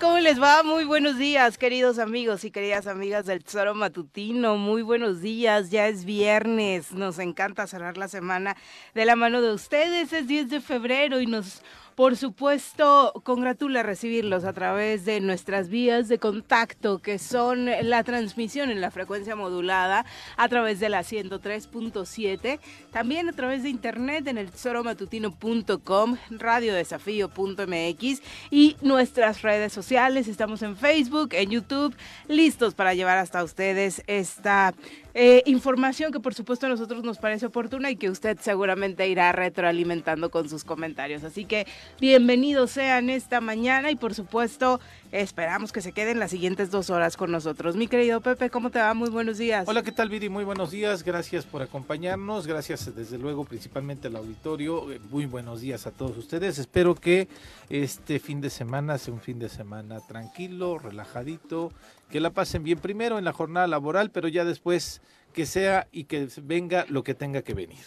¿Cómo les va? Muy buenos días, queridos amigos y queridas amigas del Tesoro Matutino. Muy buenos días, ya es viernes. Nos encanta cerrar la semana de la mano de ustedes. Es 10 de febrero y nos por supuesto, congratula recibirlos a través de nuestras vías de contacto, que son la transmisión en la frecuencia modulada a través de la 103.7, también a través de internet en el tesoromatutino.com, radiodesafío.mx y nuestras redes sociales. Estamos en Facebook, en YouTube, listos para llevar hasta ustedes esta eh, información que por supuesto a nosotros nos parece oportuna y que usted seguramente irá retroalimentando con sus comentarios. Así que bienvenidos sean esta mañana y por supuesto esperamos que se queden las siguientes dos horas con nosotros. Mi querido Pepe, ¿cómo te va? Muy buenos días. Hola, ¿qué tal Viri? Muy buenos días. Gracias por acompañarnos. Gracias desde luego principalmente al auditorio. Eh, muy buenos días a todos ustedes. Espero que este fin de semana sea un fin de semana tranquilo, relajadito que la pasen bien primero en la jornada laboral, pero ya después que sea y que venga lo que tenga que venir,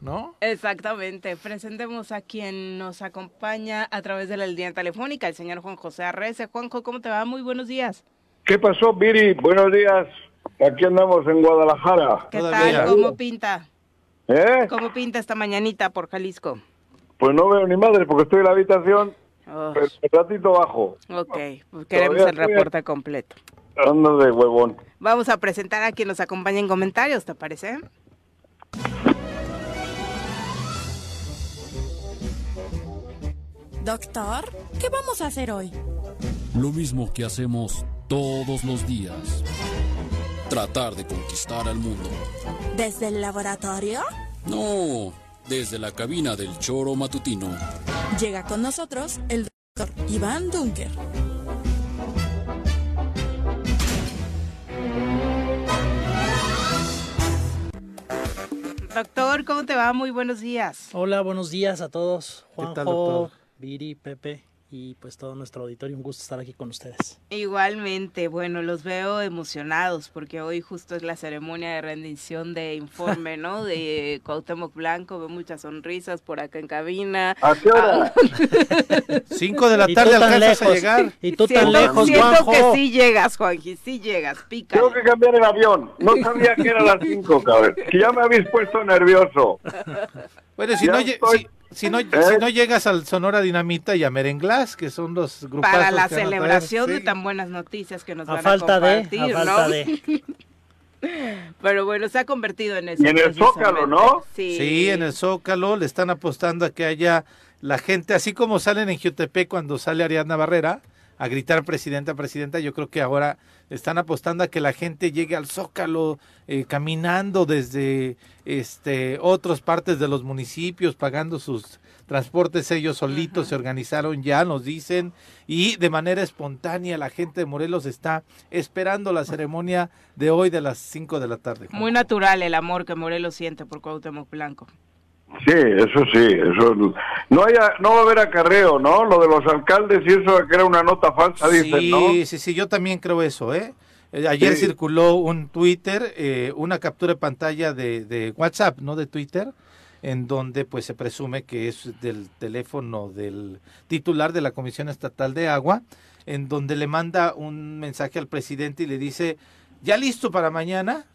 ¿no? Exactamente. Presentemos a quien nos acompaña a través de la línea telefónica, el señor Juan José Arrece. Juanjo, ¿cómo te va? Muy buenos días. ¿Qué pasó, Viri? Buenos días. Aquí andamos en Guadalajara. ¿Qué tal? ¿Cómo pinta? ¿Eh? ¿Cómo pinta esta mañanita por Jalisco? Pues no veo ni madre porque estoy en la habitación, pero un ratito bajo. Ok, pues queremos el reporte completo. Ando de huevón. Vamos a presentar a quien nos acompaña en comentarios, ¿te parece? Doctor, ¿qué vamos a hacer hoy? Lo mismo que hacemos todos los días. Tratar de conquistar al mundo. ¿Desde el laboratorio? No, desde la cabina del choro matutino. Llega con nosotros el doctor Iván Dunker. Doctor, ¿cómo te va? Muy buenos días. Hola, buenos días a todos. Juanjo, Viri, Pepe y pues todo nuestro auditorio. Un gusto estar aquí con ustedes. Igualmente, bueno, los veo emocionados porque hoy justo es la ceremonia de rendición de informe, ¿no? De Cuauhtémoc Blanco, veo muchas sonrisas por acá en cabina. ¿A qué hora? Ah. Cinco de la tarde alcanzas a llegar. Y tú tan lejos, Siento que sí llegas, Juanji, sí llegas, pica. Tengo que cambiar el avión. No sabía que era las cinco, cabrón. Que ya me habéis puesto nervioso. Bueno, si no, si, si no, si no llegas al Sonora Dinamita y a Merenglás, que son los grupos Para la celebración de tan buenas noticias que nos A van falta a de, compartir, a falta ¿no? de. Pero bueno, se ha convertido en eso. Y en el Zócalo, ¿no? Sí. Sí, en el Zócalo le están apostando a que haya la gente, así como salen en Jutepec cuando sale Ariadna Barrera, a gritar presidenta, presidenta, yo creo que ahora están apostando a que la gente llegue al Zócalo eh, caminando desde este otras partes de los municipios, pagando sus transportes ellos solitos, se organizaron ya, nos dicen, y de manera espontánea la gente de Morelos está esperando la ceremonia de hoy de las 5 de la tarde. Muy natural el amor que Morelos siente por Cuauhtémoc Blanco. Sí, eso sí, eso no haya, no va a haber acarreo, ¿no? Lo de los alcaldes y eso que era una nota falsa, dicen, ¿no? Sí, sí, sí, yo también creo eso, ¿eh? eh ayer circuló un Twitter, eh, una captura de pantalla de, de, WhatsApp, no de Twitter, en donde pues se presume que es del teléfono del titular de la Comisión Estatal de Agua, en donde le manda un mensaje al presidente y le dice, ya listo para mañana,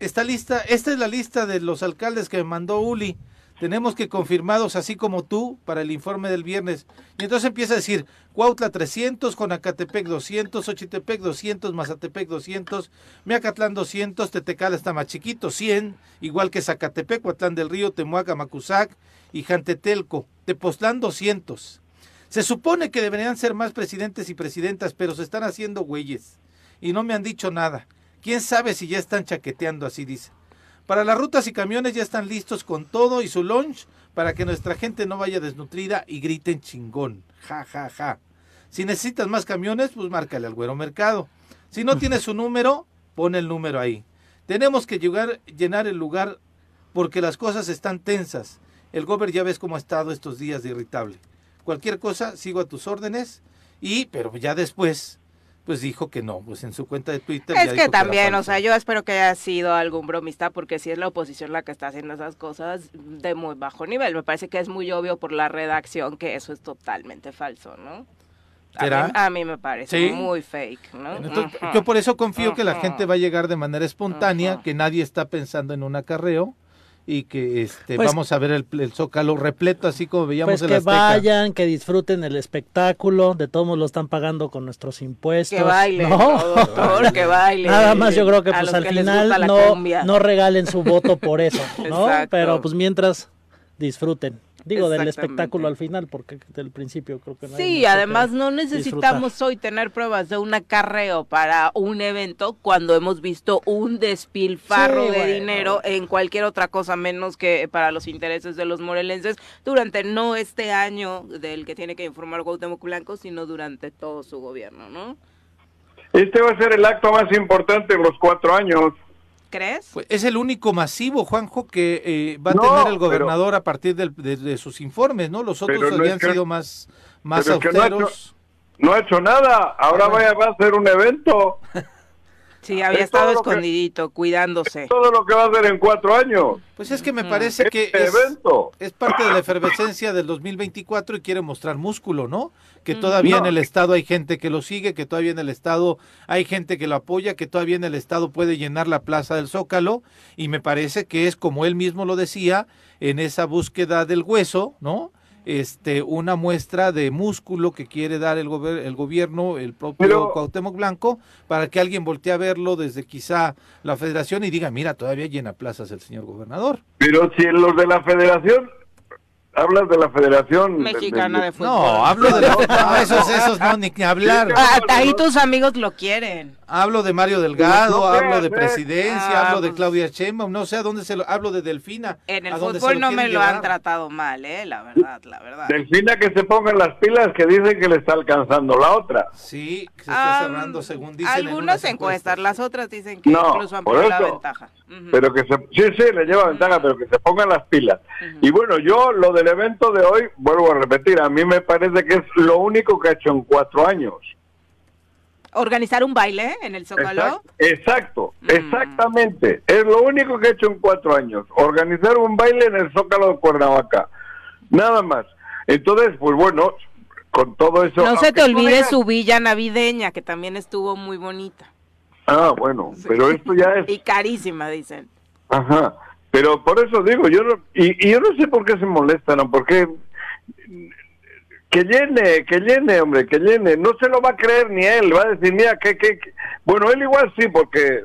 está lista, esta es la lista de los alcaldes que me mandó Uli tenemos que confirmados así como tú para el informe del viernes. Y entonces empieza a decir, Cuautla 300, Conacatepec 200, Ochitepec 200, Mazatepec 200, Miacatlán 200, Tetecal está más chiquito, 100, igual que Zacatepec, Huatlán del Río, Temuaga, Macusac y Jantetelco, Tepoztlán 200. Se supone que deberían ser más presidentes y presidentas, pero se están haciendo güeyes. Y no me han dicho nada. ¿Quién sabe si ya están chaqueteando así, dice? Para las rutas y camiones ya están listos con todo y su lunch para que nuestra gente no vaya desnutrida y griten chingón. Ja, ja, ja. Si necesitas más camiones, pues márcale al güero mercado. Si no tienes su número, pon el número ahí. Tenemos que llegar, llenar el lugar porque las cosas están tensas. El gober ya ves cómo ha estado estos días de irritable. Cualquier cosa, sigo a tus órdenes y, pero ya después, pues dijo que no, pues en su cuenta de Twitter. Es que también, o sea, yo espero que haya sido algún bromista, porque si es la oposición la que está haciendo esas cosas de muy bajo nivel, me parece que es muy obvio por la redacción que eso es totalmente falso, ¿no? A mí, me parece muy fake, ¿no? Yo por eso confío que la gente va a llegar de manera espontánea, que nadie está pensando en un acarreo y que este pues vamos a ver el, zócalo repleto así como veíamos pues que vayan que disfruten el espectáculo. De todos lo están pagando con nuestros impuestos que bailen ¿no? que bailen. Nada más yo creo que pues al final no, no regalen su voto por eso no pero pues mientras disfruten Digo, del espectáculo al final, porque del principio creo que no Sí, además no necesitamos hoy tener pruebas de un acarreo para un evento cuando hemos visto un despilfarro de dinero en cualquier otra cosa menos que para los intereses de los morelenses durante no este año del que tiene que informar Cuauhtémoc Blanco, sino durante todo su gobierno, ¿no? Este va a ser el acto más importante en los cuatro años. ¿Crees? Pues es el único masivo, Juanjo, que eh, va a tener el gobernador a partir de, sus informes, ¿no? Los otros habían sido más, más austeros. no, ha hecho, nada, ahora vaya, va a hacer un evento. Sí, había estado escondidito, cuidándose. todo lo que va a hacer en cuatro años. Pues es que me parece que este es, parte de la efervescencia del 2024 y quiere mostrar músculo, ¿no? Que todavía en el Estado hay gente que lo sigue, que todavía en el Estado hay gente que lo apoya, que todavía en el Estado puede llenar la plaza del Zócalo y me parece que es como él mismo lo decía, en esa búsqueda del hueso, ¿no? Este, una muestra de músculo que quiere dar el, el gobierno, el propio Cuauhtémoc Blanco, para que alguien voltee a verlo desde quizá la federación y diga, mira, todavía llena plazas el señor gobernador. Pero si los de la federación hablas de la Federación Mexicana de, Fútbol. No, hablo de no, esos, esos no, ni, hablar. Ah, ahí tus amigos lo quieren. Hablo de Mario Delgado, hablo de presidencia, ah, hablo de pues. Claudia Sheinbaum, no sé a dónde se lo hablo de Delfina. En el fútbol no me lo han tratado mal, eh, la verdad, la verdad. Delfina que se pongan las pilas que dicen que le está alcanzando la otra. Sí, se está cerrando según dicen Algunas encuestas, las otras dicen que incluso han perdido la ventaja. Pero que se, sí, sí, le lleva ventaja, pero que se pongan las pilas. Y bueno, yo lo del evento de hoy, vuelvo a repetir, a mí me parece que es lo único que ha hecho en cuatro años. ¿Organizar un baile en el Zócalo? Exacto, mm. exactamente. Es lo único que ha hecho en cuatro años. Organizar un baile en el Zócalo de Cuernavaca. Nada más. Entonces, pues bueno, con todo eso... No se te olvide su villa navideña, que también estuvo muy bonita. Ah, bueno, pero esto ya es... Y carísima, dicen. Ajá, pero por eso digo, yo no, y, yo no sé por qué se molestan, ¿no? Porque que llene, que llene, hombre, que llene. No se lo va a creer ni él, va a decir, mira, que, que, bueno, él igual sí, porque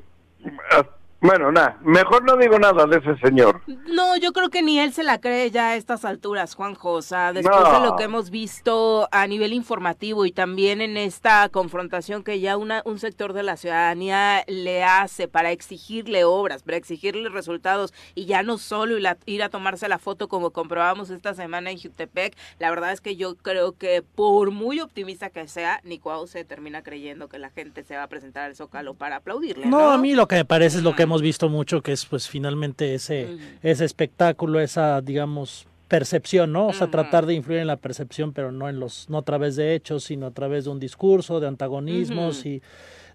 Bueno, nada, mejor no digo nada de ese señor. No, yo creo que ni él se la cree ya a estas alturas, Juan Josa, después de lo que hemos visto a nivel informativo y también en esta confrontación que ya una, un sector de la ciudadanía le hace para exigirle obras, para exigirle resultados y ya no solo ir a, tomarse la foto como comprobamos esta semana en Jutepec, la verdad es que yo creo que por muy optimista que sea, Nicuau se termina creyendo que la gente se va a presentar al Zócalo para aplaudirle. No, no a mí lo que me parece es lo que hemos visto mucho, que es pues finalmente ese, ese espectáculo, esa, digamos, percepción, ¿no? O sea, tratar de influir en la percepción, pero no en los, no a través de hechos, sino a través de un discurso, de antagonismos y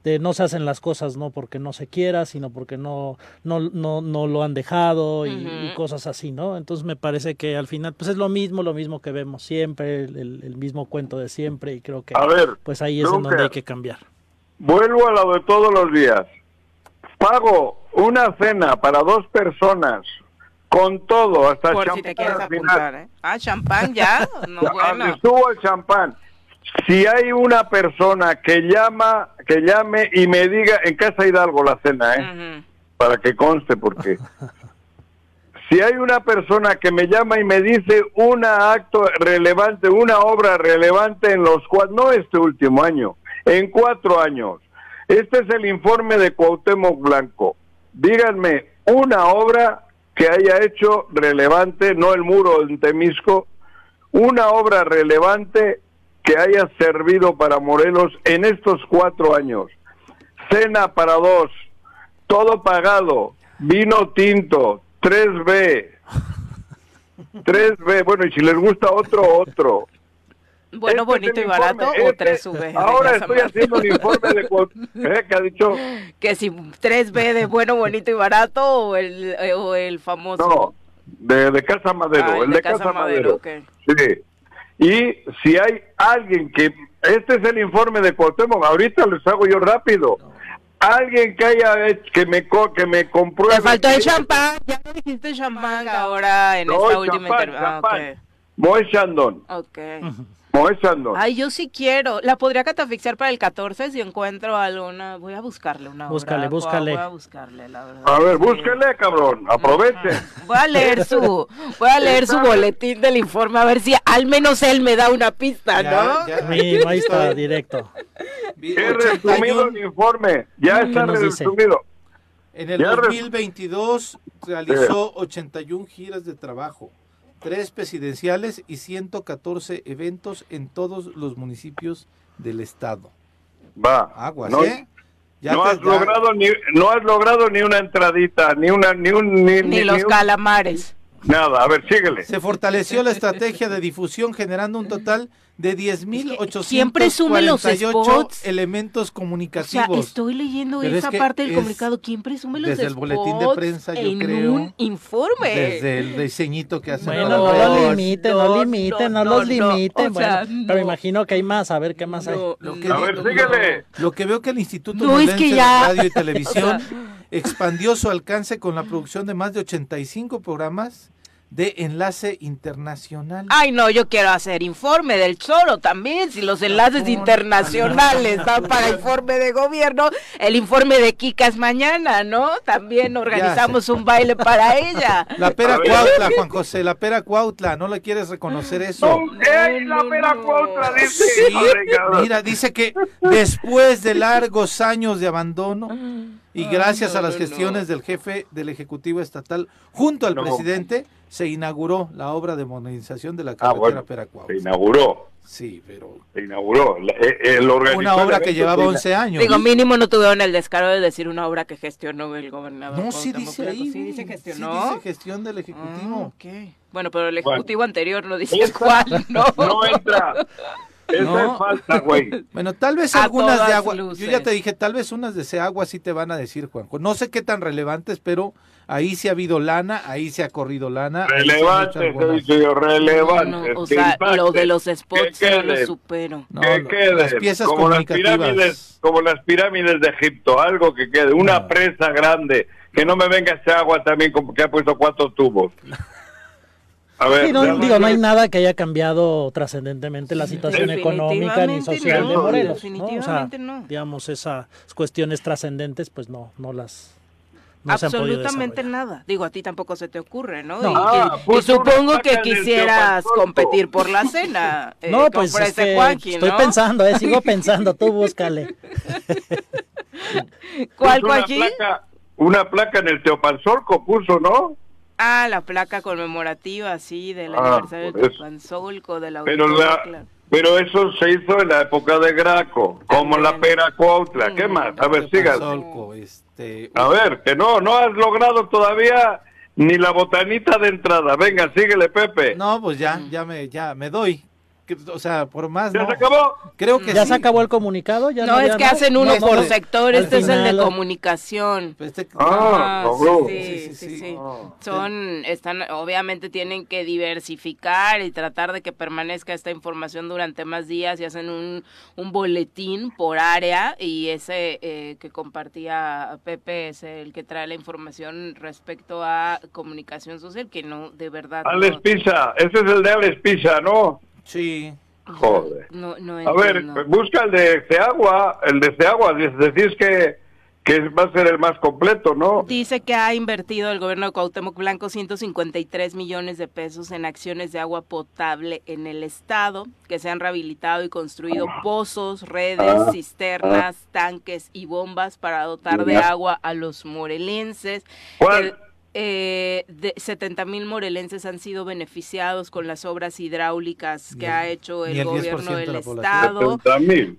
de no se hacen las cosas no porque no se quiera, sino porque no, no, no, no lo han dejado y, cosas así, ¿no? Entonces me parece que al final pues es lo mismo, lo mismo que vemos siempre, el, mismo cuento de siempre y creo que pues ahí es en donde hay que cambiar. Vuelvo a lo de todos los días. Pago una cena para dos personas con todo, hasta Por champán. Si te quieres apuntar, ¿eh? Ah, champán ya. No, bueno. Estuvo el champán. Si hay una persona que llama, que llame y me diga en casa Hidalgo la cena, ¿eh? Para que conste, porque si hay una persona que me llama y me dice un acto relevante, una obra relevante en los cuatro, no este último año, en cuatro años. Este es el informe de Cuauhtémoc Blanco díganme una obra que haya hecho relevante, no el muro en Temisco, una obra relevante que haya servido para Morelos en estos cuatro años. Cena para dos, todo pagado, vino tinto, 3B, 3B, bueno, y si les gusta otro, otro. Bueno, este bonito y barato o 3V. Este, ahora estoy haciendo un informe de ¿eh? que ha dicho que si 3B de bueno, bonito y barato o el, eh, o el famoso. No, de, de Casa Madero, el de, Casa, Madero. Sí. Y si hay alguien que este es el informe de Cuauhtémoc, ahorita les hago yo rápido. Alguien que haya que me que me compró Te faltó el champán, ya no dijiste champán ahora en esta última intervención. Ah, okay. Moe Shandon. Okay. Ay, yo sí quiero. La podría catafixiar para el 14 si encuentro alguna. Voy a buscarle una Búscale, búscale. Voy a buscarle, la verdad. A ver, búsquele, cabrón. Aproveche. Voy a leer su, voy a leer su boletín del informe a ver si al menos él me da una pista, ¿no? Ya, ahí está, directo. He resumido el informe. Ya está resumido. En el 2022 realizó 81 giras de trabajo tres presidenciales y 114 eventos en todos los municipios del estado. Va. Aguas, no, ¿eh? no has logrado ni no has logrado ni una entradita, ni una ni un ni, los calamares. Nada, a ver, síguele. Se fortaleció la estrategia de difusión generando un total de 10.848 elementos comunicativos. O sea, estoy leyendo esa parte del comunicado. ¿Quién presume los Desde el boletín de prensa, yo en creo. un informe. Desde el diseñito que hacen. Bueno, no, lo limiten, no, limiten, no, los limiten. bueno, pero me imagino que hay más, a ver qué más hay. Lo que, a ver, síguele. Lo que veo que el Instituto es de Radio y Televisión expandió su alcance con la producción de más de 85 programas de enlace internacional. Ay, no, yo quiero hacer informe del Choro también, si los enlaces internacionales van para informe de gobierno, el informe de Kikas mañana, ¿no? También organizamos un baile para ella. La pera Cuautla, Juan José, la pera Cuautla, ¿no le quieres reconocer eso? No, la pera Cuautla, dice. mira, dice que después de largos años de abandono y gracias a las gestiones del jefe del Ejecutivo Estatal junto al presidente, se inauguró la obra de modernización de la ah, carretera ah, Se inauguró. Sí, pero... Se inauguró. Eh, una obra que llevaba 11 años. Digo, mínimo no tuvieron el descaro de decir una obra que gestionó el gobernador. No, sí dice ahí. Sí dice gestionó. Sí dice gestión del Ejecutivo. Ah, bueno, pero el Ejecutivo anterior no dice cuál, ¿no? No entra. Esa es falta, güey. Bueno, tal vez algunas de agua. Yo ya te dije, tal vez unas de ese agua sí te van a decir, Juanjo. No sé qué tan relevantes, pero ahí sí ha habido lana, ahí se ha corrido lana. Relevante, se relevante. o sea, lo de los spots no lo supero. No, Las piezas como las pirámides, como las pirámides de Egipto, algo que quede, una presa grande, que no me venga ese agua también como que ha puesto cuatro tubos. A ver, no, digo, no hay nada que haya cambiado trascendentemente la situación económica ni social de Morelos. ¿no? O sea, digamos, esas cuestiones trascendentes, pues no, no las Absolutamente nada. Digo, a ti tampoco se te ocurre, ¿no? Y, ah, supongo que quisieras competir por la cena. Eh, no, pues estoy pensando, eh, sigo pensando, tú búscale. ¿Cuál, Joaquín? Una placa en el Teopanzolco puso, ¿no? Ah, la placa conmemorativa, sí, del ah, aniversario del Teopanzolco, de la Pero Pero eso se hizo en la época de Graco, como la pera Cuautla. ¿Qué más? A ver, siga. Este, A ver, que no, no has logrado todavía ni la botanita de entrada. Venga, síguele, Pepe. No, pues ya, ya me, ya me doy o sea, por más. ¿Ya se acabó? Creo que ¿Ya se acabó el comunicado? ¿Ya no, es que hacen uno por sector, este es el de comunicación. Pues este ah, ah sí, sí, sí, ah. Son, están, obviamente tienen que diversificar y tratar de que permanezca esta información durante más días y hacen un, un boletín por área y ese eh, que compartía Pepe es el que trae la información respecto a comunicación social, que no, de verdad. Alex Pisa, ese es el de Alex Pisa, ¿no? Sí. Joder. a ver, busca el de Ceagua, el de Ceagua, decís que, que va a ser el más completo, ¿no? Dice que ha invertido el gobierno de Cuauhtémoc Blanco 153 millones de pesos en acciones de agua potable en el estado, que se han rehabilitado y construido pozos, redes, ah. cisternas, tanques y bombas para dotar de agua a los morelenses. ¿Cuál? Eh, de 70 mil morelenses han sido beneficiados con las obras hidráulicas que ha hecho el, gobierno del estado,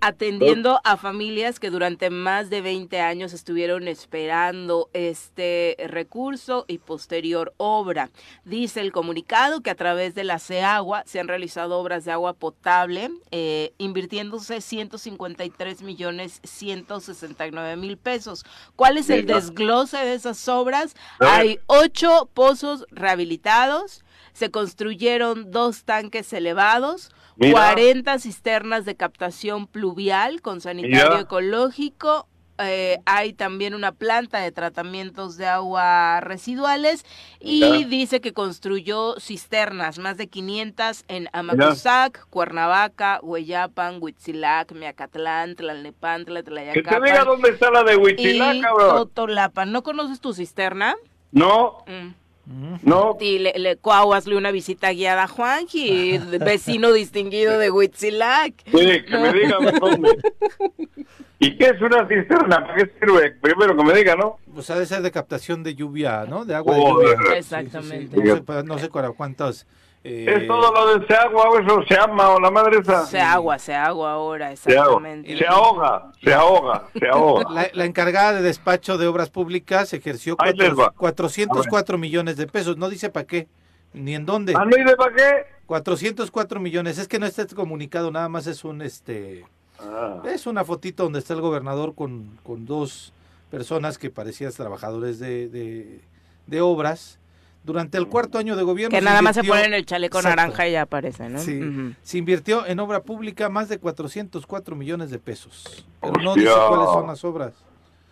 atendiendo a familias que durante más de 20 años estuvieron esperando este recurso y posterior obra. Dice el comunicado que a través de la CEAGUA se han realizado obras de agua potable, eh, invirtiéndose 153 millones 169 mil pesos. ¿Cuál es el desglose de esas obras? Hay ocho pozos rehabilitados, se construyeron dos tanques elevados, 40 cisternas de captación pluvial con sanitario ecológico, eh, hay también una planta de tratamientos de agua residuales y dice que construyó cisternas, más de 500 en Amacuzac, Cuernavaca, Hueyapan, Huitzilac, Miacatlán, Tlalnepantla, Tlayacapan. Que te diga dónde está la de Huitzilac, cabrón. ¿No conoces tu cisterna? No. Mm. No. Y le, le hazle una visita guiada a Juanji, vecino distinguido de Huitzilac. Sí, que me diga dónde. ¿Y qué es una cisterna? ¿Para qué sirve? Primero que me diga, ¿no? Pues ha de ser de captación de lluvia, ¿no? De agua de lluvia. Exactamente. No, sé, no sé cuántos es eh, todo lo del Seagua o eso, se ama o la madre esa. Se agua, se agua ahora, exactamente. Se, ahoga, se ahoga, se ahoga. La, encargada de despacho de obras públicas ejerció 404 millones de pesos, no dice para qué, ni en dónde. ¿Ah, no dice para qué? 404 millones, es que no está comunicado, nada más es un, este, ah. es una fotito donde está el gobernador con, con dos personas que parecían trabajadores de, de, de obras durante el cuarto año de gobierno. Que nada más se ponen el chaleco naranja y ya aparece, ¿no? Sí. Se invirtió en obra pública más de 404 millones de pesos. Pero no dice cuáles son las obras.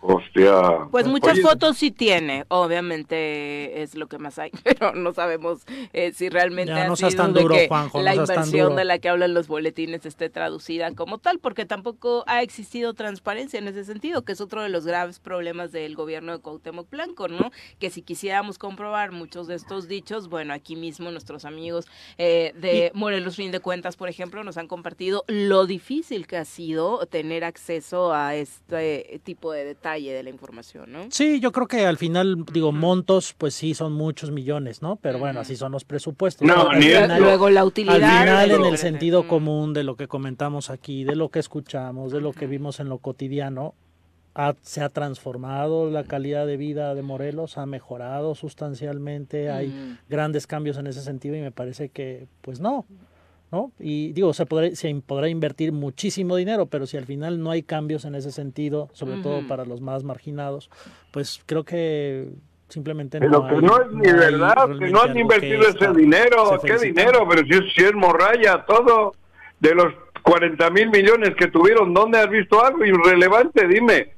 Hostia. Pues muchas fotos sí tiene, obviamente es lo que más hay, pero no sabemos eh, si realmente ha sido que la inversión de la que hablan los boletines esté traducida como tal, porque tampoco ha existido transparencia en ese sentido, que es otro de los graves problemas del gobierno de Cuauhtémoc Blanco, ¿no? Que si quisiéramos comprobar muchos de estos dichos, bueno, aquí mismo nuestros amigos eh, de Morelos Fin de Cuentas, por ejemplo, nos han compartido lo difícil que ha sido tener acceso a este tipo de detalles de la información, ¿no? Sí, yo creo que al final, digo, montos, pues sí, son muchos millones, ¿no? Pero bueno, así son los presupuestos. No, ni Luego la utilidad. Al final, en el sentido común de lo que comentamos aquí, de lo que escuchamos, de lo que vimos en lo cotidiano, se ha transformado la calidad de vida de Morelos, ha mejorado sustancialmente, hay grandes cambios en ese sentido y me parece que, pues no, ¿no? Y digo, se, podrá, se podrá invertir muchísimo dinero, pero si al final no hay cambios en ese sentido, sobre todo para los más marginados, pues creo que simplemente pero no que no es ni verdad, que no han invertido ese dinero, ¿qué dinero? Pero si es, si es morralla, todo de los 40 mil millones que tuvieron, ¿dónde has visto algo irrelevante? Dime.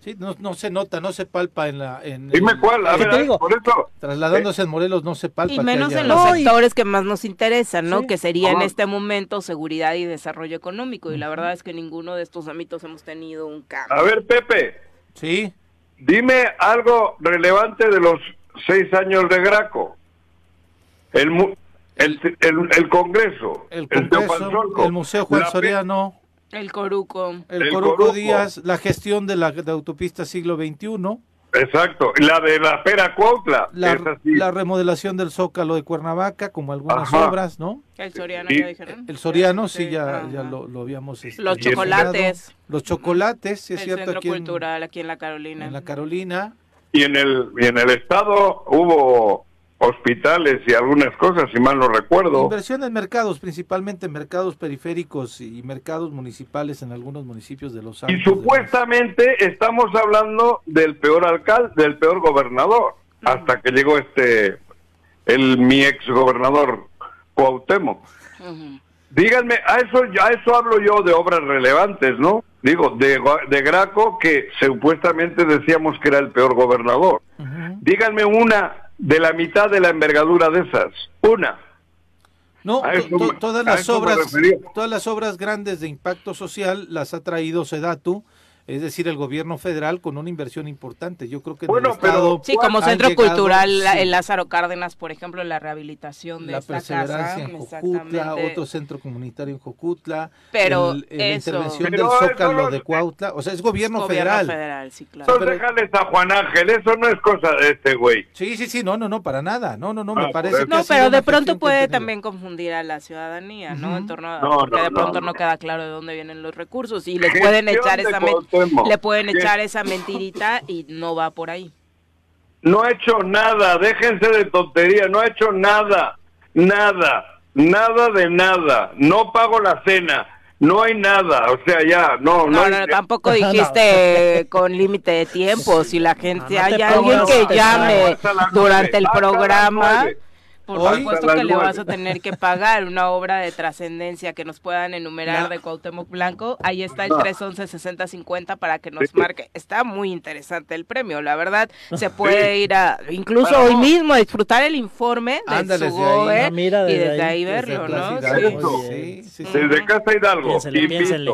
Sí, no, no se nota, no se palpa en la... En, Dime cuál, a ver, por eso... Trasladándose en Morelos no se palpa. Y menos en los sectores que más nos interesan, ¿no? Que sería en este momento seguridad y desarrollo económico. Y la verdad es que ninguno de estos ámbitos hemos tenido un cambio. A ver, Pepe. Sí. dime algo relevante de los seis años de Graco. El, el, el, Congreso. El Congreso, el, Museo Juan Soriano. El Coruco. El, Coruco, Díaz, la gestión de la autopista siglo XXI. Exacto, la de la Pera Cuautla. La, remodelación del Zócalo de Cuernavaca, como algunas obras, ¿no? El Soriano, ya dijeron. El Soriano, sí, ya, ya lo, habíamos... Este, Los chocolates. Los chocolates, sí, es el cierto. Centro aquí Cultural, aquí en la Carolina. En la Carolina. Y en el, y en el Estado hubo hospitales y algunas cosas, si mal no recuerdo. Inversión en mercados, principalmente mercados periféricos y mercados municipales en algunos municipios de los Altos. Y supuestamente estamos hablando del peor alcalde, del peor gobernador, hasta que llegó este, el mi ex gobernador Cuauhtémoc. Díganme, a eso, a eso hablo yo de obras relevantes, ¿no? Digo, de, de Graco, que supuestamente decíamos que era el peor gobernador. Díganme una de la mitad de la envergadura de esas. Una. No, todas las obras, todas las obras grandes de impacto social las ha traído Sedatu es decir, el gobierno federal con una inversión importante. Yo creo que en el Estado sí, como centro cultural el Lázaro Cárdenas, por ejemplo, la rehabilitación de la perseverancia en Jocutla, otro centro comunitario en Jocutla, pero la intervención del Zócalo de Cuautla, o sea, es gobierno, federal. federal sí, claro. déjales a Juan Ángel, eso no es cosa de este güey. Sí, sí, sí, no, no, no, para nada. No, no, no, me ah, parece No, pero de pronto puede también confundir a la ciudadanía, ¿no? En torno a porque de pronto no, queda claro de dónde vienen los recursos y les pueden echar esa le pueden echar esa mentirita y no va por ahí. No ha hecho nada, déjense de tontería, no ha hecho nada, nada, nada de nada, no pago la cena, no hay nada, o sea, ya, no, no. No, tampoco dijiste con límite de tiempo, si la gente, hay alguien que llame durante el programa. Por supuesto que le vas a tener que pagar una obra de trascendencia que nos puedan enumerar de Cuauhtémoc Blanco. Ahí está el 311-6050 para que nos marque. Está muy interesante el premio, la verdad. Se puede ir a, incluso hoy mismo, a disfrutar el informe de su ah, y desde ahí, verlo, ¿no? Sí. Desde Casa Hidalgo. Piénsele,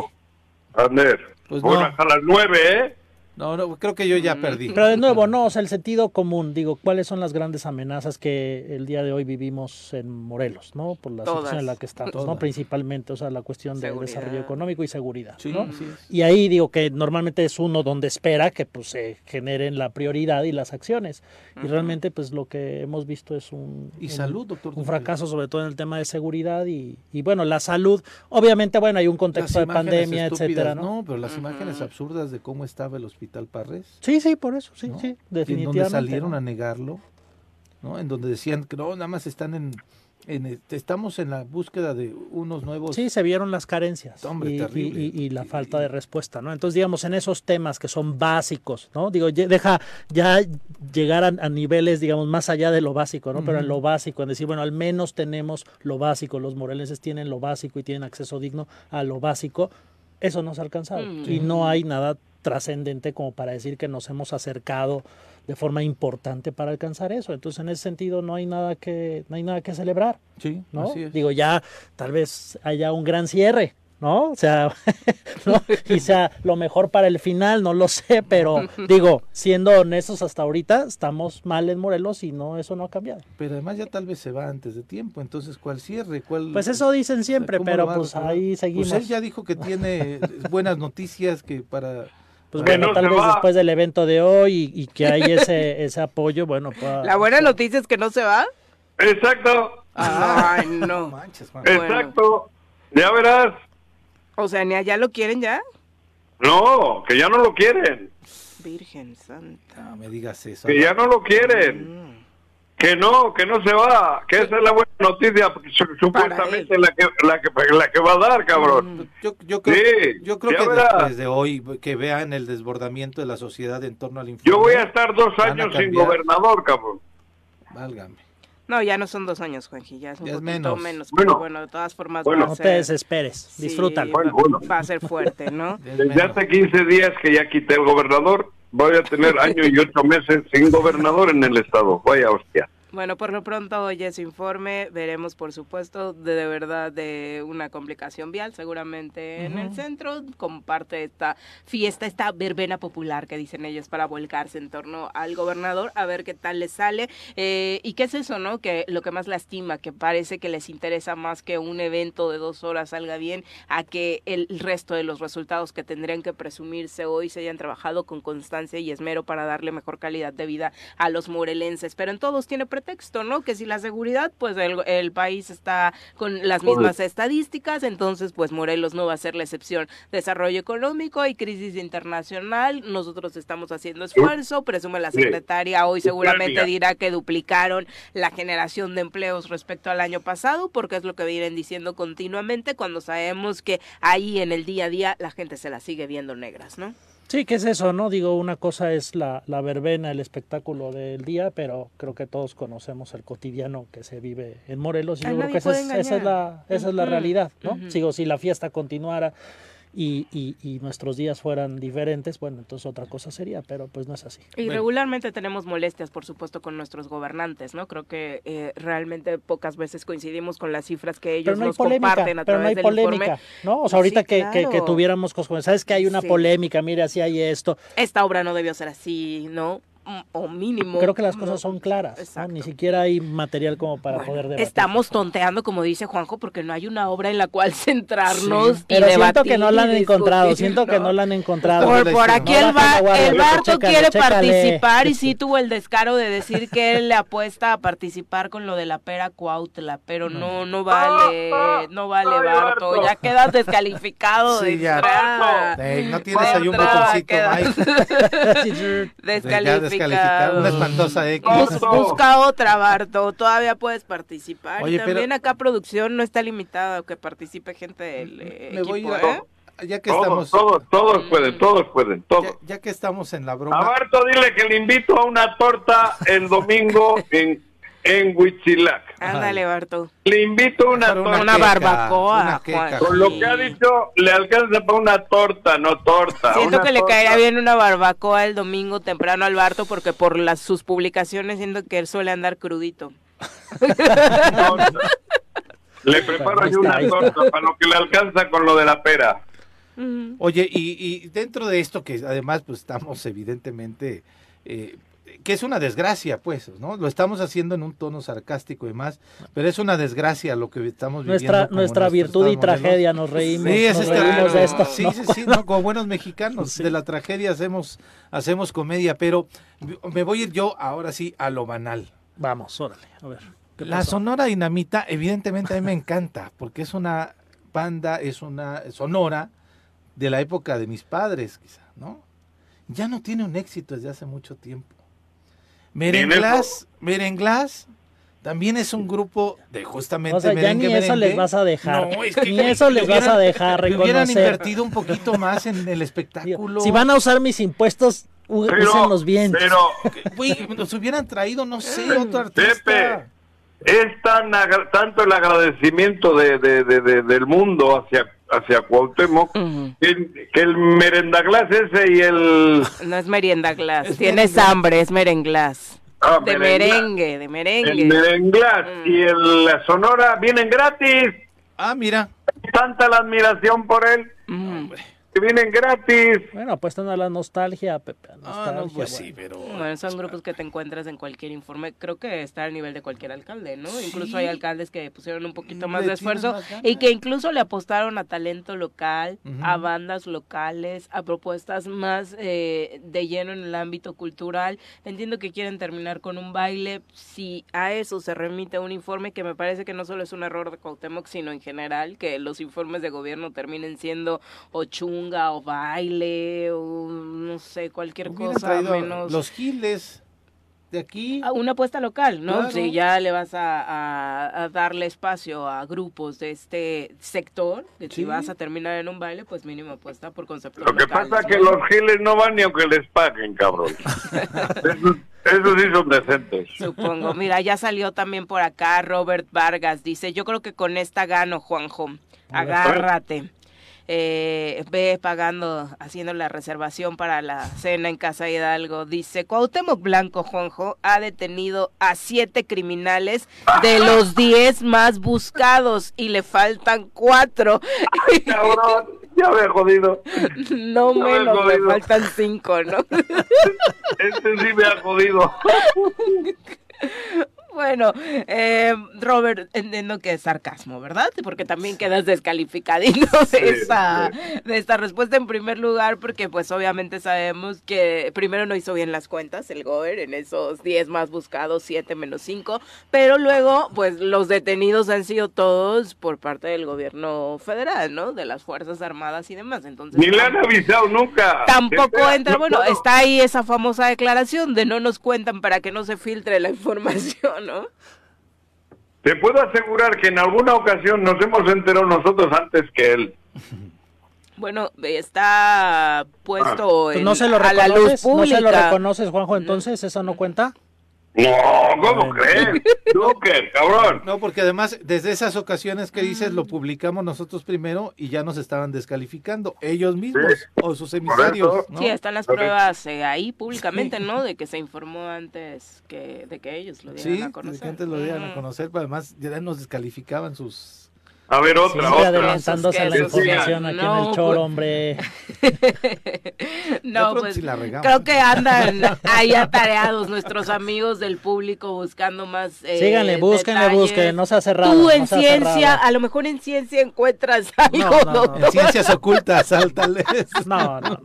Ander. Pues bueno, hasta las nueve, ¿eh? No, no, creo que yo ya perdí. Pero de nuevo, no, o sea, el sentido común, digo, ¿cuáles son las grandes amenazas que el día de hoy vivimos en Morelos, ¿no? Por la situación en la que estamos, ¿no? Principalmente, o sea, la cuestión del desarrollo económico y seguridad, ¿no? Y ahí digo que normalmente es uno donde espera que pues se generen la prioridad y las acciones. Y realmente pues lo que hemos visto es un... Y salud, doctor. Un fracaso sobre todo en el tema de seguridad y, y bueno, la salud, obviamente, bueno, hay un contexto de pandemia, etcétera, ¿no? No, pero las imágenes absurdas de cómo estaba el hospital Hospital Parres. Sí, sí, por eso, sí, sí, definitivamente. En donde salieron a negarlo, ¿no? En donde decían que no, nada más están en, este, estamos en la búsqueda de unos nuevos. Sí, se vieron las carencias y, y, la falta de respuesta, ¿no? Entonces, digamos, en esos temas que son básicos, ¿no? Digo, deja ya llegar a, niveles, digamos, más allá de lo básico, ¿no? Pero en lo básico, en decir, bueno, al menos tenemos lo básico, los morelenses tienen lo básico y tienen acceso digno a lo básico, eso no se ha alcanzado. Mm. Y no hay nada trascendente como para decir que nos hemos acercado de forma importante para alcanzar eso. Entonces, en ese sentido, no hay nada que, no hay nada que celebrar. Sí, ¿no? Digo, ya tal vez haya un gran cierre, ¿no? O sea, ¿no? quizá lo mejor para el final, no lo sé, pero digo, siendo honestos hasta ahorita, estamos mal en Morelos y no, eso no ha cambiado. Pero además ya tal vez se va antes de tiempo, entonces ¿cuál cierre? ¿Cuál, pues eso dicen siempre, pero pues ahí seguimos. Pues él ya dijo que tiene buenas noticias que para pues bueno, tal vez después del evento de hoy y, que hay ese, ese apoyo, bueno, La buena noticia es que no se va. Exacto. Ay, no. Exacto. Ya verás. O sea, ni allá lo quieren ya. No, que ya no lo quieren. Virgen Santa. No me digas eso. Que ya no lo quieren. Mm. Que no, que no se va, que esa es la buena noticia, supuestamente la que, la, que, la que va a dar, cabrón. Mm, yo, yo creo, sí, yo creo que después de hoy, que vean el desbordamiento de la sociedad en torno al informe. Yo voy a estar dos años sin gobernador, cabrón. Válgame. No, ya no son dos años, Juanji, ya es un poquito menos. pero bueno, de todas formas bueno, no te desesperes, disfrútalo. Va a ser fuerte, ¿no? Desde hace 15 días que ya quité el gobernador, voy a tener año y ocho meses sin gobernador en el estado. Vaya hostia. Bueno, por lo pronto hoy es informe, veremos por supuesto de, de verdad de una complicación vial seguramente en el centro como parte de esta fiesta, esta verbena popular que dicen ellos para volcarse en torno al gobernador, a ver qué tal les sale. Eh, y qué es eso, ¿no? Que lo que más lastima, que parece que les interesa más que un evento de dos horas salga bien a que el resto de los resultados que tendrían que presumirse hoy se hayan trabajado con constancia y esmero para darle mejor calidad de vida a los morelenses, pero en todos tiene texto, ¿no? Que si la seguridad, pues el, país está con las mismas estadísticas, entonces pues Morelos no va a ser la excepción. Desarrollo económico y crisis internacional, nosotros estamos haciendo esfuerzo, presume la secretaria, hoy seguramente dirá que duplicaron la generación de empleos respecto al año pasado, porque es lo que vienen diciendo continuamente cuando sabemos que ahí en el día a día la gente se la sigue viendo negras, ¿no? Sí, ¿qué es eso? No digo, una cosa es la, la verbena, el espectáculo del día, pero creo que todos conocemos el cotidiano que se vive en Morelos y yo creo que esa es, esa es, la, esa es la realidad, ¿no? Sigo, si la fiesta continuara y, y, nuestros días fueran diferentes, bueno, entonces otra cosa sería, pero pues no es así. Y regularmente tenemos molestias, por supuesto, con nuestros gobernantes, ¿no? Creo que eh, realmente pocas veces coincidimos con las cifras que ellos nos comparten a pero través no hay polémica, ¿no? O sea, ahorita que, que, tuviéramos cosas, ¿sabes que hay una polémica? Mire, así hay esto. Esta obra no debió ser así, ¿no? O mínimo. Creo que las cosas son claras, ni siquiera hay material como para poder debatir. Estamos tonteando, como dice Juanjo, porque no hay una obra en la cual centrarnos y Pero siento que no la han encontrado, siento que no la han encontrado. Por, aquí el, Barto quiere participar y sí tuvo el descaro de decir que él le apuesta a participar con lo de la pera Cuautla, pero no, no vale, no vale Barto, ya quedas descalificado sí, ya. no tienes ahí un botoncito, Descalificado una espantosa X. busca otra, Barto. Todavía puedes participar. y también acá producción no está limitada a que participe gente del me equipo, voy ¿eh? Ya que todos, estamos... todos, pueden, todos pueden, todos. Ya, que estamos en la broma. A Barto dile que le invito a una torta el domingo en en Huitzilac. Ándale, Barto. Le invito una, una, una barbacoa. Con lo que ha dicho, le alcanza para una torta, no torta. Siento que le caería bien una barbacoa el domingo temprano al Barto porque por las sus publicaciones siento que él suele andar crudito. Le preparo yo una torta para lo que le alcanza con lo de la pera. Oye, y, y dentro de esto que además pues estamos evidentemente eh, que es una desgracia, pues, ¿no? Lo estamos haciendo en un tono sarcástico y más, pero es una desgracia lo que estamos viviendo. Nuestra, nuestra virtud y tragedia, nos reímos, sí, nos reímos de esto. Sí, sí, sí, ¿no? como buenos mexicanos, de la tragedia hacemos, hacemos comedia, pero me voy a ir yo ahora sí a lo banal. Vamos, órale, a ver. La Sonora Dinamita, evidentemente a mí me encanta, porque es una banda, es una sonora de la época de mis padres, quizá, ¿no? Ya no tiene un éxito desde hace mucho tiempo Merenglas, Merenglas también es un grupo de justamente o sea, ya ni eso les vas a dejar. No, es que ni eso les vas a dejar reconocer. Hubieran invertido un poquito más en el espectáculo. Si van a usar mis impuestos, úsenlos bien. Pero nos hubieran traído, no sé, otro artista. Pepe, es tan tanto el agradecimiento de, de, de, del mundo hacia hacia Cuauhtémoc, que, el merendaglas ese y el... No es meriendaglas, tienes hambre, es merenglas. Ah, de merengue, de merengue. El merenglas mm. y el la Sonora vienen gratis. Ah, mira. Tanta la admiración por él que vienen gratis. Bueno, apuestan a la nostalgia, Pepe. ah, no, pues sí, pero... Bueno, son grupos que te encuentras en cualquier informe. Creo que está al nivel de cualquier alcalde, ¿no? Incluso hay alcaldes que pusieron un poquito más de esfuerzo y que incluso le apostaron a talento local, a bandas locales, a propuestas más eh, de lleno en el ámbito cultural. Entiendo que quieren terminar con un baile. Si a eso se remite un informe que me parece que no solo es un error de Cuauhtémoc, sino en general, que los informes de gobierno terminen siendo ochun o baile o no sé, cualquier cosa menos. Los giles de aquí. Una apuesta local, ¿no? Si ya le vas a, darle espacio a grupos de este sector, que si vas a terminar en un baile, pues mínimo apuesta por concepto Lo que pasa es que los giles no van ni aunque les paguen, cabrón. Esos sí son decentes. Supongo. Mira, ya salió también por acá Robert Vargas. Dice, yo creo que con esta gano, Juanjo. Agárrate. Eh, ve pagando, haciendo la reservación para la cena en Casa Hidalgo. Dice, Cuauhtémoc Blanco Jonjo ha detenido a siete criminales de los diez más buscados y le faltan cuatro. cabrón, ya me he jodido. No menos, me faltan cinco, ¿no? Este sí me ha jodido. Bueno, eh, Robert, entiendo que es sarcasmo, ¿verdad? Porque también quedas descalificadito de, esta, de esta respuesta en primer lugar, porque pues obviamente sabemos que primero no hizo bien las cuentas el Goer en esos 10 más buscados, 7 menos 5, pero luego pues los detenidos han sido todos por parte del gobierno federal, ¿no? De las Fuerzas Armadas y demás. Entonces, Ni le han avisado nunca. Tampoco entra, bueno, está ahí esa famosa declaración de no nos cuentan para que no se filtre la información. ¿No? Te puedo asegurar que en alguna ocasión nos hemos enterado nosotros antes que él. Bueno, está puesto Pues en- no se lo a la luz reconoces, no pública. se lo reconoces, Juanjo, entonces eso no cuenta. No, ¿cómo crees? Duque, cabrón. No, porque además, desde esas ocasiones que dices, lo publicamos nosotros primero y ya nos estaban descalificando ellos mismos Sí. o sus emisarios. ¿no? Sí, están las pruebas eh, ahí públicamente, ¿no? De que se informó antes que de que ellos lo dieran Sí, a conocer. que antes lo dieran a Ujú. conocer, pero además ya nos descalificaban sus... A ver, otra, Siempre otra. adelantándose a la información aquí en el choro, pues. hombre. No, pues creo que andan ahí atareados nuestros amigos del público buscando más. Eh, Síganle, búsquenle, busquen, no se ha cerrado. Tú no en se ha ciencia, cerrado. a lo mejor en ciencia encuentras algo, No, no, no. doctor. En ciencias ocultas, sáltales. No, no.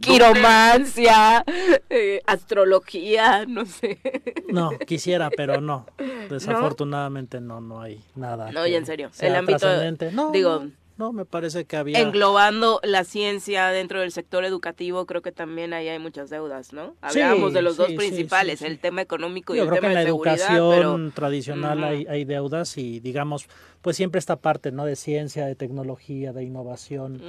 Quiromancia, eh, astrología, no sé. No, quisiera, pero no. Desafortunadamente no, no hay nada. No, que y en serio, sea el ámbito-. No, digo- no, no, me parece que había. Englobando la ciencia dentro del sector educativo, creo que también ahí hay muchas deudas, ¿no? Sí, Hablábamos de los dos sí, principales, sí, el tema económico y Yo el creo que tema en la de seguridad, educación pero tradicional hay, hay deudas y digamos, pues siempre esta parte, ¿no? De ciencia, de tecnología, de innovación,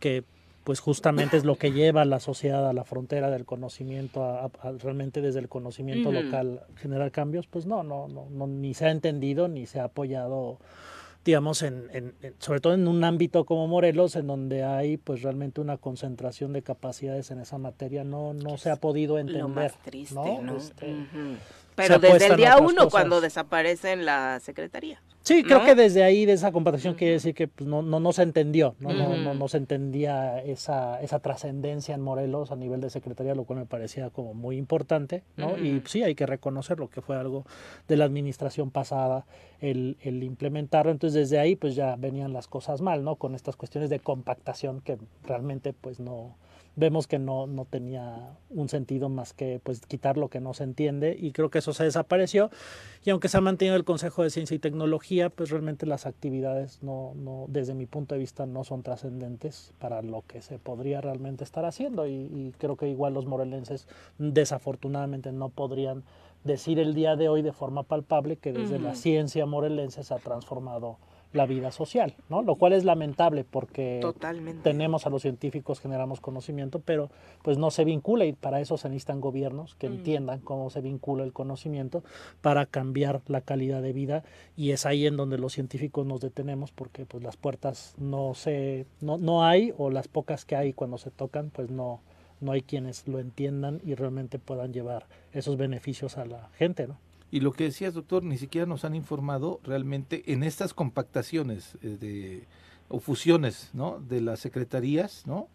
que pues justamente es lo que lleva a la sociedad a la frontera del conocimiento, a, a- a realmente desde el conocimiento local generar cambios, pues no, no, no, no, ni se ha entendido ni se ha apoyado digamos, en, en- sobre todo en un ámbito como Morelos, en donde hay pues realmente una concentración de capacidades en esa materia, no, no se ha podido entender. lo más triste, ¿no? ¿no? Este, Pero desde el día uno, cosas. cuando desaparece en la secretaría. Sí, creo ¿no? que desde ahí, de esa comparación, quiere decir que pues, no, no, no se entendió, ¿no? No, no, no se entendía esa, esa trascendencia en Morelos a nivel de secretaría, lo cual me parecía como muy importante, ¿no? Y Ujú. sí, hay que reconocerlo, que fue algo de la administración pasada el, el implementarlo. Entonces, desde ahí, pues ya venían las cosas mal, ¿no? Con estas cuestiones de compactación que realmente, pues no vemos que no, no tenía un sentido más que pues quitar lo que no se entiende y creo que eso se desapareció. Y aunque se ha mantenido el Consejo de Ciencia y Tecnología pues realmente las actividades no, no desde mi punto de vista no son trascendentes para lo que se podría realmente estar haciendo. Y, y creo que igual los morelenses desafortunadamente no podrían decir el día de hoy de forma palpable que desde la ciencia morelense se ha transformado la vida social, ¿no? Lo cual es lamentable porque Totalmente. tenemos a los científicos, generamos conocimiento, pero pues no se vincula y para eso se necesitan gobiernos que Mm. entiendan cómo se vincula el conocimiento para cambiar la calidad de vida y es ahí en donde los científicos nos detenemos porque pues las puertas no se no, no hay o las pocas que hay cuando se tocan pues no no hay quienes lo entiendan y realmente puedan llevar esos beneficios a la gente, ¿no? Y lo que decías, doctor, ni siquiera nos han informado realmente en estas compactaciones eh, de, o fusiones ¿no? de las secretarías, ¿no?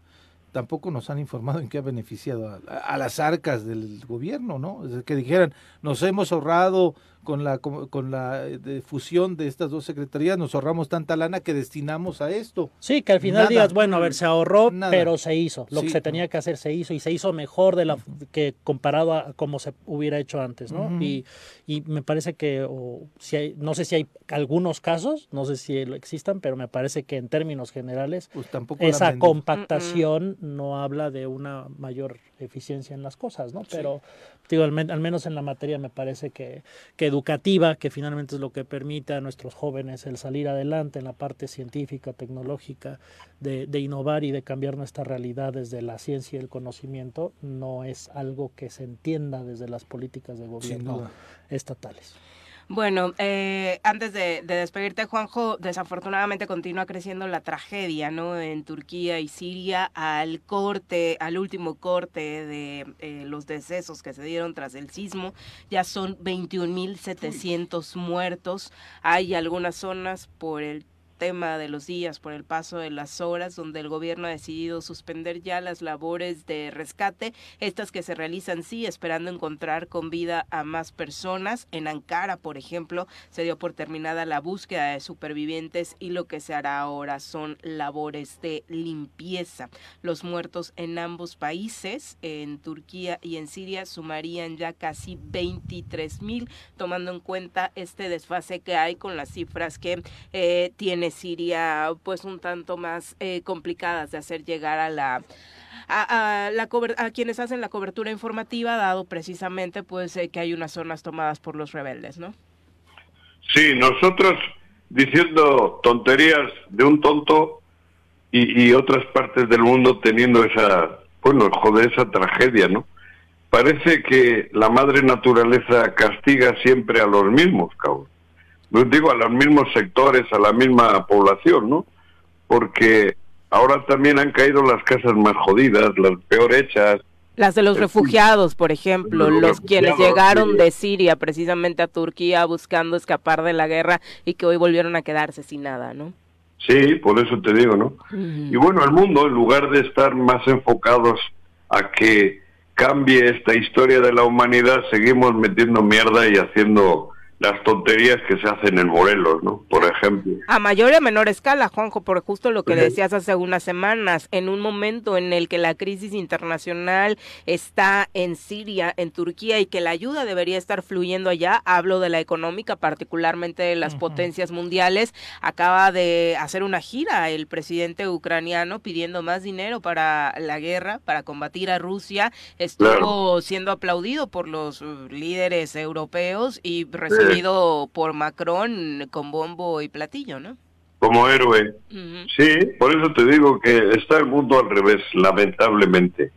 Tampoco nos han informado en qué ha beneficiado a, las arcas del gobierno, ¿no? Que dijeran, nos hemos ahorrado con la, con, la eh, de fusión de estas dos secretarías, nos ahorramos tanta lana que destinamos a esto. Sí, que al final Nada. digas, bueno, a ver, se ahorró, Nada. pero se hizo. Lo que Sí. se tenía que hacer se hizo y se hizo mejor de la que comparado a como se hubiera hecho antes, ¿no? Ujú. y, y me parece que, o, si hay, no sé si hay algunos casos, no sé si lo existan, pero me parece que en términos generales Pues tampoco esa compactación no habla de una mayor eficiencia en las cosas, ¿no? Pero digo, al, men- al menos en la materia me parece que, que educativa, que finalmente es lo que permite a nuestros jóvenes el salir adelante en la parte científica, tecnológica, de, de innovar y de cambiar nuestra realidad desde la ciencia y el conocimiento, no es algo que se entienda desde las políticas de gobierno estatales. Bueno, eh, antes de, despedirte, Juanjo, desafortunadamente continúa creciendo la tragedia, ¿no? En Turquía y Siria al corte, al último corte de eh, los decesos que se dieron tras el sismo, ya son 21.700 muertos. Hay algunas zonas por el tema de los días por el paso de las horas, donde el gobierno ha decidido suspender ya las labores de rescate, estas que se realizan sí esperando encontrar con vida a más personas. En Ankara, por ejemplo, se dio por terminada la búsqueda de supervivientes y lo que se hará ahora son labores de limpieza. Los muertos en ambos países, en Turquía y en Siria, sumarían ya casi 23 mil, tomando en cuenta este desfase que hay con las cifras que eh, tiene Siria pues un tanto más eh, complicadas de hacer llegar a la a, la a quienes hacen la cobertura informativa dado precisamente pues eh, que hay unas zonas tomadas por los rebeldes, ¿no? Sí, nosotros diciendo tonterías de un tonto y, y otras partes del mundo teniendo esa, bueno, joder, esa tragedia, ¿no? Parece que la madre naturaleza castiga siempre a los mismos, cabrón digo, a los mismos sectores, a la misma población, ¿no? Porque ahora también han caído las casas más jodidas, las peor hechas. Las de los refugiados, por ejemplo, los, quienes llegaron de Siria precisamente a Turquía buscando escapar de la guerra y que hoy volvieron a quedarse sin nada, ¿no? Sí, por eso te digo, ¿no? Y bueno, el mundo, en lugar de estar más enfocados a que cambie esta historia de la humanidad, seguimos metiendo mierda y haciendo las tonterías que se hacen en Morelos, ¿no? Por ejemplo. A mayor y a menor escala, Juanjo, por justo lo que decías hace unas semanas, en un momento en el que la crisis internacional está en Siria, en Turquía, y que la ayuda debería estar fluyendo allá, hablo de la económica, particularmente de las potencias mundiales, acaba de hacer una gira el presidente ucraniano pidiendo más dinero para la guerra, para combatir a Rusia, estuvo siendo aplaudido por los uh, líderes europeos y recibiendo por Macron con bombo y platillo, ¿no? Como héroe. Sí, por eso te digo que está el mundo al revés, lamentablemente.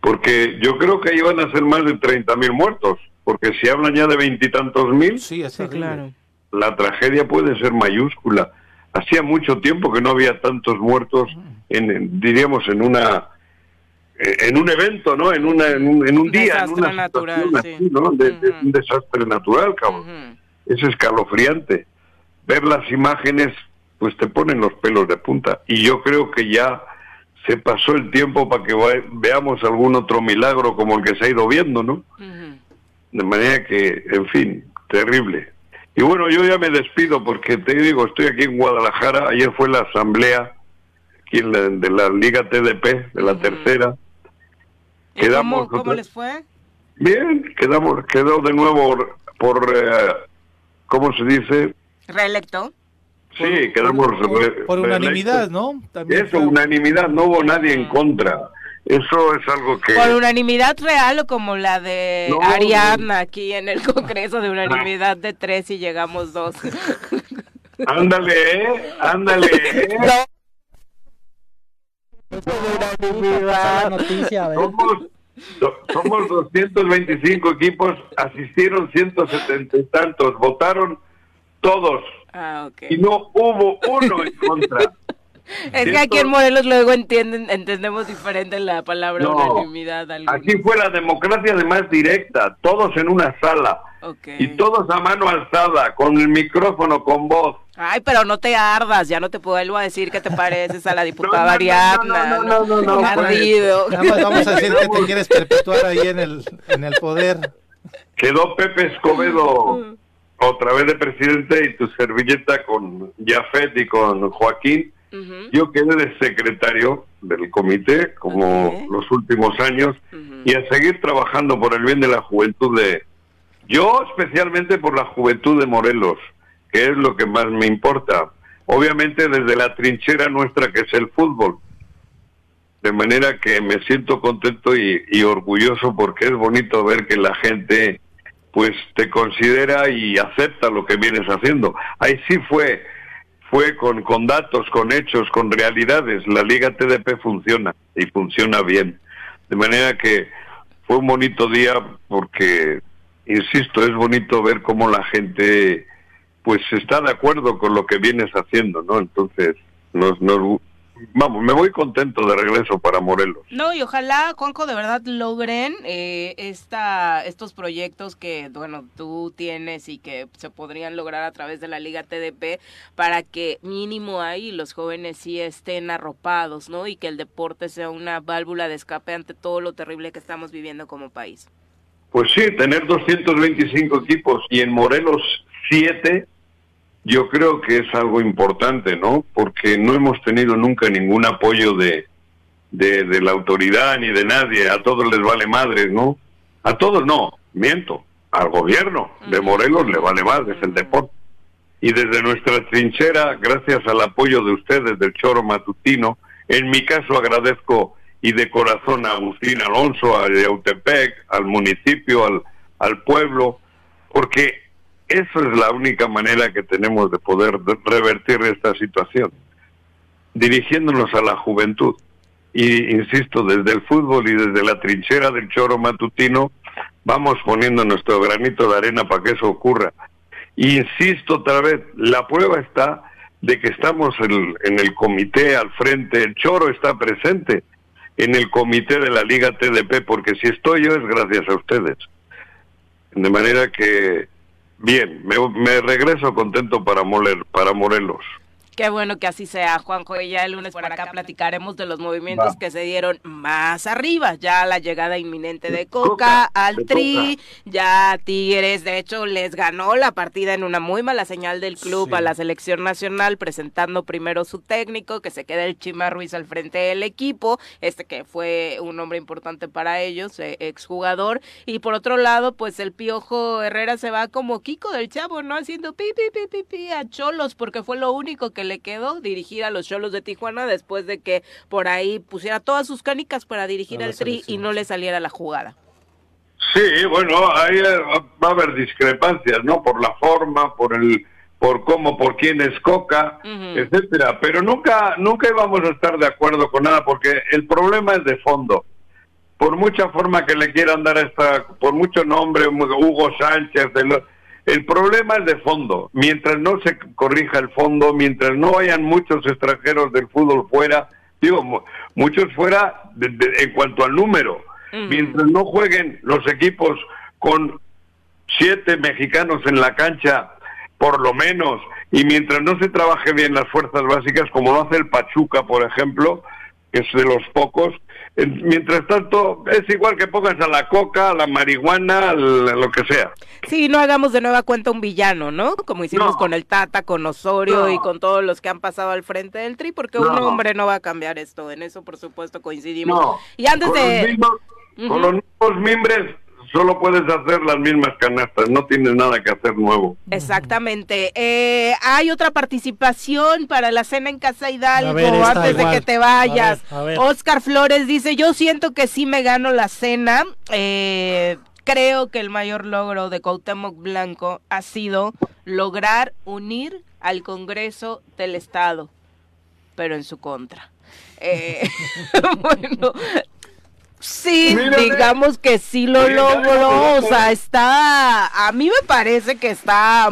Porque yo creo que iban a ser más de 30 mil muertos, porque si hablan ya de veintitantos mil, sí, claro. la tragedia puede ser mayúscula. Hacía mucho tiempo que no había tantos muertos, en, diríamos, en una en un evento, ¿no? En, una, en, un, día, en una natural, ¿no? De, un desastre natural, cabrón. Es escalofriante. Ver las imágenes, pues te ponen los pelos de punta. Y yo creo que ya se pasó el tiempo para que veamos algún otro milagro como el que se ha ido viendo, ¿no? De manera que, en fin, terrible. Y bueno, yo ya me despido porque te digo, estoy aquí en Guadalajara. Ayer fue la asamblea aquí de la Liga TDP, de la tercera Quedamos, ¿Cómo, les fue? Bien, quedamos, quedó de nuevo por, eh, ¿cómo se dice? Reelecto. Sí, quedamos por, unanimidad, ¿no? Eso, unanimidad, no hubo nadie en contra. Eso es algo que... Por unanimidad real o como la de Ariadna aquí en el Congreso de unanimidad de tres y llegamos dos. Ándale, ¿eh? ¿eh? Somos, 225 equipos, asistieron 170 y tantos, votaron todos. Ah, y no hubo uno en contra. Es que aquí en Morelos luego entienden, entendemos diferente la palabra unanimidad. Aquí fue la democracia de más directa, todos en una sala. Y todos a mano alzada, con el micrófono, con voz. Ay, pero no te ardas, ya no te vuelvo a decir que te pareces a la diputada Ariadna. No, no, no, no, vamos a decir que te quieres perpetuar ahí en el, en el poder. Quedó Pepe Escobedo otra vez de presidente y tu servilleta con Jafet y con Joaquín. Yo quedé de secretario del comité como los últimos años y a seguir trabajando por el bien de la juventud de, yo especialmente por la juventud de Morelos, que es lo que más me importa. Obviamente desde la trinchera nuestra que es el fútbol. De manera que me siento contento y, orgulloso porque es bonito ver que la gente pues te considera y acepta lo que vienes haciendo. Ahí sí fue, fue con, con datos, con hechos, con realidades. La Liga TDP funciona y funciona bien. De manera que fue un bonito día porque insisto, es bonito ver cómo la gente pues está de acuerdo con lo que vienes haciendo, ¿no? Entonces, nos, nos, vamos, me voy contento de regreso para Morelos. No, y ojalá, Juanjo, de verdad logren eh, esta, estos proyectos que, bueno, tú tienes y que se podrían lograr a través de la Liga TDP para que mínimo ahí los jóvenes sí estén arropados, ¿no? Y que el deporte sea una válvula de escape ante todo lo terrible que estamos viviendo como país. Pues sí, tener 225 equipos y en Morelos 7 yo creo que es algo importante, ¿no? Porque no hemos tenido nunca ningún apoyo de, de, la autoridad ni de nadie. A todos les vale madre, ¿no? A todos no, miento. Al gobierno de Morelos le vale madre, es el deporte. Y desde nuestra trinchera, gracias al apoyo de ustedes del Choro Matutino, en mi caso agradezco y de corazón a Agustín Alonso, a Yautepec, al municipio, al, al pueblo, porque eso es la única manera que tenemos de poder revertir esta situación, dirigiéndonos a la juventud. Y insisto, desde el fútbol y desde la trinchera del choro matutino, vamos poniendo nuestro granito de arena para que eso ocurra. Insisto otra vez, la prueba está de que estamos en, el comité al frente, el choro está presente en el comité de la Liga TDP, porque si estoy yo es gracias a ustedes. De manera que Bien, me, regreso contento para, para Morelos. Qué bueno que así sea, Juanjo. Y ya el lunes por acá platicaremos de los movimientos que se dieron más arriba. Ya la llegada inminente de Coca, al Tri, ya Tigres, de hecho, les ganó la partida en una muy mala señal del club a la selección nacional, presentando primero su técnico, que se queda el Chima Ruiz al frente del equipo, este que fue un hombre importante para ellos, eh, exjugador. Y por otro lado, pues el Piojo Herrera se va como Kiko del Chavo, ¿no? Haciendo pi, pi, pi, pi, pi a Cholos, porque fue lo único que le quedó dirigir a los Cholos de Tijuana después de que por ahí pusiera todas sus canicas para dirigir al Tri y no le saliera la jugada. Sí, bueno, ahí va a haber discrepancias, ¿no? Por la forma, por el por cómo, por quién es Coca, etcétera, pero nunca nunca íbamos a estar de acuerdo con nada porque el problema es de fondo. Por mucha forma que le quieran dar a esta, por mucho nombre, Hugo Sánchez, el, el problema es de fondo. Mientras no se corrija el fondo, mientras no hayan muchos extranjeros del fútbol fuera, digo, muchos fuera en cuanto al número, mientras no jueguen los equipos con siete mexicanos en la cancha, por lo menos, y mientras no se trabaje bien las fuerzas básicas, como lo hace el Pachuca, por ejemplo, que es de los pocos, Mientras tanto, es igual que pongas a la coca, a la marihuana, a lo que sea. Sí, no hagamos de nueva cuenta un villano, ¿no? Como hicimos con el Tata, con Osorio y con todos los que han pasado al frente del Tri, porque un hombre no va a cambiar esto. En eso, por supuesto, coincidimos. Y antes de... Con los mismos mimbres solo puedes hacer las mismas canastas, no tienes nada que hacer nuevo. Exactamente. Eh, hay otra participación para la cena en Casa Hidalgo antes de que te vayas. Oscar Flores dice, yo siento que sí me gano la cena. Eh, creo que el mayor logro de Cuauhtémoc Blanco ha sido lograr unir al Congreso del Estado, pero en su contra. Eh, bueno, Sí, digamos que sí lo logró, o sea, está, a mí me parece que está,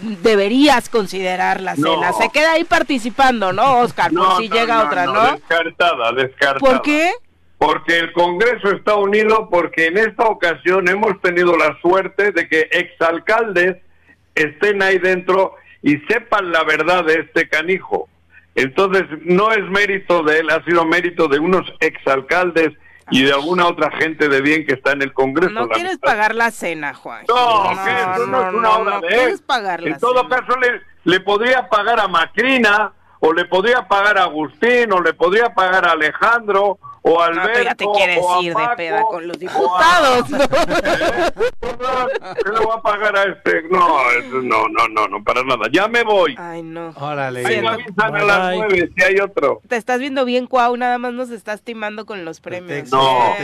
deberías considerar la cena, se queda ahí participando, ¿no, Oscar? por si llega otra, ¿no? Descartada, descartada. ¿Por qué? Porque el Congreso está unido porque en esta ocasión hemos tenido la suerte de que exalcaldes estén ahí dentro y sepan la verdad de este canijo. Entonces, no es mérito de él, ha sido mérito de unos exalcaldes y de alguna otra gente de bien que está en el Congreso. No quieres pagar la cena, Juan. No, no, que eso no, es una obra de él. Pagar en todo caso, le, le podría pagar a Macrina, o le podría pagar a Agustín, o le podría pagar a Alejandro, o Alberto, no, ya te quieres ir de peda con los diputados. ¿Qué le voy a pagar a este? No, no, no, no, no, para nada. Ya me voy. Ay, no. Órale. Ahí me avisan a las nueve si hay otro. Te estás viendo bien, Cuau, nada más nos estás timando con los premios. No,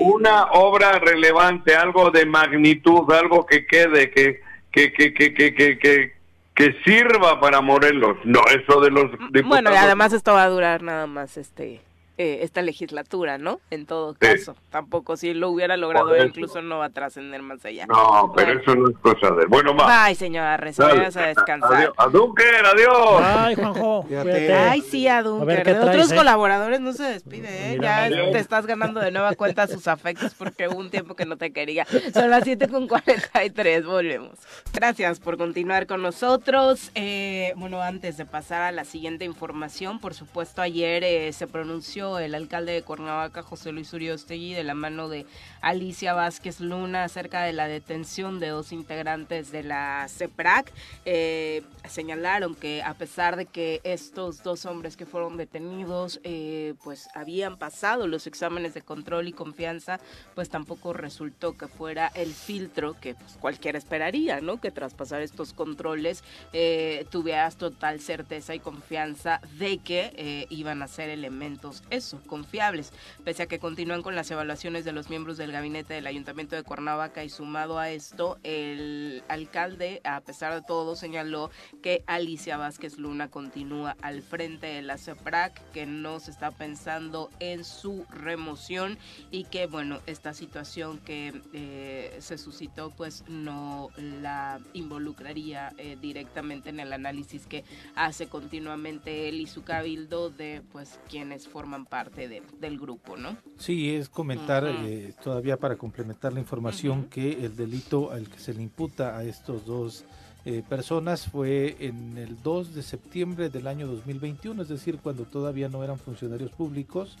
una obra relevante, algo de magnitud, algo que quede, que, que, que, que, que, que, que sirva para Morelos. No, eso de los Bueno, y además esto va a durar nada más este eh, esta legislatura, ¿no? En todo caso, tampoco si lo hubiera logrado incluso no va a trascender más allá. No, pero eso no es cosa de... Bueno, más. Ay, señora Arreza, a descansar. Adiós. A Dunker, adiós. Ay, Juanjo. Ay, sí, a Dunker. De otros eh? colaboradores no se despide, ¿eh? ya te estás ganando de nueva cuenta sus afectos porque hubo un tiempo que no te quería. Son las 7 con 43, volvemos. Gracias por continuar con nosotros. Eh, bueno, antes de pasar a la siguiente información, por supuesto, ayer eh, se pronunció el alcalde de Cuernavaca, José Luis Uriostegui, de la mano de Alicia Vázquez Luna, acerca de la detención de dos integrantes de la CEPRAC. Eh, señalaron que a pesar de que estos dos hombres que fueron detenidos, eh, pues habían pasado los exámenes de control y confianza, pues tampoco resultó que fuera el filtro que pues, cualquiera esperaría, ¿no? Que tras pasar estos controles eh, tuvieras total certeza y confianza de que iban a ser elementos eso, confiables, pese a que continúan con las evaluaciones de los miembros del gabinete del Ayuntamiento de Cuernavaca y sumado a esto, el alcalde, a pesar de todo, señaló que Alicia Vázquez Luna continúa al frente de la CEPRAC, que no se está pensando en su remoción y que, bueno, esta situación que eh, se suscitó, pues no la involucraría eh, directamente en el análisis que hace continuamente él y su cabildo de, pues, quienes forman parte del grupo, ¿no? Sí, es comentar eh, todavía para complementar la información que el delito al que se le imputa a estos dos eh, personas fue en el 2 de septiembre del año 2021, es decir, cuando todavía no eran funcionarios públicos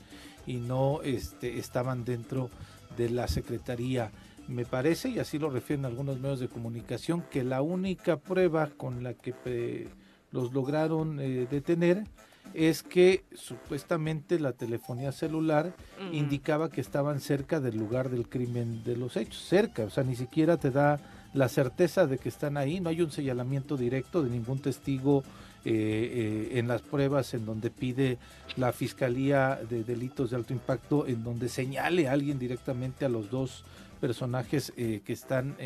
y no este, estaban dentro de la Secretaría. Me parece, y así lo refieren algunos medios de comunicación, que la única prueba con la que eh, los lograron detener es que supuestamente la telefonía celular indicaba que estaban cerca del lugar del crimen de los hechos, cerca, o sea, ni siquiera te da la certeza de que están ahí, no hay un señalamiento directo de ningún testigo eh, eh, en las pruebas en donde pide la Fiscalía de Delitos de Alto Impacto, en donde señale a alguien directamente a los dos personajes eh, que están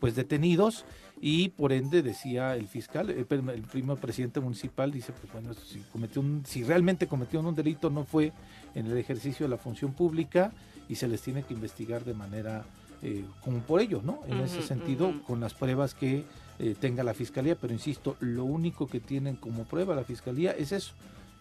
pues detenidos y por ende decía el fiscal, el, primer presidente municipal dice, pues bueno, si cometió un, si realmente cometió un delito no fue en el ejercicio de la función pública y se les tiene que investigar de manera eh, como por ello, ¿no? En ese sentido, con las pruebas que eh, tenga la fiscalía, pero insisto, lo único que tienen como prueba la fiscalía es eso,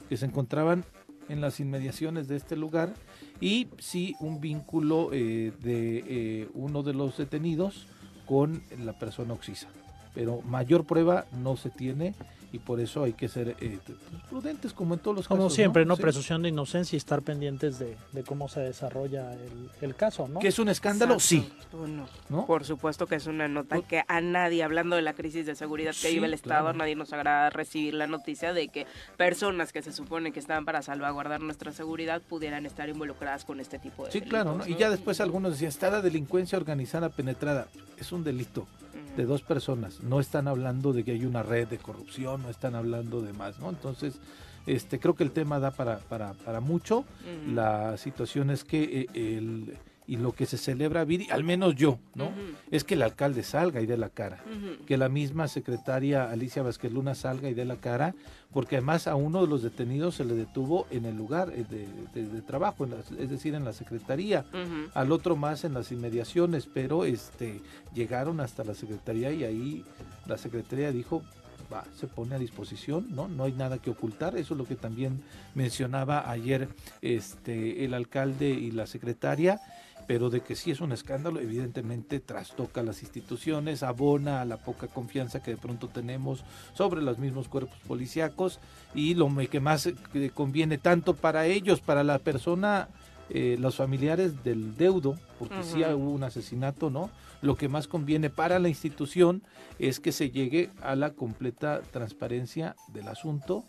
que se encontraban en las inmediaciones de este lugar y sí un vínculo eh, de uno de los detenidos con la persona oxisa. Pero mayor prueba no se tiene y por eso hay que ser eh, pues, prudentes como en todos los como casos. Como siempre, ¿no? Presunción de inocencia y estar pendientes de, cómo se desarrolla el, caso, ¿no? ¿Que es un escándalo? Sí. ¿No? Por supuesto que es una nota que a nadie, hablando de la crisis de seguridad que vive el Estado, nadie nos agrada recibir la noticia de que personas que se supone que estaban para salvaguardar nuestra seguridad pudieran estar involucradas con este tipo de Sí, claro, ¿no? Y ya después algunos decían, está la delincuencia organizada penetrada. Es un delito de dos personas. No están hablando de que hay una red de corrupción, no están hablando de más, ¿no? Entonces, este, creo que el tema da para, para, para mucho. La situación es que eh, el y lo que se celebra, Viri, al menos yo, ¿no? Es que el alcalde salga y dé la cara, que la misma secretaria Alicia Vázquez Luna salga y dé la cara, porque además a uno de los detenidos se le detuvo en el lugar eh, de, trabajo, es decir, en la secretaría, al otro más en las inmediaciones, pero este llegaron hasta la secretaría y ahí la secretaría dijo, Va, se pone a disposición, ¿no? No hay nada que ocultar, eso es lo que también mencionaba ayer este el alcalde y la secretaria pero de que sí es un escándalo, evidentemente trastoca las instituciones, abona a la poca confianza que de pronto tenemos sobre los mismos cuerpos policíacos y lo que más conviene tanto para ellos, para la persona, eh, los familiares del deudo, porque sí hubo un asesinato, ¿no? Lo que más conviene para la institución es que se llegue a la completa transparencia del asunto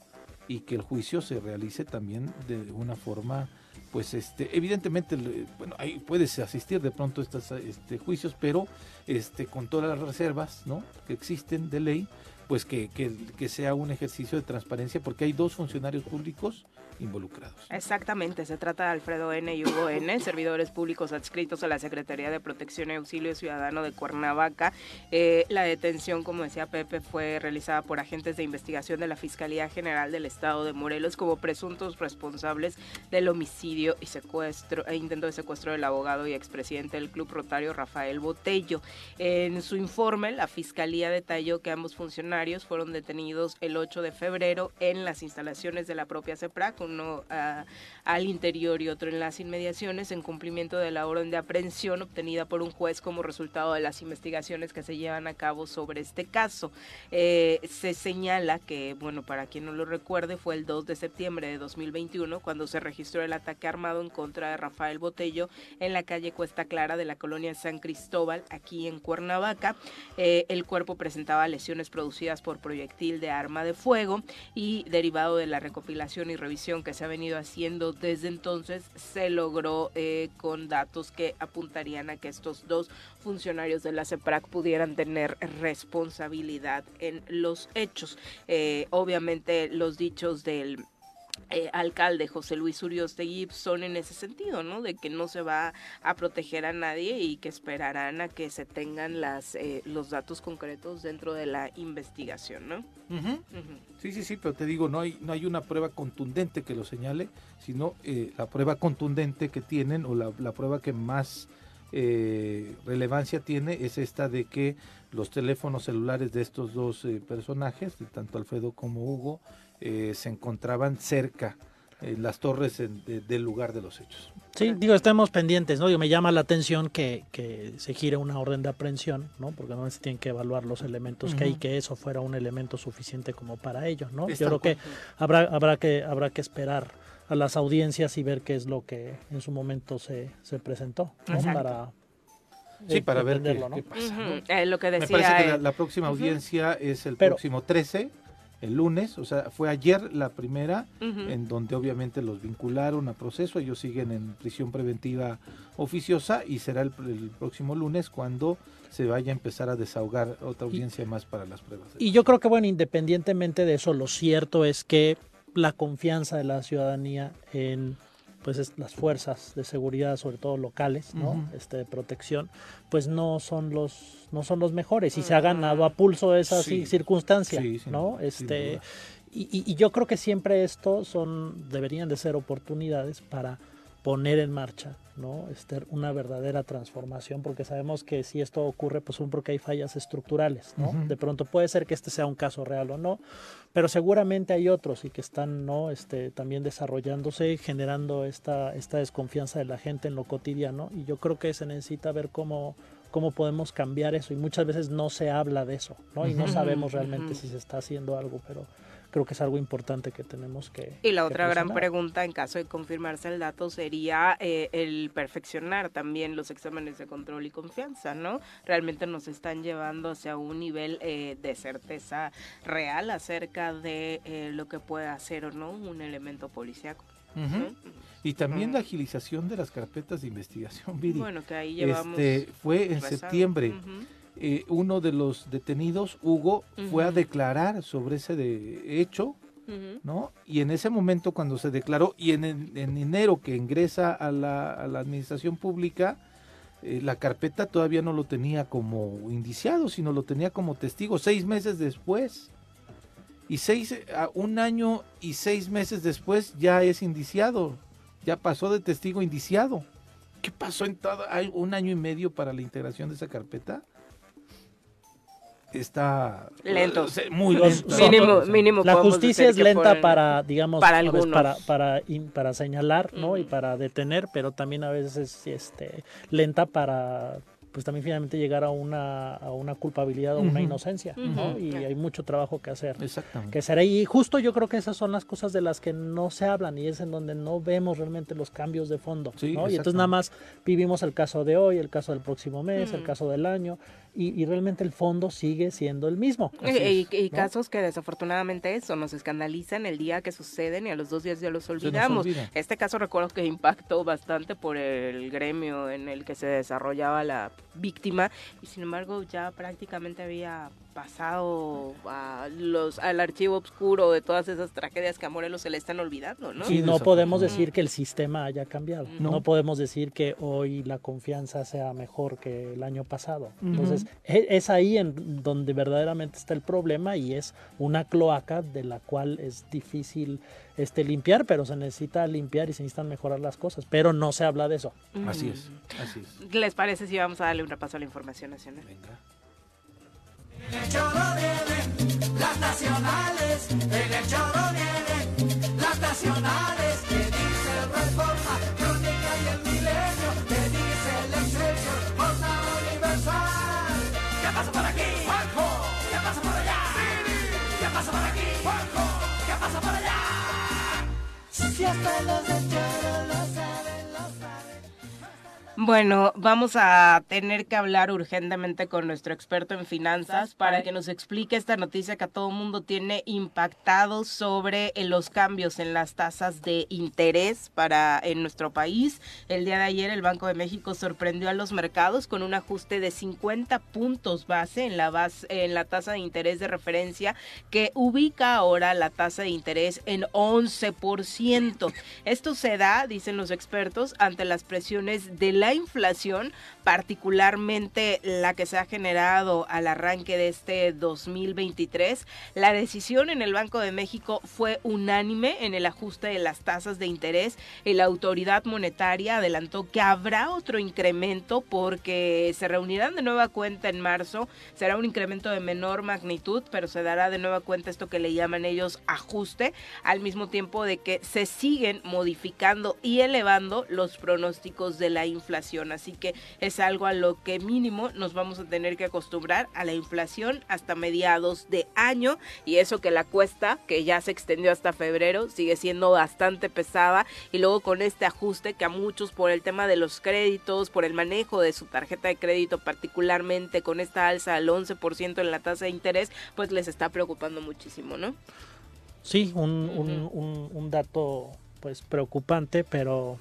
y que el juicio se realice también de una forma pues este evidentemente bueno ahí puedes asistir de pronto a estos este, juicios pero este con todas las reservas no que existen de ley pues que, que, sea un ejercicio de transparencia porque hay dos funcionarios públicos involucrados. Exactamente, se trata de Alfredo N. y Hugo N., servidores públicos adscritos a la Secretaría de Protección y Auxilio Ciudadano de Cuernavaca. Eh, la detención, como decía Pepe, fue realizada por agentes de investigación de la Fiscalía General del Estado de Morelos como presuntos responsables del homicidio y secuestro e intento de secuestro del abogado y expresidente del Club Rotario Rafael Botello. En su informe, la Fiscalía detalló que ambos funcionarios fueron detenidos el 8 de febrero en las instalaciones de la propia CEPRAC uno ah, al interior y otro en las inmediaciones, en cumplimiento de la orden de aprehensión obtenida por un juez como resultado de las investigaciones que se llevan a cabo sobre este caso. Eh, se señala que, bueno, para quien no lo recuerde, fue el 2 de septiembre de 2021 cuando se registró el ataque armado en contra de Rafael Botello en la calle Cuesta Clara de la colonia San Cristóbal, aquí en Cuernavaca. Eh, el cuerpo presentaba lesiones producidas por proyectil de arma de fuego y derivado de la recopilación y revisión que se ha venido haciendo desde entonces se logró eh, con datos que apuntarían a que estos dos funcionarios de la CEPRAC pudieran tener responsabilidad en los hechos. Eh, obviamente los dichos del eh, alcalde José Luis Uriostegui son en ese sentido, ¿no? De que no se va a proteger a nadie y que esperarán a que se tengan las eh, los datos concretos dentro de la investigación, ¿no? Sí, sí, sí, pero te digo, no hay no hay una prueba contundente que lo señale, sino eh, la prueba contundente que tienen o la, la prueba que más relevancia tiene es esta de que los teléfonos celulares de estos dos personajes, de tanto Alfredo como Hugo, eh, se encontraban cerca eh, las torres del lugar de los hechos. Sí, digo, estamos pendientes, ¿no? Digo, me llama la atención que, que, se gire una orden de aprehensión, ¿no? Porque no se tienen que evaluar los elementos que hay, que eso fuera un elemento suficiente como para ello, ¿no? Yo creo que habrá, habrá que habrá que esperar a las audiencias y ver qué es lo que en su momento se, se presentó, ¿no? Para Sí, para ver qué, pasa. lo que decía, Me parece que la, próxima audiencia es el próximo 13 el lunes, o sea, fue ayer la primera, en donde obviamente los vincularon a proceso, ellos siguen en prisión preventiva oficiosa y será el, próximo lunes cuando se vaya a empezar a desahogar otra audiencia más para las pruebas. Y yo creo que, bueno, independientemente de eso, lo cierto es que la confianza de la ciudadanía en pues las fuerzas de seguridad, sobre todo locales, ¿no? Este de protección, pues no son los no son los mejores y se ha ganado a pulso esa circunstancia, ¿no? Este y, y, yo creo que siempre esto son deberían de ser oportunidades para poner en marcha ¿no? Este, una verdadera transformación, porque sabemos que si esto ocurre, pues un porque hay fallas estructurales, ¿no? De pronto puede ser que este sea un caso real o no, pero seguramente hay otros y que están, ¿no? Este, también desarrollándose, generando esta, esta desconfianza de la gente en lo cotidiano, y yo creo que se necesita ver cómo cómo podemos cambiar eso y muchas veces no se habla de eso, ¿no? Y no sabemos realmente si se está haciendo algo, pero creo que es algo importante que tenemos que... Y la otra gran pregunta, en caso de confirmarse el dato, sería eh, el perfeccionar también los exámenes de control y confianza, ¿no? Realmente nos están llevando hacia un nivel eh, de certeza real acerca de eh, lo que puede hacer o no un elemento policiaco. Y también la agilización de las carpetas de investigación, Viri. Bueno, que ahí llevamos... Este, fue en septiembre. Eh, uno de los detenidos, Hugo, fue a declarar sobre ese de hecho, ¿no? Y en ese momento cuando se declaró, y en, en enero que ingresa a la, a la administración pública, eh, la carpeta todavía no lo tenía como indiciado, sino lo tenía como testigo seis meses después. Y seis, un año y seis meses después ya es indiciado, ya pasó de testigo indiciado. ¿Qué pasó en todo? ¿Hay un año y medio para la integración de esa carpeta? Está lento, muy lento. Mínimo, mínimo la justicia es lenta para, digamos, para, para, para, para, señalar, ¿no? Y para detener, pero también a veces es este, lenta para pues también finalmente llegar a una, a una culpabilidad o una inocencia, ¿no? Y hay mucho trabajo que hacer. Exactamente. Que ahí. Y justo yo creo que esas son las cosas de las que no se hablan y es en donde no vemos realmente los cambios de fondo, ¿no? Y entonces nada más vivimos el caso de hoy, el caso del próximo mes, el caso del año, y, realmente el fondo sigue siendo el mismo. y, casos que desafortunadamente eso nos escandalizan el día que suceden y a los dos días ya los olvidamos. Este caso recuerdo que impactó bastante por el gremio en el que se desarrollaba la víctima y sin embargo ya prácticamente había pasado, a los, al archivo oscuro de todas esas tragedias que a Morelos se le están olvidando, ¿no? Y no podemos decir que el sistema haya cambiado. No. podemos decir que hoy la confianza sea mejor que el año pasado. Entonces, es ahí en donde verdaderamente está el problema y es una cloaca de la cual es difícil este limpiar, pero se necesita limpiar y se necesitan mejorar las cosas, pero no se habla de eso. Así es, así es. ¿Les parece si vamos a darle un repaso a la información nacional? Venga. En el choro vienen las nacionales, en el choro vienen las nacionales, pasa por allá? Si hasta los saben, lo saben. Bueno, vamos a tener que hablar urgentemente con nuestro experto en finanzas para que nos explique esta noticia que a todo mundo tiene impactado sobre eh, los cambios en las tasas de interés para en nuestro país. El día de ayer el Banco de México sorprendió a los mercados con un ajuste de 50 puntos base en la base, en la tasa de interés de referencia que ubica ahora la tasa de interés en 11%. Esto se da, dicen los expertos, ante las presiones de la inflación, particularmente la que se ha generado al arranque de este 2023. La decisión en el Banco de México fue unánime en el ajuste de las tasas de interés la autoridad monetaria adelantó que habrá otro incremento porque se reunirán de nueva cuenta en marzo. Será un incremento de menor magnitud, pero se dará de nueva cuenta esto que le llaman ellos ajuste, al mismo tiempo de que se siguen modificando y elevando los pronósticos de la inflación. Así que es algo a lo que mínimo nos vamos a tener que acostumbrar a la inflación hasta mediados de año y eso que la cuesta, que ya se extendió hasta febrero, sigue siendo bastante pesada y luego con este ajuste que a muchos por el tema de los créditos, por el manejo de su tarjeta de crédito particularmente con esta alza al 11% en la tasa de interés, pues les está preocupando muchísimo, ¿no? Sí, un, un, un, un dato pues preocupante, pero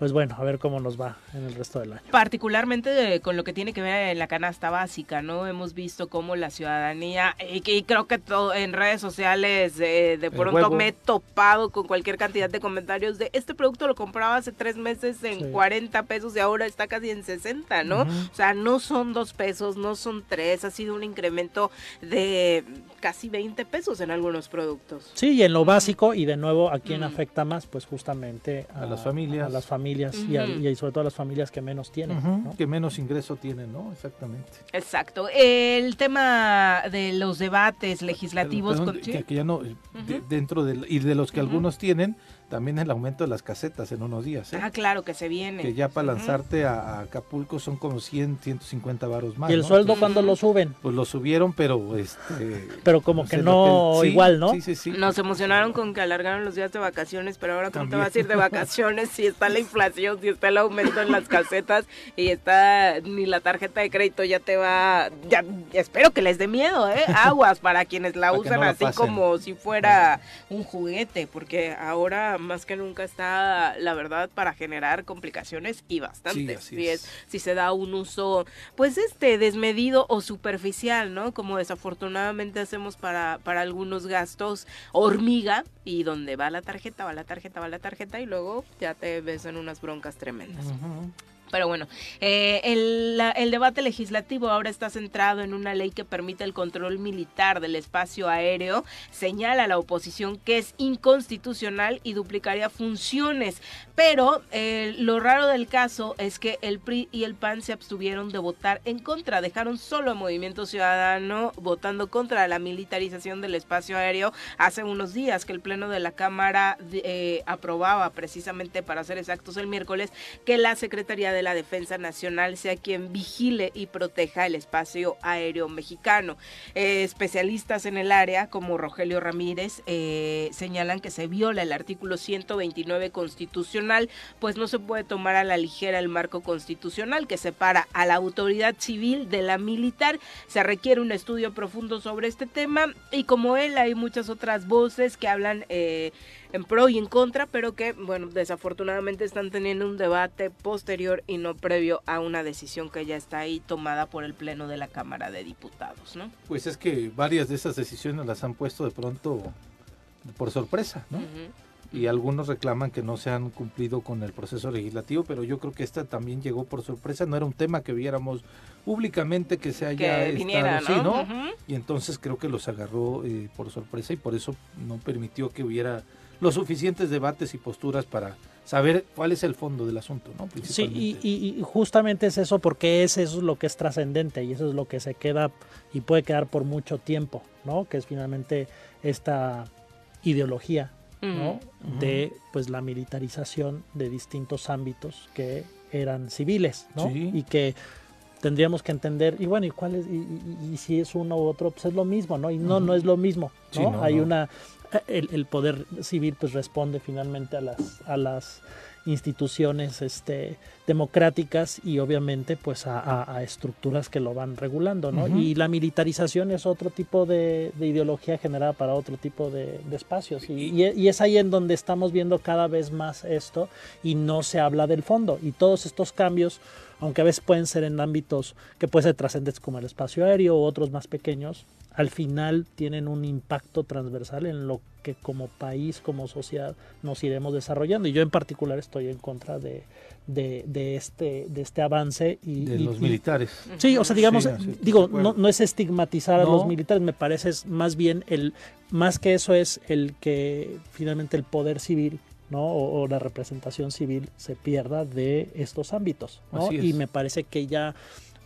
pues bueno, a ver cómo nos va en el resto del año. Particularmente de, con lo que tiene que ver en la canasta básica, ¿no? Hemos visto cómo la ciudadanía, y, y creo que todo, en redes sociales eh, de pronto me he topado con cualquier cantidad de comentarios de este producto lo compraba hace tres meses en Sí. 40 pesos y ahora está casi en 60, ¿no? Ujú. O sea, no son dos pesos, no son tres, ha sido un incremento de casi 20 pesos en algunos productos. Sí, y en lo básico, y de nuevo, ¿a quién afecta más? Pues justamente A las familias. A las familias y, a- y sobre todo a las familias que menos tienen. Que menos ingreso tienen, ¿no? Exactamente. Exacto. El tema de los debates legislativos... Perdón, con- que, ya no, de- dentro del, y de los que algunos tienen, también el aumento de las casetas en unos días, ¿eh? Ah, claro que se viene. que ya para lanzarte a, a Acapulco son como 100, 150 varos más. ¿Y el ¿no? sueldo Entonces, cuando lo suben? Pues lo subieron, pero este... Pero como que no sí, igual, ¿no? Sí, sí, sí. Nos emocionaron con que alargaron los días de vacaciones, pero ahora cómo te vas a ir de vacaciones si está la inflación, si está el aumento en las casetas y está ni la tarjeta de crédito ya te va, ya espero que les dé miedo, eh, aguas para quienes la Para usan no la así pasen. como si fuera un juguete, porque ahora más que nunca está la verdad para generar complicaciones y bastantes. así si es. es si se da un uso pues este desmedido o superficial, ¿no? Como desafortunadamente hacemos para, para algunos gastos hormiga y donde va la tarjeta, va la tarjeta, va la tarjeta y luego ya te ves en unas broncas tremendas. Ujú. Pero bueno, eh, el, la- el debate legislativo ahora está centrado en una ley que permite el control militar del espacio aéreo. Señala la oposición que es inconstitucional y duplicaría funciones. Pero eh, lo raro del caso es que el PRI y el PAN se abstuvieron de votar en contra. Dejaron solo a Movimiento Ciudadano votando contra la militarización del espacio aéreo hace unos días que el Pleno de la Cámara eh, aprobaba precisamente para ser exactos el miércoles que la Secretaría de la Defensa Nacional sea quien vigile y proteja el espacio aéreo mexicano. Eh, especialistas en el área, como Rogelio Ramírez, eh, señalan que se viola el artículo 129 constitucional, pues no se puede tomar a la ligera el marco constitucional que separa a la autoridad civil de la militar. Se requiere un estudio profundo sobre este tema y como él hay muchas otras voces que hablan... eh, en pro y en contra, pero que, bueno, desafortunadamente están teniendo un debate posterior y no previo a una decisión que ya está ahí tomada por el Pleno de la Cámara de Diputados, ¿no? Pues es que varias de esas decisiones las han puesto de pronto por sorpresa, ¿no? y algunos reclaman que no se han cumplido con el proceso legislativo, pero yo creo que esta también llegó por sorpresa, no era un tema que viéramos públicamente que se haya Que viniera, estado, ¿no? sí, ¿no? Y entonces creo que los agarró eh, por sorpresa y por eso no permitió que hubiera los suficientes debates y posturas para saber cuál es el fondo del asunto, ¿no? Sí, y, y- y justamente es eso, porque es eso es lo que es trascendente y eso es lo que se queda y puede quedar por mucho tiempo, ¿no? Que es finalmente esta ideología, ¿no? Ujú. De pues la militarización de distintos ámbitos que eran civiles, ¿no? Sí. Y que tendríamos que entender, y bueno, y cuál es, y, y- y si es uno u otro, pues es lo mismo, ¿no? Y no, no es lo mismo, ¿no? Sí, no, Hay no. una, el, el poder civil pues responde finalmente a las, a las instituciones este, democráticas y obviamente pues a, a- a estructuras que lo van regulando, ¿no? Y la militarización es otro tipo de, de ideología generada para otro tipo de, de espacios. Y, y y es ahí en donde estamos viendo cada vez más esto y no se habla del fondo. Y todos estos cambios aunque a veces pueden ser en ámbitos que pueden ser trascendentes como el espacio aéreo u otros más pequeños, al final tienen un impacto transversal en lo que como país, como sociedad nos iremos desarrollando. Y yo en particular estoy en contra de, de, de este, de este avance. Y, de y- los y- militares. Sí, o sea, digamos, Sí, sí, digo, no, no es estigmatizar a No. los militares, me parece es más bien el, más que eso es el que finalmente el poder civil, ¿no? O, o la representación civil se pierda de estos ámbitos, ¿no? Así es. Y me parece que ya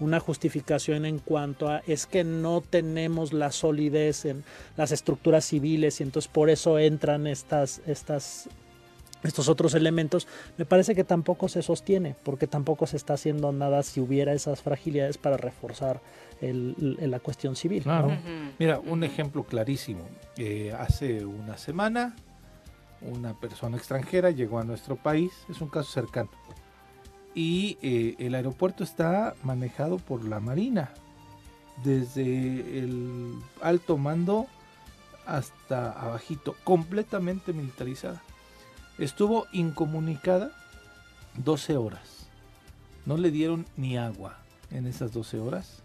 una justificación en cuanto a es que no tenemos la solidez en las estructuras civiles y entonces por eso entran estas, estas estos otros elementos, me parece que tampoco se sostiene, porque tampoco se está haciendo nada si hubiera esas fragilidades para reforzar el- el- la cuestión civil. Claro. Mira, un ejemplo clarísimo. Eh, hace una semana, una persona extranjera llegó a nuestro país, es un caso cercano, y eh, el aeropuerto está manejado por la Marina, desde el alto mando hasta abajito, completamente militarizada. Estuvo incomunicada 12 horas. No le dieron ni agua en esas 12 horas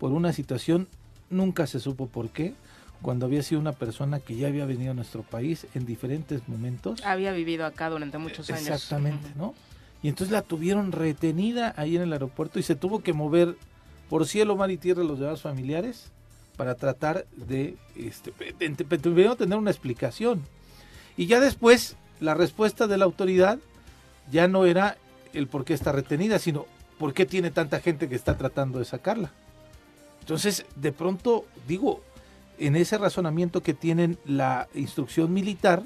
por una situación, nunca se supo por qué, cuando había sido una persona que ya había venido a nuestro país en diferentes momentos. Había vivido acá durante muchos años. Exactamente, ¿no? Y entonces la tuvieron retenida ahí en el aeropuerto y se tuvo que mover por cielo, mar y tierra los demás familiares para tratar de, este, primero tener una explicación. Y ya después, la respuesta de la autoridad ya no era el por qué está retenida, sino por qué tiene tanta gente que está tratando de sacarla. Entonces, de pronto, digo, en ese razonamiento que tienen la instrucción militar,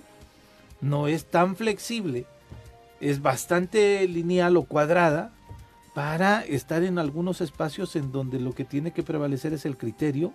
no es tan flexible, es bastante lineal o cuadrada para estar en algunos espacios en donde lo que tiene que prevalecer es el criterio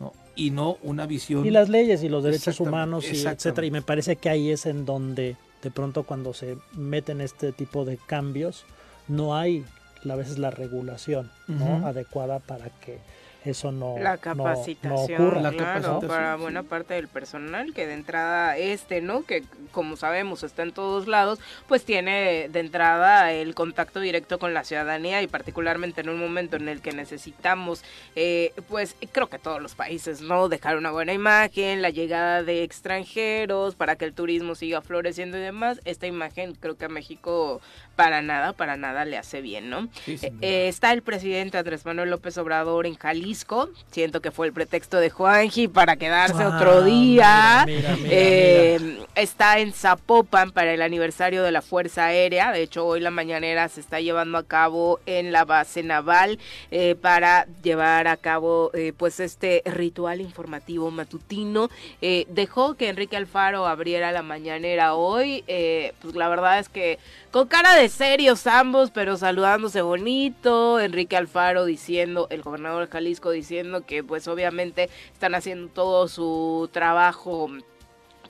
¿no? y no una visión. Y las leyes y los derechos humanos, y etcétera. Y me parece que ahí es en donde de pronto cuando se meten este tipo de cambios, no hay a veces la regulación ¿no? Adecuada para que eso no, La no- no capacitación, ocurra. La claro, capacitación, para sí. buena parte del personal que de entrada este, ¿no? Que como sabemos está en todos lados, pues tiene de entrada el contacto directo con la ciudadanía y particularmente en un momento en el que necesitamos, eh, pues creo que todos los países, ¿no? Dejar una buena imagen, la llegada de extranjeros para que el turismo siga floreciendo y demás, esta imagen creo que a México para nada, para nada le hace bien, ¿no? Sí, Eh, está el presidente Andrés Manuel López Obrador en Jalisco. Siento que fue el pretexto de Juanji para quedarse Ah, otro día. mira, mira, Eh, Está en Zapopan para el aniversario de la Fuerza Aérea. De hecho, hoy la mañanera se está llevando a cabo en la base naval eh, para llevar a cabo pues este ritual informativo matutino. Dejó que Enrique Alfaro abriera la mañanera hoy. Pues la verdad es que con cara de serios ambos, pero saludándose bonito. Enrique Alfaro diciendo, el gobernador de Jalisco diciendo que pues obviamente están haciendo todo su trabajo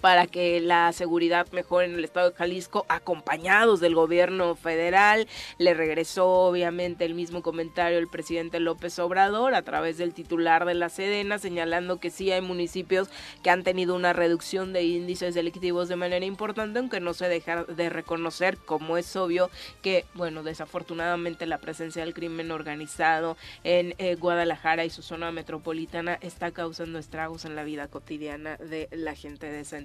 para que la seguridad mejore en el estado de Jalisco, acompañados del gobierno federal. Le regresó obviamente el mismo comentario el presidente López Obrador a través del titular de la Sedena, señalando que sí hay municipios que han tenido una reducción de índices delictivos de manera importante, aunque no se deja de reconocer, como es obvio, que, bueno, desafortunadamente la presencia del crimen organizado en eh, Guadalajara y su zona metropolitana está causando estragos en la vida cotidiana de la gente de esa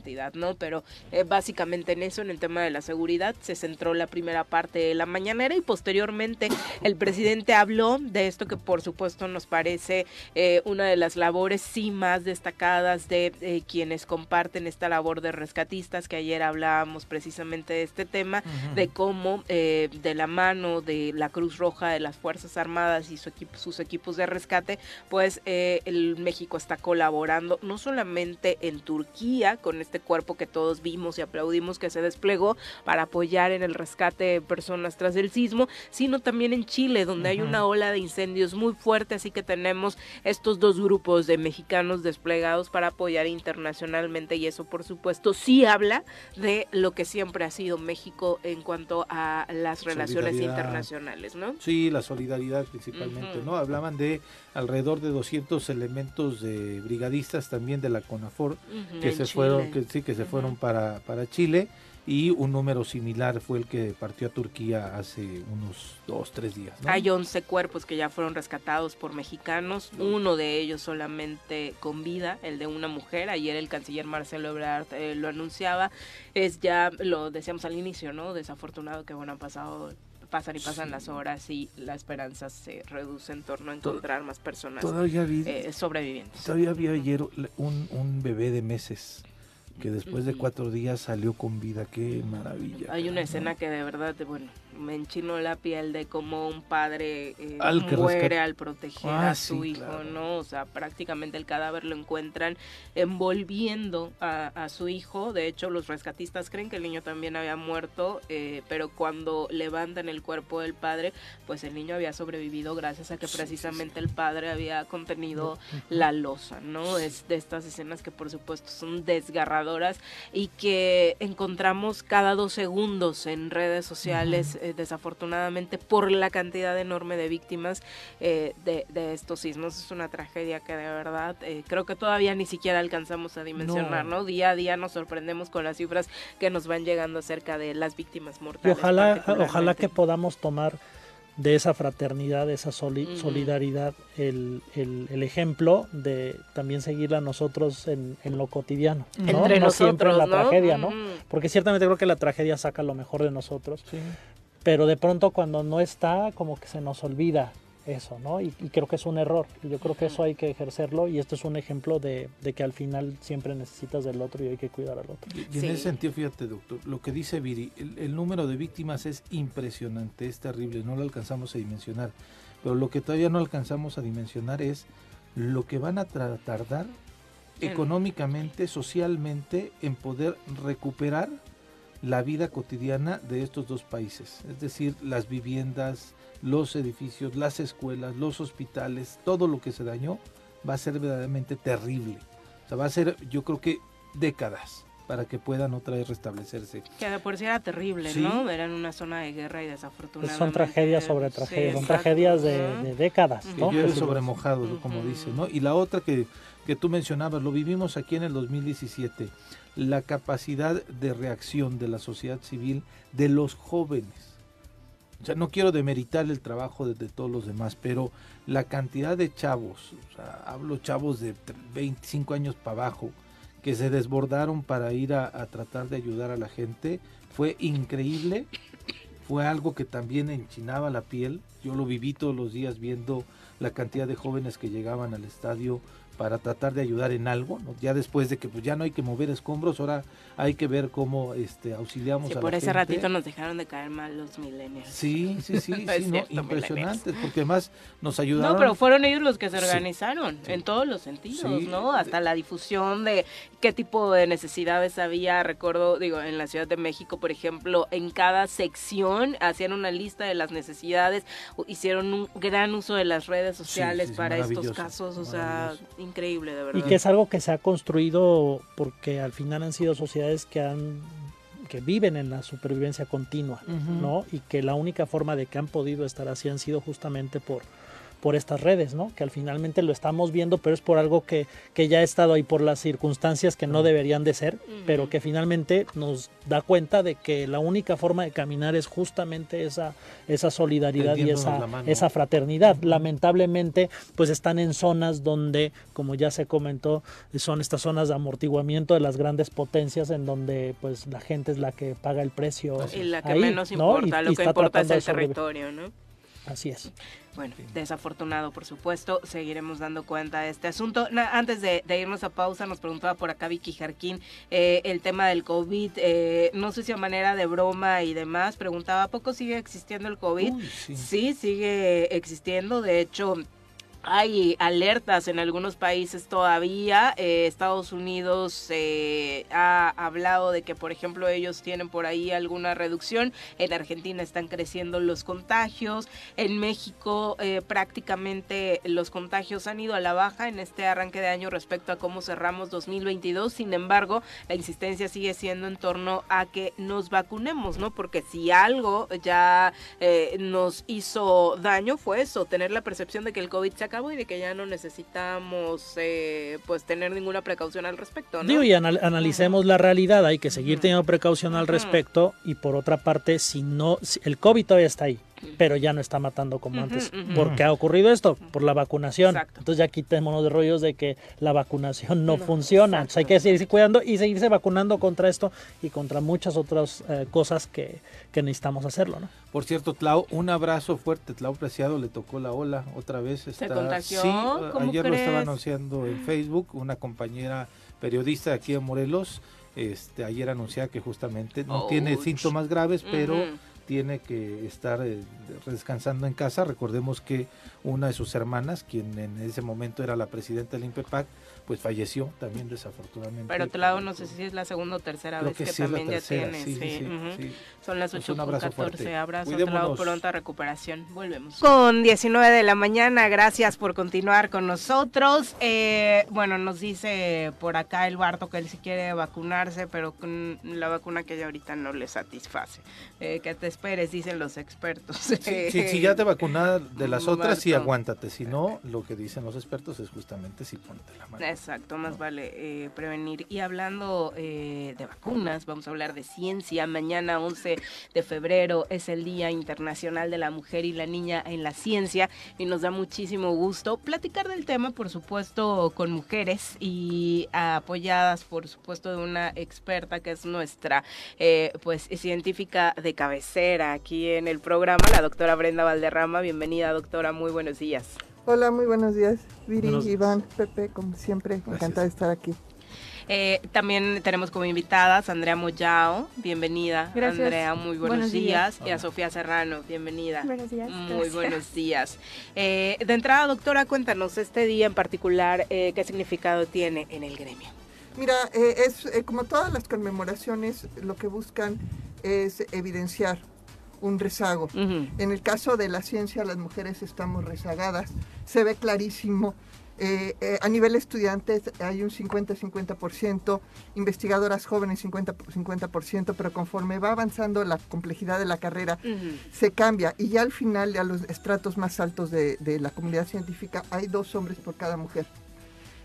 Pero eh, básicamente en eso, en el tema de la seguridad, se centró la primera parte de la mañanera y posteriormente el presidente habló de esto que por supuesto nos parece eh, una de las labores sí más destacadas de eh, quienes comparten esta labor de rescatistas, que ayer hablábamos precisamente de este tema, de cómo eh, de la mano de la Cruz Roja, de las Fuerzas Armadas y su equipo, sus equipos de rescate, pues el México está colaborando no solamente en Turquía con este cuerpo que todos vimos y aplaudimos que se desplegó para apoyar en el rescate de personas tras el sismo, sino también en Chile, donde hay una ola de incendios muy fuerte, así que tenemos estos dos grupos de mexicanos desplegados para apoyar internacionalmente y eso por supuesto sí habla de lo que siempre ha sido México en cuanto a las relaciones internacionales, ¿no? Sí, la solidaridad principalmente, ¿no? Hablaban de alrededor de 200 elementos de brigadistas también de la CONAFOR que se fueron que sí que se fueron para para Chile y un número similar fue el que partió a Turquía hace unos dos, tres días. Hay 11 cuerpos que ya fueron rescatados por mexicanos, uno de ellos solamente con vida, el de una mujer. Ayer el canciller Marcelo Ebrard eh, lo anunciaba. Es ya, lo decíamos al inicio, ¿no? Desafortunado que, bueno, han pasado pasan y pasan las horas y la esperanza se reduce en torno a encontrar más personas todavía eh, sobrevivientes. Todavía había ayer un, un bebé de meses que después de cuatro días salió con vida. Qué maravilla. Hay una escena que de verdad, bueno, me enchinó la piel de cómo un padre eh, muere al proteger ah, a su hijo, ¿no? O sea, prácticamente el cadáver lo encuentran envolviendo a, su hijo. De hecho, los rescatistas creen que el niño también había muerto, eh, pero cuando levantan el cuerpo del padre, pues el niño había sobrevivido gracias a que precisamente el padre había contenido la losa, ¿no? Es de estas escenas que por supuesto son desgarradoras y que encontramos cada dos segundos en redes sociales. Eh, desafortunadamente por la cantidad enorme de víctimas eh, de, estos sismos. Es una tragedia que de verdad eh, creo que todavía ni siquiera alcanzamos a dimensionar, no. Día a día nos sorprendemos con las cifras que nos van llegando acerca de las víctimas mortales. Y ojalá, ojalá que podamos tomar de esa fraternidad, de esa solidaridad, el, el, ejemplo de también seguirla nosotros en, en lo cotidiano, ¿no? no siempre en la tragedia, ¿no? Porque ciertamente creo que la tragedia saca lo mejor de nosotros, sí pero de pronto cuando no está, como que se nos olvida eso, ¿no? Y, creo que es un error. Yo creo que eso hay que ejercerlo y esto es un ejemplo de, que al final siempre necesitas del otro y hay que cuidar al otro. Y, en ese sentido, fíjate, doctor, lo que dice Viri, el, número de víctimas es impresionante, es terrible, no lo alcanzamos a dimensionar. Pero lo que todavía no alcanzamos a dimensionar es lo que van a tardar económicamente, socialmente, en poder recuperar la vida cotidiana de estos dos países, es decir, las viviendas, los edificios, las escuelas, los hospitales, todo lo que se dañó va a ser verdaderamente terrible. O sea, va a ser, yo creo que décadas para que puedan otra vez restablecerse. Que de por sí era terrible, ¿no? Era en una zona de guerra y desafortunadamente... son tragedias sobre tragedias, son tragedias de, décadas, ¿no? Y sobre mojado, como dice, ¿no? Y la otra que, que tú mencionabas, lo vivimos aquí en el 2017 la capacidad de reacción de la sociedad civil de los jóvenes. O sea, no quiero demeritar el trabajo de, todos los demás, pero la cantidad de chavos, o sea, hablo chavos de 25 años para abajo, que se desbordaron para ir a, a tratar de ayudar a la gente, fue increíble. Fue algo que también enchinaba la piel. Yo lo viví todos los días viendo la cantidad de jóvenes que llegaban al estadio para tratar de ayudar en algo, ya después de que pues ya no hay que mover escombros, ahora hay que ver cómo este auxiliamos sí, por ese ratito nos dejaron de caer mal los millennials. Sí, sí, sí, sí no, impresionantes, porque además nos ayudaron. No, pero fueron ellos los que se organizaron en todos los sentidos, ¿no? Hasta la difusión de qué tipo de necesidades había, recuerdo, digo, en la Ciudad de México, por ejemplo, en cada sección hacían una lista de las necesidades, hicieron un gran uso de las redes sociales para estos casos, o sea, increíble, de verdad. Y que es algo que se ha construido porque al final han sido sociedades que han que viven en la supervivencia continua. ¿no? Y que la única forma de que han podido estar así han sido justamente por por estas redes, ¿no? Que al finalmente lo estamos viendo, pero es por algo que, que ya ha estado ahí, por las circunstancias que no deberían de ser, pero que finalmente nos da cuenta de que la única forma de caminar es justamente esa, esa solidaridad y esa, esa fraternidad. Lamentablemente, pues están en zonas donde, como ya se comentó, son estas zonas de amortiguamiento de las grandes potencias en donde pues la gente es la que paga el precio. y la que ahí, menos ¿no? importa, Y- lo y que importa es el territorio, ¿no? Así es. Bueno, desafortunado, por supuesto. Seguiremos dando cuenta de este asunto. Na- antes de, de irnos a pausa, nos preguntaba por acá Vicky Jarquín eh, el tema del COVID. eh, no sé si a manera de broma y demás. Preguntaba, ¿a poco sigue existiendo el COVID? Uy, sí. Sí, sigue existiendo. De hecho, hay alertas en algunos países todavía. Eh, Estados Unidos eh, ha hablado de que, por ejemplo, ellos tienen por ahí alguna reducción. En Argentina están creciendo los contagios. En México eh, prácticamente los contagios han ido a la baja en este arranque de año respecto a cómo cerramos 2022. Sin embargo, la insistencia sigue siendo en torno a que nos vacunemos, ¿no? Porque si algo ya eh, nos hizo daño fue eso, tener la percepción de que el COVID se y de que ya no necesitamos eh, pues tener ninguna precaución al respecto, ¿no? Digo, y anal- analicemos la realidad, hay que seguir teniendo precaución al respecto y por otra parte, si no, si- el COVID todavía está ahí, pero ya no está matando como antes. ujú. ¿Por qué ha ocurrido esto? Por la vacunación. Exacto. Entonces ya quitémonos de rollos de que la vacunación no, No, funciona. exacto. Entonces hay que seguirse cuidando y seguirse vacunando contra esto y contra muchas otras eh, cosas que, que necesitamos hacerlo, ¿no? Por cierto, Tlau, un abrazo fuerte. Tlau Preciado le tocó la ola otra vez. Está, contagió? Sí, ¿Cómo ayer lo estaba anunciando en Facebook una compañera periodista de aquí de Morelos. Este, ayer anunciaba que justamente no tiene síntomas graves, pero. Tiene que estar eh, descansando en casa. Recordemos que una de sus hermanas, quien en ese momento era la presidenta del INPEPAC, pues falleció también desafortunadamente. Pero Tlao, no sé si es la segunda o tercera Creo vez que que, sí es la también tercera, ya tiene. sí, sí, sí, ujú. sí. Son las Pues 8 un con abrazo 14. fuerte. Abrazo, Cuidémonos. Tlao, pronta recuperación. Volvemos. Con 19 de la mañana, gracias por continuar con nosotros. Eh, bueno, nos dice por acá el Barto que él sí quiere vacunarse, pero con la vacuna que ya ahorita no le satisface. Eh, que te esperes, dicen los expertos. Sí, sí, si ya te vacunas de las otras, sí Marco. aguántate. Si no, lo que dicen los expertos es justamente si ponte la mano. Exacto, más vale eh, prevenir. Y hablando eh, de vacunas, vamos a hablar de ciencia. Mañana 11 de febrero es el Día Internacional de la Mujer y la Niña en la Ciencia y nos da muchísimo gusto platicar del tema, por supuesto, con mujeres y apoyadas, por supuesto, de una experta que es nuestra, eh, pues, científica de cabecera aquí en el programa, la doctora Brenda Valderrama. Bienvenida, doctora. Muy buenos días. Hola, muy buenos días. Viri, Buenos días. Iván, Pepe, como siempre, encantada de estar aquí. Eh, también tenemos como invitadas a Andrea Moyao, bienvenida. Gracias. Andrea, muy buenos, Buenos días. días. Y a Sofía Serrano, bienvenida. Buenos días, Muy gracias. buenos días. Eh, de entrada, doctora, cuéntanos este día en particular, eh, qué significado tiene en el gremio. Mira, eh, es eh, como todas las conmemoraciones, lo que buscan es evidenciar un rezago. En el caso de la ciencia, las mujeres estamos rezagadas. Se ve clarísimo. Eh, eh, a nivel estudiantes hay un 50-50%, investigadoras jóvenes 50%, 50%, pero conforme va avanzando la complejidad de la carrera, se cambia y ya al final, a los estratos más altos de, de la comunidad científica, hay dos hombres por cada mujer.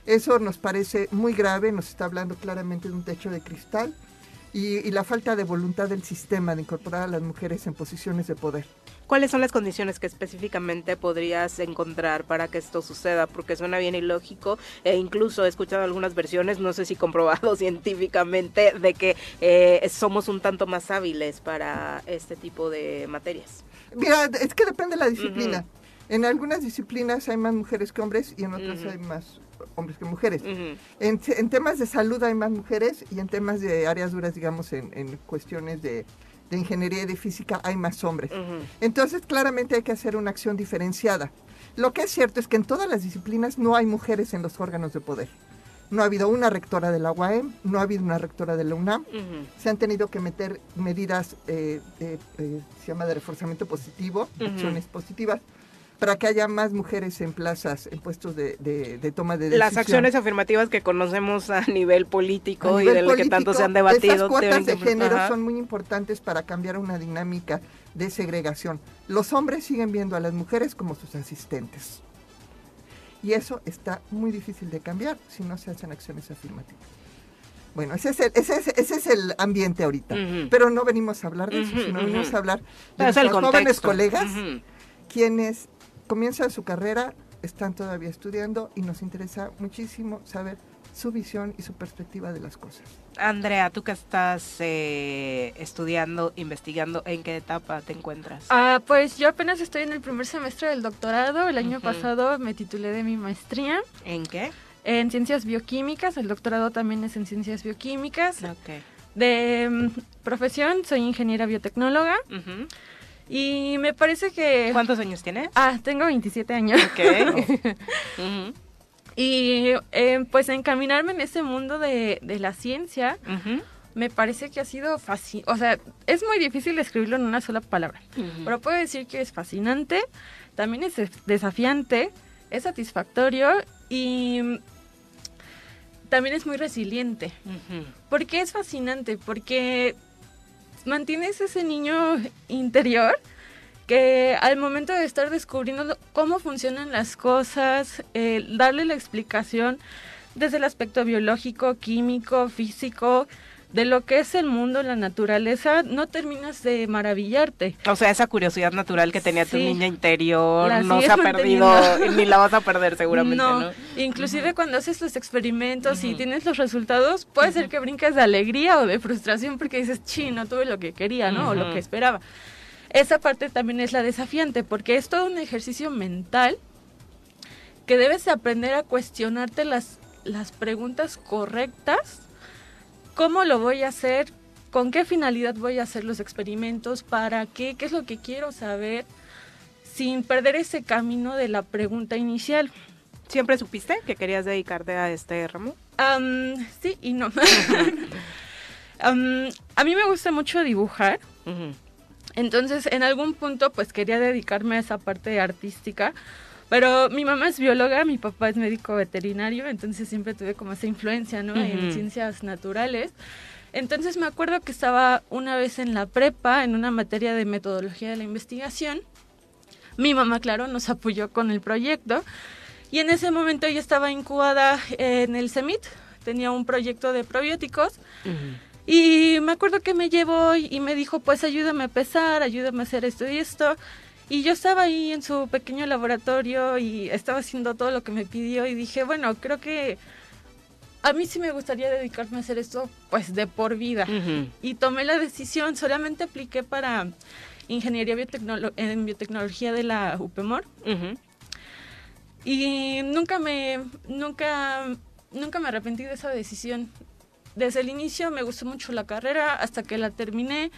Eso nos parece muy grave, nos está hablando claramente de un techo de cristal y, y la falta de voluntad del sistema de incorporar a las mujeres en posiciones de poder. ¿Cuáles son las condiciones que específicamente podrías encontrar para que esto suceda? Porque suena bien ilógico e incluso he escuchado algunas versiones, no sé si comprobado científicamente, de que eh, somos un tanto más hábiles para este tipo de materias. Mira, es que depende de la disciplina. En algunas disciplinas hay más mujeres que hombres y en otras hay más hombres que mujeres. Ujú. En, en temas de salud hay más mujeres y en temas de áreas duras, digamos, en, en cuestiones de, de ingeniería y de física hay más hombres. Ujú. Entonces, claramente hay que hacer una acción diferenciada. Lo que es cierto es que en todas las disciplinas no hay mujeres en los órganos de poder. No ha habido una rectora de la UAM, no ha habido una rectora de la UNAM. Ujú. Se han tenido que meter medidas, eh, de, eh, se llama de reforzamiento positivo, acciones positivas, para que haya más mujeres en plazas, en puestos de, de, de toma de decisión. Las acciones afirmativas que conocemos a nivel político A y de lo que tanto se han debatido. Esas cuotas de género Ajá. son muy importantes para cambiar una dinámica de segregación. Los hombres siguen viendo a las mujeres como sus asistentes. Y eso está muy difícil de cambiar si no se hacen acciones afirmativas. Bueno, ese es el, ese es, ese es el ambiente ahorita. Pero no venimos a hablar de eso, Ujú, sino venimos a hablar de nuestros jóvenes colegas quienes comienzan su carrera, están todavía estudiando y nos interesa muchísimo saber su visión y su perspectiva de las cosas. Andrea, tú que estás eh, estudiando, investigando, ¿en qué etapa te encuentras? Ah, pues yo apenas estoy en el primer semestre del doctorado. El año pasado me titulé de mi maestría ¿En qué? en ciencias bioquímicas. El doctorado también es en ciencias bioquímicas. Ok. De mm, profesión soy ingeniera biotecnóloga Ujú. Y me parece que... ¿Cuántos años tienes? Ah, tengo 27 años. Ok. Ujú. Y eh, pues encaminarme en ese mundo de, de la ciencia me parece que ha sido fácil. O sea, es muy difícil describirlo en una sola palabra. Pero puedo decir que es fascinante, también es des- desafiante, es satisfactorio y también es muy resiliente. Ujú. ¿Por qué es fascinante? Porque mantienes ese niño interior que al momento de estar descubriendo cómo funcionan las cosas, eh, darle la explicación desde el aspecto biológico, químico, físico, de lo que es el mundo, la naturaleza, no terminas de maravillarte. O sea, esa curiosidad natural que tenía tu Sí. niña interior La no se ha perdido ni la vas a perder seguramente, ¿no? No, inclusive cuando haces los experimentos y tienes los resultados, puede ser que brinques de alegría o de frustración porque dices, sí, no tuve lo que quería, ¿no? O lo que esperaba. Esa parte también es la desafiante porque es todo un ejercicio mental que debes de aprender a cuestionarte las, las preguntas correctas. ¿Cómo lo voy a hacer? ¿Con qué finalidad voy a hacer los experimentos? ¿Para qué? ¿Qué es lo que quiero saber? Sin perder ese camino de la pregunta inicial. ¿Siempre supiste que querías dedicarte a este ramo? Am, sí y no. Am, a mí me gusta mucho dibujar. Entonces, en algún punto, pues quería dedicarme a esa parte artística. Pero mi mamá es bióloga, mi papá es médico veterinario, entonces siempre tuve como esa influencia, ¿no? En Ujú. ciencias naturales. Entonces me acuerdo que estaba una vez en la prepa, en una materia de metodología de la investigación. Mi mamá, claro, nos apoyó con el proyecto. Y en ese momento yo estaba incubada en el CEMIT, tenía un proyecto de probióticos. Y me acuerdo que me llevó y me dijo, pues ayúdame a pesar, ayúdame a hacer esto y esto. Y yo estaba ahí en su pequeño laboratorio y estaba haciendo todo lo que me pidió y dije, bueno, creo que a mí sí me gustaría dedicarme a hacer esto pues de por vida. Y tomé la decisión, solamente apliqué para ingeniería biotecnolo- en biotecnología de la UPEMOR y nunca me nunca nunca me arrepentí de esa decisión. Desde el inicio me gustó mucho la carrera hasta que la terminé.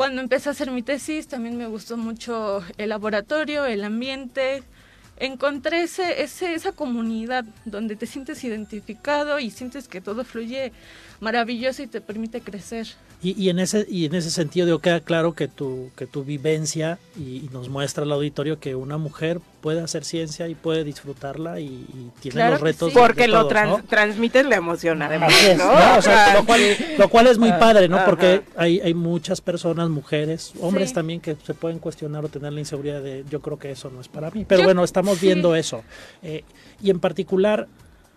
Cuando empecé a hacer mi tesis también me gustó mucho el laboratorio, el ambiente. Encontré ese, ese, esa comunidad donde te sientes identificado y sientes que todo fluye maravilloso y te permite crecer. Y, y en ese y en ese sentido digo, queda claro que tu que tu vivencia y, y nos muestra al auditorio que una mujer puede hacer ciencia y puede disfrutarla y, y tiene Claro los retos sí. de Porque lo todos, trans- ¿no? transmites la emoción, además, es, ¿no? ¿no? O sea, lo cual, lo cual es muy Ah, padre, ¿no? Porque hay, hay muchas personas, mujeres, hombres Sí. también que se pueden cuestionar o tener la inseguridad de yo creo que eso no es para mí. Pero Yo- bueno, estamos sí. viendo eso. Eh, y en particular,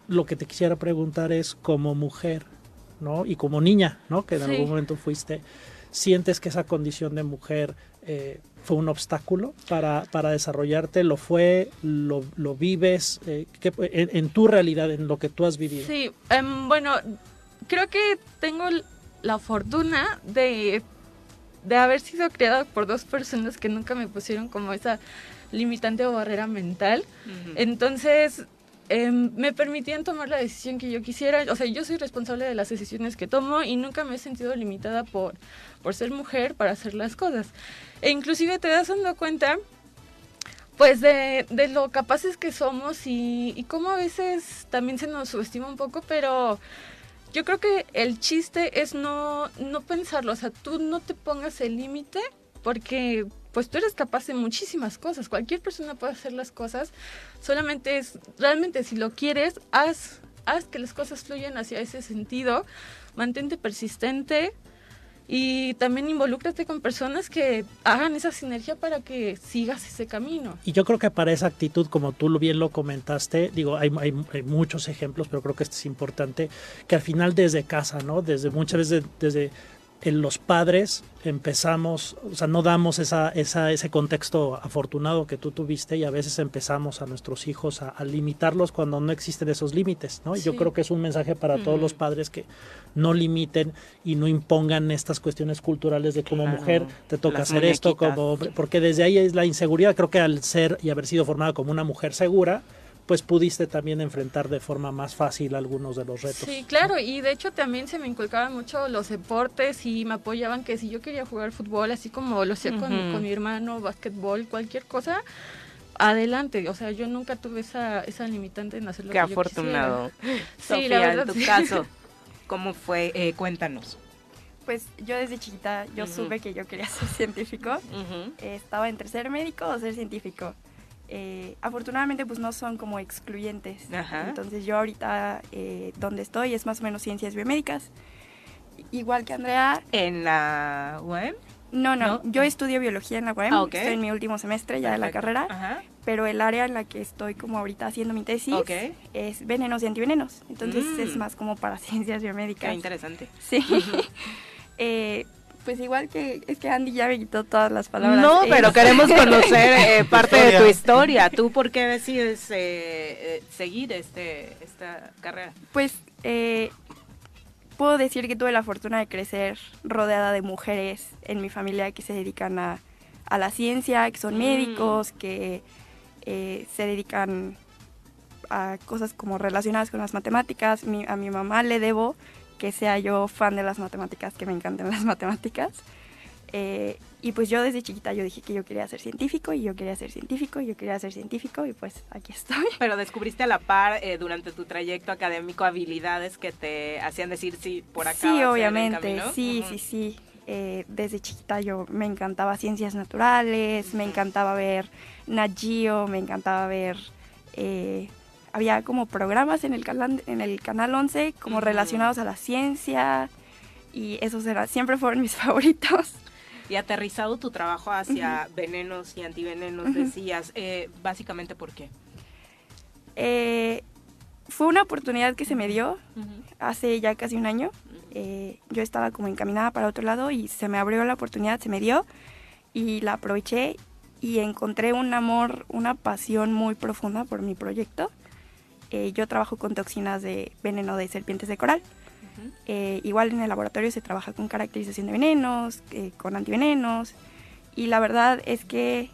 lo que te quisiera preguntar es como mujer, ¿no? Y como niña, ¿no? Que en Sí. algún momento fuiste, ¿sientes que esa condición de mujer eh, fue un obstáculo para, para desarrollarte? ¿Lo fue? ¿Lo, lo vives? Eh, ¿qué- en, en tu realidad, en lo que tú has vivido? Sí, em, bueno, creo que tengo la fortuna de, de haber sido criada por dos personas que nunca me pusieron como esa limitante o barrera mental. Entonces, em, me permitían tomar la decisión que yo quisiera. O sea, yo soy responsable de las decisiones que tomo y nunca me he sentido limitada por, por ser mujer para hacer las cosas. E inclusive te das dando cuenta pues de, de lo capaces que somos y, y cómo a veces también se nos subestima un poco, pero yo creo que el chiste es no, no pensarlo, o sea, tú no te pongas el límite porque pues tú eres capaz de muchísimas cosas. Cualquier persona puede hacer las cosas. Solamente es, realmente si lo quieres, haz, haz que las cosas fluyan hacia ese sentido. Mantente persistente y también involúcrate con personas que hagan esa sinergia para que sigas ese camino. Y yo creo que para esa actitud, como tú bien lo comentaste, digo, hay, hay, hay muchos ejemplos, pero creo que este es importante, que al final desde casa, ¿no? Desde muchas veces desde en los padres empezamos, o sea, no damos esa, esa, ese contexto afortunado que tú tuviste y a veces empezamos a nuestros hijos a, a limitarlos cuando no existen esos límites, ¿no? Y Yo Sí. creo que es un mensaje para todos los padres que no limiten y no impongan estas cuestiones culturales de como Claro, mujer te toca las hacer esto, como hombre, porque desde ahí es la inseguridad, creo que al ser y haber sido formada como una mujer segura, pues pudiste también enfrentar de forma más fácil algunos de los retos. Sí, claro, y de hecho también se me inculcaban mucho los deportes y me apoyaban que si yo quería jugar fútbol, así como lo hacía con, con mi hermano, básquetbol, cualquier cosa, adelante. O sea, yo nunca tuve esa, esa limitante en hacer lo Qué que yo afortunado. Sí, Sofía, la verdad, en tu sí. caso, ¿cómo fue? Eh, cuéntanos. Pues yo desde chiquita, yo supe que yo quería ser científico. Eh, estaba entre ser médico o ser científico. Eh, afortunadamente pues no son como excluyentes. Ajá. Entonces yo ahorita eh, donde estoy es más o menos ciencias biomédicas. Igual que Andrea. ¿En la UEM? No, no, ¿No? yo estudio biología en la UEM. Ah. Estoy en mi último semestre ya de la carrera. Ajá. Pero el área en la que estoy como ahorita haciendo mi tesis es venenos y antivenenos. Entonces Mm. es más como para ciencias biomédicas. Qué interesante. Sí. Eh, pues igual que es que Andy ya me quitó todas las palabras. No, Eh, pero queremos conocer eh, parte de tu historia. historia. ¿Tú por qué decides eh, eh, seguir este, esta carrera? Pues eh, puedo decir que tuve la fortuna de crecer rodeada de mujeres en mi familia que se dedican a, a la ciencia, que son Mm. médicos, que eh, se dedican a cosas como relacionadas con las matemáticas. Mi- a mi mamá le debo que sea yo fan de las matemáticas, que me encanten las matemáticas. Eh, y pues yo desde chiquita yo dije que yo quería ser científico y yo quería ser científico y yo quería ser científico y pues aquí estoy. Pero descubriste a la par eh, durante tu trayecto académico habilidades que te hacían decir sí, por acá. Sí, obviamente, sí, sí, sí. Eh, desde chiquita yo me encantaba ciencias naturales, me encantaba ver Nat Geo, me encantaba ver... eh, había como programas en el, canal, en el canal 11 como relacionados a la ciencia y esos era, siempre fueron mis favoritos. Y aterrizado tu trabajo hacia venenos y antivenenos, decías, eh, básicamente por qué. Eh, fue una oportunidad que se me dio hace ya casi un año. Eh, yo estaba como encaminada para otro lado y se me abrió la oportunidad, se me dio y la aproveché y encontré un amor, una pasión muy profunda por mi proyecto. Eh, yo trabajo con toxinas de veneno de serpientes de coral. Eh, igual en el laboratorio se trabaja con caracterización de venenos, eh, con antivenenos y la verdad es que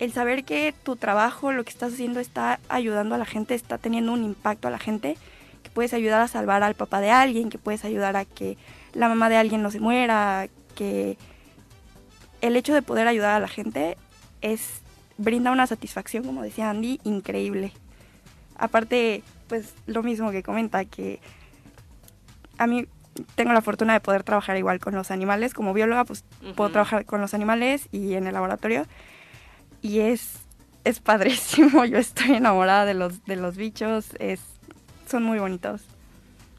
el saber que tu trabajo, lo que estás haciendo está ayudando a la gente, está teniendo un impacto a la gente, que puedes ayudar a salvar al papá de alguien, que puedes ayudar a que la mamá de alguien no se muera, que el hecho de poder ayudar a la gente es brinda una satisfacción, como decía Andy, increíble. Aparte, pues lo mismo que comenta, que a mí tengo la fortuna de poder trabajar igual con los animales. Como bióloga, pues puedo trabajar con los animales y en el laboratorio. Y es, es padrísimo. Yo estoy enamorada de los, de los bichos. Es, son muy bonitos.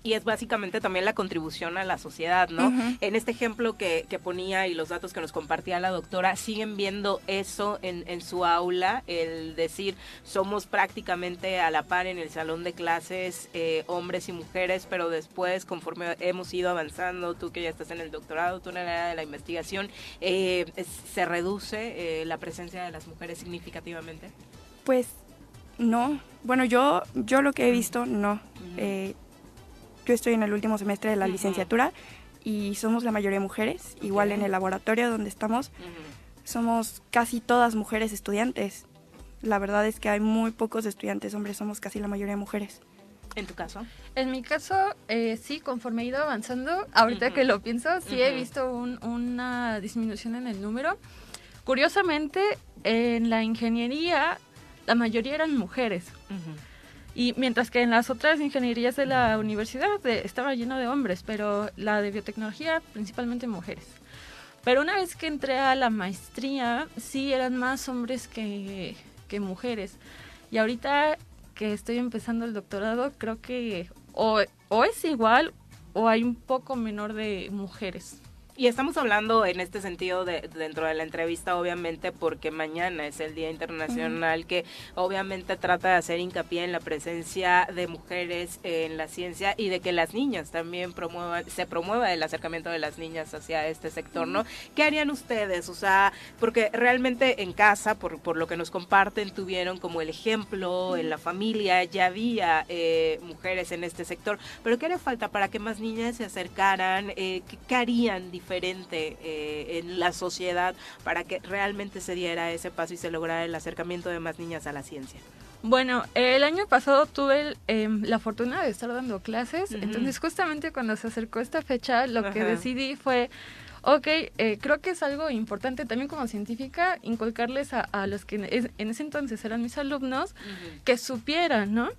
Y es básicamente también la contribución a la sociedad, ¿no? En este ejemplo que, que ponía y los datos que nos compartía la doctora, ¿siguen viendo eso en, en su aula? El decir, somos prácticamente a la par en el salón de clases, eh, hombres y mujeres, pero después, conforme hemos ido avanzando, tú que ya estás en el doctorado, tú en el área de la investigación, eh, ¿se reduce eh, la presencia de las mujeres significativamente? Pues no. Bueno, yo, yo lo que he visto, no. Yo estoy en el último semestre de la licenciatura y somos la mayoría mujeres. Igual en el laboratorio donde estamos, somos casi todas mujeres estudiantes. La verdad es que hay muy pocos estudiantes hombres, somos casi la mayoría mujeres. ¿En tu caso? En mi caso, eh, sí, conforme he ido avanzando, ahorita que lo pienso, sí he Ujú. visto un- una disminución en el número. Curiosamente, en la ingeniería, la mayoría eran mujeres. Y mientras que en las otras ingenierías de la universidad de- estaba lleno de hombres, pero la de biotecnología, principalmente mujeres. Pero una vez que entré a la maestría, sí eran más hombres que, que mujeres. Y ahorita que estoy empezando el doctorado, creo que o, o es igual o hay un poco menor de mujeres. Y estamos hablando en este sentido de, dentro de la entrevista, obviamente, porque mañana es el Día Internacional que obviamente trata de hacer hincapié en la presencia de mujeres en la ciencia y de que las niñas también promuevan, se promueva el acercamiento de las niñas hacia este sector, ¿no? ¿Qué harían ustedes? O sea, porque realmente en casa, por, por lo que nos comparten, tuvieron como el ejemplo, en la familia ya había eh, mujeres en este sector, pero ¿qué haría falta para que más niñas se acercaran? Eh, ¿qué, ¿Qué harían diferente eh, en la sociedad para que realmente se diera ese paso y se lograra el acercamiento de más niñas a la ciencia? Bueno, el año pasado tuve el, em, la fortuna de estar dando clases, entonces justamente cuando se acercó esta fecha, lo que decidí fue, ok, eh, creo que es algo importante también como científica inculcarles a, a los que en, es- en ese entonces eran mis alumnos que supieran, ¿no?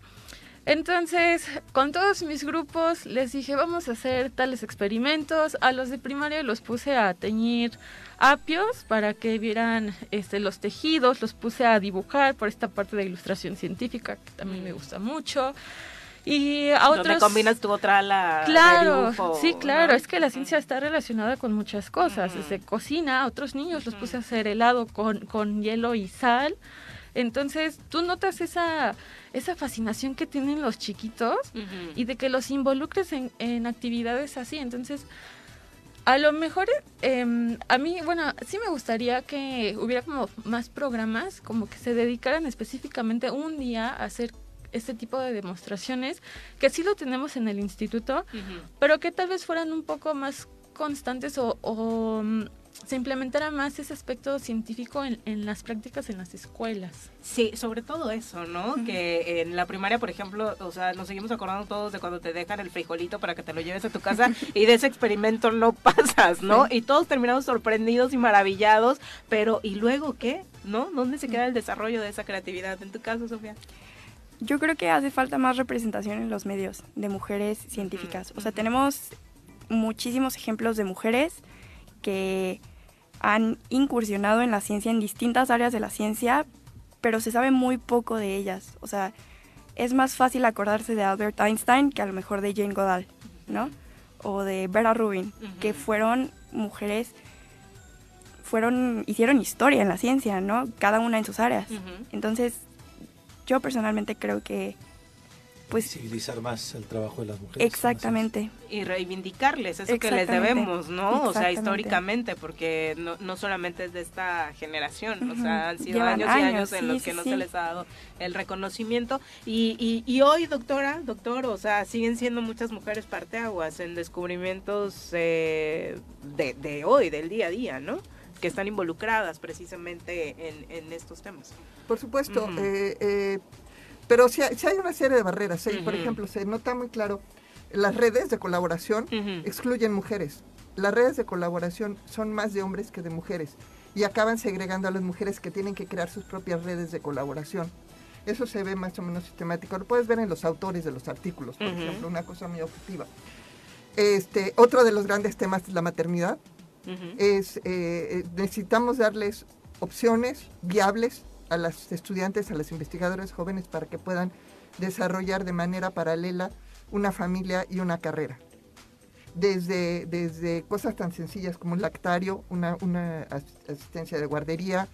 Entonces, con todos mis grupos les dije, vamos a hacer tales experimentos. A los de primaria los puse a teñir apios para que vieran este, los tejidos, los puse a dibujar por esta parte de ilustración científica que también me gusta mucho. Y a Donde otros... combinas tu otra de Claro, dibujo, sí, claro, ¿no? es que la ciencia está relacionada con muchas cosas, desde cocina, a otros niños los puse a hacer helado con, con hielo y sal, entonces tú notas esa, esa fascinación que tienen los chiquitos y de que los involucres en, en actividades así, entonces a lo mejor em, a mí, bueno, sí me gustaría que hubiera como más programas, como que se dedicaran específicamente un día a hacer este tipo de demostraciones, que sí lo tenemos en el instituto, pero que tal vez fueran un poco más constantes o, o, mm, se implementara más ese aspecto científico en, en las prácticas en las escuelas. Sí, sobre todo eso, ¿no? Que en la primaria, por ejemplo, o sea, nos seguimos acordando todos de cuando te dejan el frijolito para que te lo lleves a tu casa y de ese experimento no pasas, ¿no? Y todos terminamos sorprendidos y maravillados, pero ¿y luego qué? ¿No? ¿Dónde se queda el desarrollo de esa creatividad? En tu caso, Sofía. Yo creo que hace falta más representación en los medios de mujeres científicas. O sea, tenemos muchísimos ejemplos de mujeres que han incursionado en la ciencia, en distintas áreas de la ciencia, pero se sabe muy poco de ellas. O sea, es más fácil acordarse de Albert Einstein que a lo mejor de Jane Goodall, ¿no? O de Vera Rubin, que fueron mujeres, fueron, hicieron historia en la ciencia, ¿no? Cada una en sus áreas. Entonces, yo personalmente creo que, pues, Civilizar más el trabajo de las mujeres. exactamente. Y reivindicarles eso que les debemos, ¿no? O sea, históricamente, porque no, no solamente es de esta generación, o sea, han sido Llevan años y años años, en sí, los que sí, no sí. se les ha dado el reconocimiento. Y, y, y hoy, doctora, doctor, o sea, siguen siendo muchas mujeres parteaguas en descubrimientos eh, de, de hoy, del día a día, ¿no? Que están involucradas precisamente en, en estos temas. Por supuesto, eh, eh, pero sí hay, una serie de barreras. ¿eh? Por ejemplo, se nota muy claro, las redes de colaboración excluyen mujeres. Las redes de colaboración son más de hombres que de mujeres y acaban segregando a las mujeres que tienen que crear sus propias redes de colaboración. Eso se ve más o menos sistemático. Lo puedes ver en los autores de los artículos, por Ujú. ejemplo, una cosa muy objetiva. Este, otro de los grandes temas es la maternidad. Es, eh, eh, necesitamos darles opciones viables a las estudiantes, a las investigadoras jóvenes para que puedan desarrollar de manera paralela una familia y una carrera. Desde, desde cosas tan sencillas como un lactario, una, una as- asistencia de guardería,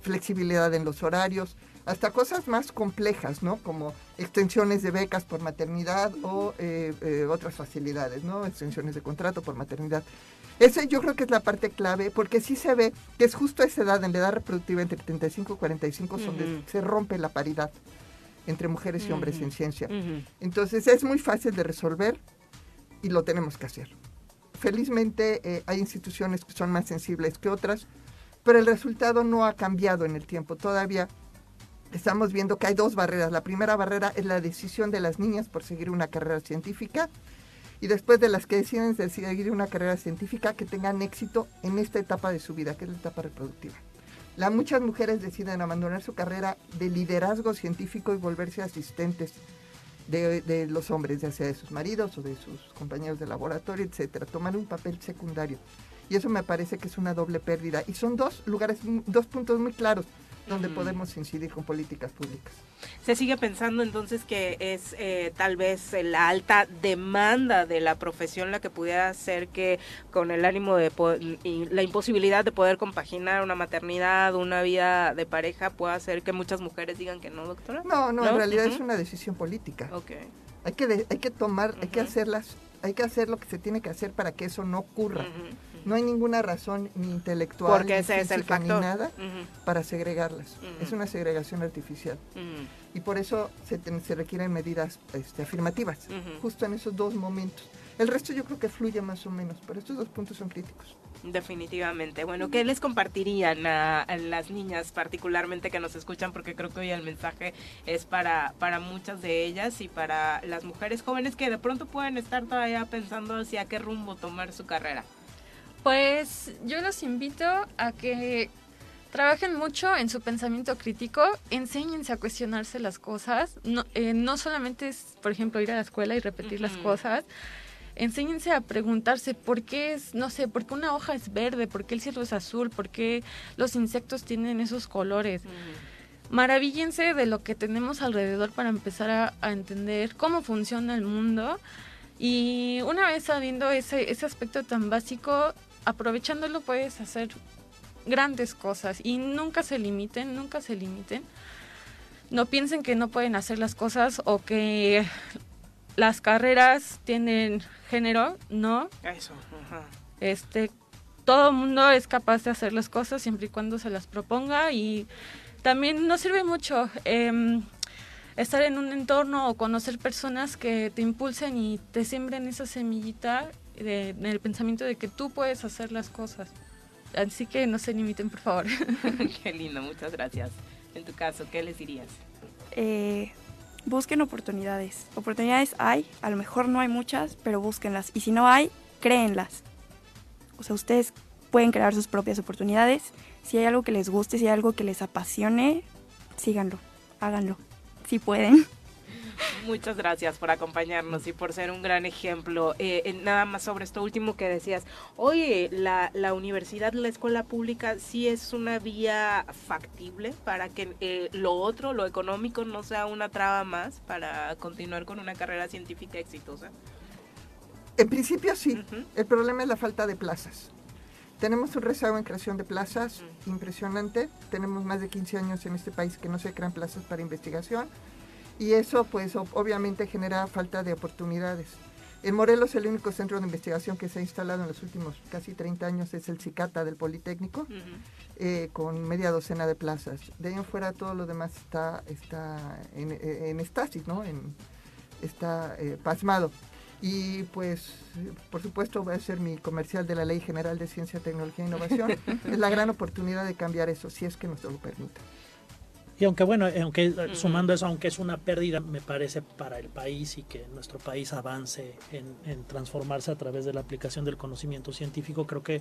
flexibilidad en los horarios, hasta cosas más complejas, ¿no? Como extensiones de becas por maternidad o eh, eh, otras facilidades, ¿no? Extensiones de contrato por maternidad. Ese yo creo que es la parte clave, porque sí se ve que es justo a esa edad, en la edad reproductiva entre 35 y 45, donde Ujú. se rompe la paridad entre mujeres y hombres en ciencia. Entonces es muy fácil de resolver y lo tenemos que hacer. Felizmente eh, hay instituciones que son más sensibles que otras, pero el resultado no ha cambiado en el tiempo. Todavía estamos viendo que hay dos barreras. La primera barrera es la decisión de las niñas por seguir una carrera científica y después de las que deciden de seguir una carrera científica que tengan éxito en esta etapa de su vida, que es la etapa reproductiva. La, muchas mujeres deciden abandonar su carrera de liderazgo científico y volverse asistentes de, de los hombres, ya sea de sus maridos o de sus compañeros de laboratorio, etcétera, tomar un papel secundario. Y eso me parece que es una doble pérdida. Y son dos lugares, dos puntos muy claros donde podemos incidir con políticas públicas. Se sigue pensando entonces que es eh, tal vez la alta demanda de la profesión la que pudiera hacer que con el ánimo de y la imposibilidad de poder compaginar una maternidad, una vida de pareja, pueda hacer que muchas mujeres digan que no, doctora. No, no, en realidad es una decisión política. Okay. Hay que hay que tomar, hay que hacerlas, hay que hacer lo que se tiene que hacer para que eso no ocurra. No hay ninguna razón ni intelectual Porque ni, ese es el ni nada para segregarlas. Es una segregación artificial. Y por eso se, se requieren medidas este, afirmativas, justo en esos dos momentos. El resto yo creo que fluye más o menos, pero estos dos puntos son críticos. Definitivamente. Bueno, ¿qué les compartirían a, las niñas particularmente que nos escuchan? Porque creo que hoy el mensaje es para, para muchas de ellas y para las mujeres jóvenes que de pronto pueden estar todavía pensando hacia qué rumbo tomar su carrera. Pues yo los invito a que trabajen mucho en su pensamiento crítico, enséñense a cuestionarse las cosas, no, eh, no solamente es, por ejemplo, ir a la escuela y repetir las cosas, enséñense a preguntarse por qué es, no sé, por qué una hoja es verde, por qué el cielo es azul, por qué los insectos tienen esos colores. Maravíllense de lo que tenemos alrededor para empezar a, a entender cómo funciona el mundo. Y una vez sabiendo ese, ese aspecto tan básico, aprovechándolo puedes hacer grandes cosas y nunca se limiten, nunca se limiten. No piensen que no pueden hacer las cosas o que las carreras tienen género, no. Eso. Este, todo mundo es capaz de hacer las cosas siempre y cuando se las proponga y también nos sirve mucho em, estar en un entorno o conocer personas que te impulsen y te siembren esa semillita de, el pensamiento de que tú puedes hacer las cosas. Así que no se limiten, por favor. Qué lindo, muchas gracias. En tu caso, ¿qué les dirías? Eh, busquen oportunidades. Oportunidades hay, a lo mejor no hay muchas, pero búsquenlas. Y si no hay, créenlas. O sea, ustedes pueden crear sus propias oportunidades. Si hay algo que les guste, si hay algo que les apasione, síganlo, háganlo, si pueden. Muchas gracias por acompañarnos y por ser un gran ejemplo. Eh, nada más sobre esto último que decías, oye, la, la universidad, la escuela pública, sí es una vía factible para que eh, lo otro, lo económico, no sea una traba más para continuar con una carrera científica exitosa. En principio sí, el problema es la falta de plazas. Tenemos un rezago en creación de plazas impresionante. Tenemos más de 15 años en este país que no se crean plazas para investigación y eso pues obviamente genera falta de oportunidades. En Morelos el único centro de investigación que se ha instalado en los últimos casi 30 años es el CICATA del Politécnico, eh, con media docena de plazas. De ahí en fuera todo lo demás está, está en, en estasis, ¿no? En, está eh, pasmado. Y pues, por supuesto, voy a hacer mi comercial de la Ley General de Ciencia, Tecnología e Innovación. es la gran oportunidad de cambiar eso, si es que nos lo permite. Y aunque bueno, aunque sumando eso, aunque es una pérdida, me parece para el país y que nuestro país avance en, transformarse a través de la aplicación del conocimiento científico, creo que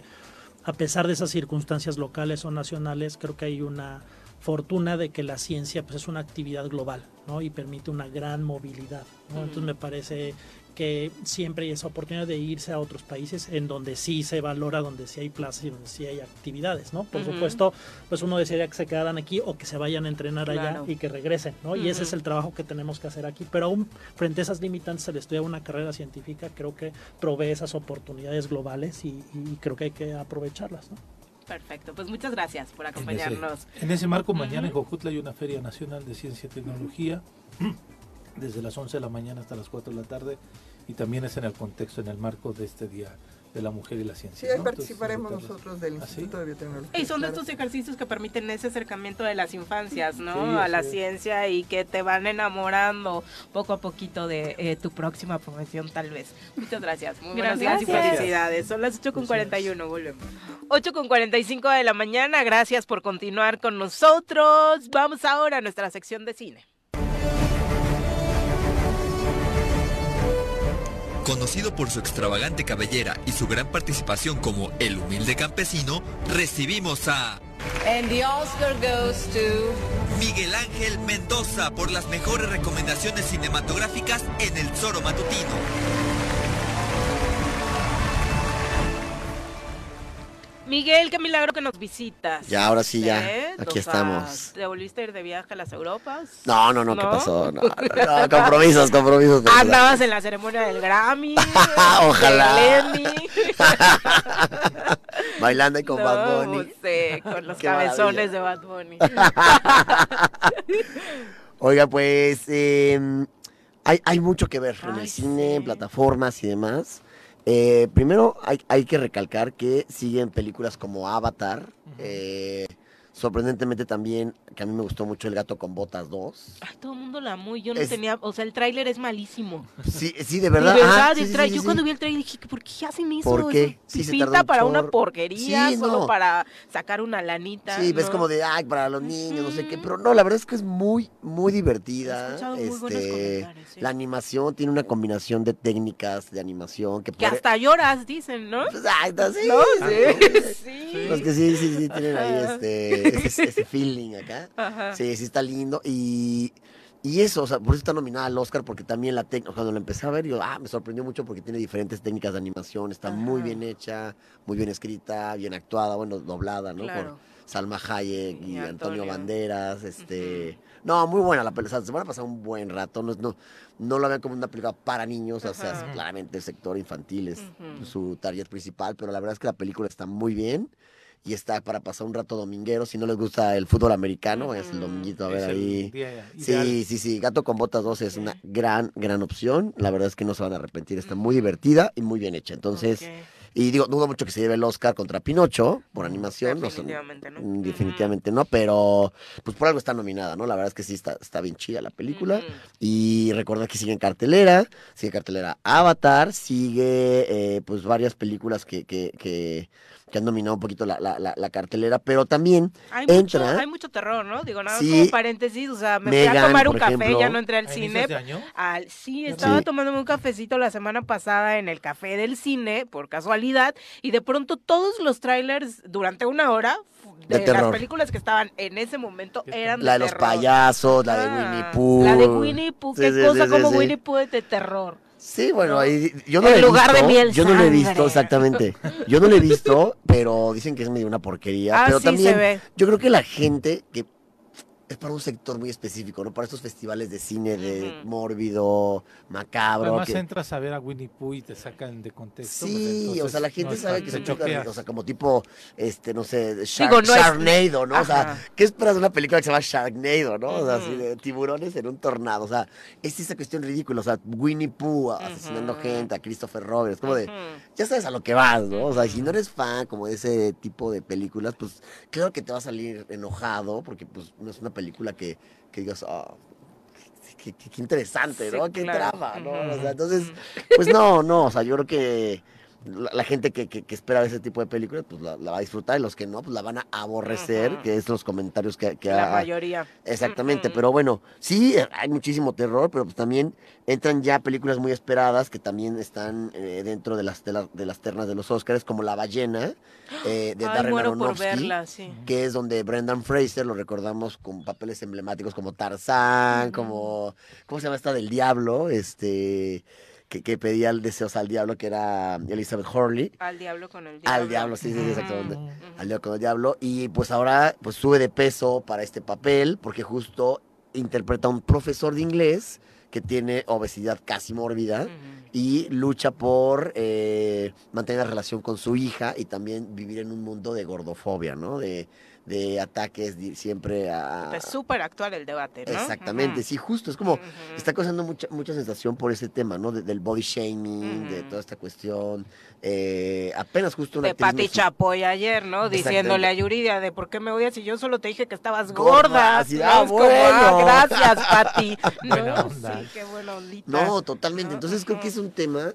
a pesar de esas circunstancias locales o nacionales, creo que hay una fortuna de que la ciencia pues, es una actividad global ¿no? y permite una gran movilidad. Entonces me parece que siempre hay esa oportunidad de irse a otros países en donde sí se valora, donde sí hay plazas y donde sí hay actividades, ¿no? Por supuesto, pues uno desearía que se quedaran aquí o que se vayan a entrenar allá y que regresen, ¿no? Y ese es el trabajo que tenemos que hacer aquí. Pero aún frente a esas limitantes, el estudiar una carrera científica creo que provee esas oportunidades globales y, creo que hay que aprovecharlas, ¿no? Perfecto, pues muchas gracias por acompañarnos. En ese, marco, mañana en Jojutla hay una Feria Nacional de Ciencia y Tecnología, desde las 11 de la mañana hasta las 4 de la tarde y también es en el contexto, en el marco de este Día de la Mujer y la Ciencia. Sí, ahí participaremos nosotros del ¿Ah, Instituto de Biotecnología. Y son de estos ejercicios que permiten ese acercamiento de las infancias, ¿no? a la ciencia y que te van enamorando poco a poquito de eh, tu próxima profesión, tal vez. Muchas gracias. Muy buenas gracias. y felicidades. Son las 8.41, volvemos. 8.45 de la mañana, gracias por continuar con nosotros. Vamos ahora a nuestra sección de cine. Conocido por su extravagante cabellera y su gran participación como el humilde campesino, recibimos a... And the Oscar goes to... Miguel Ángel Mendoza por las mejores recomendaciones cinematográficas en El Zoro Matutino. Miguel, qué milagro que nos visitas. Ya, ahora sí, ya. ¿Eh? Aquí O sea, estamos. ¿Te volviste a ir de viaje a las Europas? No, no, no, ¿qué pasó? No, no, no, compromisos, compromisos. Andabas en la ceremonia del Grammy. Ojalá. del. Bailando con No, Bad Bunny. sí, con los Qué cabezones de Bad Bunny. Oiga, pues eh, hay, hay mucho que ver en el cine, en plataformas y demás. Eh, primero hay, hay que recalcar que siguen películas como Avatar. eh, sorprendentemente también, que a mí me gustó mucho El gato con botas 2. Ay, todo el mundo la amó y yo no Es- tenía, o sea, el tráiler es malísimo. Sí, sí, de verdad. De verdad, Ah, sí, sí, yo cuando vi el trailer dije, ¿por qué hacen eso? ¿Por qué? Un para una porquería, solo no. para sacar una lanita. Sí, ves ¿no? como de, ay, para los niños, no sé qué, pero no, la verdad es que es muy, muy divertida. muy buenos este, la animación tiene una combinación de técnicas de animación que, Que puede- hasta lloras, dicen, ¿no? Pues, ay, no, sí. No, Ah, sí, sí. Los que sí, sí, sí, tienen ahí este, ese, ese feeling acá. Ajá. Sí, sí está lindo. Y, y eso, o sea, por eso está nominada al Oscar, porque también la técnica, cuando la empecé a ver, yo, ah, me sorprendió mucho porque tiene diferentes técnicas de animación, está muy Ajá. bien hecha, muy bien escrita, bien actuada, bueno, doblada, ¿no? Claro. Por Salma Hayek y, Y Antonio. Antonio. Banderas, este... No, muy buena la película, o sea, se van a pasar un buen rato, no, no, no lo vean como una película para niños, o sea, Ajá. claramente el sector infantil es Ujú. su target principal, pero la verdad es que la película está muy bien y está para pasar un rato dominguero. Si no les gusta el fútbol americano, vayas el dominguito a ver Es ahí. Sí, sí, sí. Gato con Botas 2 es una gran, gran opción. La verdad es que no se van a arrepentir. Está muy divertida y muy bien hecha. Entonces, y digo, dudo mucho que se lleve el Oscar contra Pinocho por animación. no sé, Definitivamente no. mm, definitivamente no, pero pues por algo está nominada, ¿no? La verdad es que sí está, está bien chida la película. Y recordar que sigue en cartelera, sigue cartelera Avatar, sigue eh, pues varias películas que, que, que, que han dominado un poquito la, la, la, la cartelera, pero también Hay mucho, entra... hay mucho terror, ¿no? Digo, nada más Sí. como paréntesis, o sea, me fui a tomar un café, ejemplo. ya no entré al ¿A cine. inicios de año? Al, sí, estaba Sí. tomándome un cafecito la semana pasada en el café del cine, por casualidad, y de pronto todos los trailers durante una hora De de, las películas que estaban en ese momento eran La de de los terror. payasos, la de Ah, Winnie Pooh. La de Winnie Pooh, Sí, qué sí, cosa sí, como. Winnie Pooh es de terror. Sí, bueno, ahí yo no En he lugar de visto. miel yo no la he visto exactamente. Yo no la he visto, pero dicen que es medio una porquería. Ah, pero sí, también se ve. yo creo que la gente que es para un sector muy específico, ¿no? Para estos festivales de cine de mórbido, macabro. Además que- entras a ver a Winnie Pooh y te sacan de contexto. pues, Sí, o entonces sea, la gente no sabe que son películas, o sea, como tipo, este, no sé, Shark, Digo, no Sharknado, ¿no? O sea. ¿qué esperas de una película que se llama Sharknado, no? O sea, así de tiburones en un tornado, o sea, es esa cuestión ridícula, o sea, Winnie Pooh asesinando gente, a Christopher Roberts, como de, ya sabes a lo que vas, ¿no? O sea, si no eres fan como de ese tipo de películas, pues claro que te va a salir enojado, porque pues no es una película que, que digas, ah, qué, interesante, Sí, ¿no? Qué claro. trama, ¿no? O sea, entonces, pues no, no, o sea, yo creo que la, la gente que, que, que espera ese tipo de películas, pues la, la va a disfrutar y los que no, pues la van a aborrecer, que es los comentarios que, que La ha- mayoría. Exactamente, pero bueno, sí, hay muchísimo terror, pero pues también entran ya películas muy esperadas que también están eh, dentro de las, de, la- de las ternas de los Oscars, como La ballena, eh, de Ay, Darren muero por Aronofsky, verla, sí. que es donde Brendan Fraser lo recordamos con papeles emblemáticos como Tarzán, como, ¿cómo se llama esta del diablo? Este, que, que pedía el deseos al diablo, que era Elizabeth Hurley. Al diablo con el diablo. Al diablo, sí, sí, sí, exactamente. Al diablo con el diablo. Y pues ahora pues sube de peso para este papel porque justo interpreta a un profesor de inglés que tiene obesidad casi mórbida y lucha por eh, mantener la relación con su hija y también vivir en un mundo de gordofobia, ¿no? De, de ataques siempre a... Es súper actual el debate, ¿no? Exactamente, sí, justo. Es como, está causando mucha, mucha sensación por ese tema, ¿no? De- del body shaming, de toda esta cuestión. Eh, apenas justo una de actriz Pati Chapoy ayer, ¿no? Diciéndole a Yuridia de por qué me odias si yo solo te dije que estabas Gorda, gorda. así, ¿no? ah, Es como, ah, bueno. gracias, Pati. ¿no? Sí, qué ondita. No, totalmente. Entonces creo que es un tema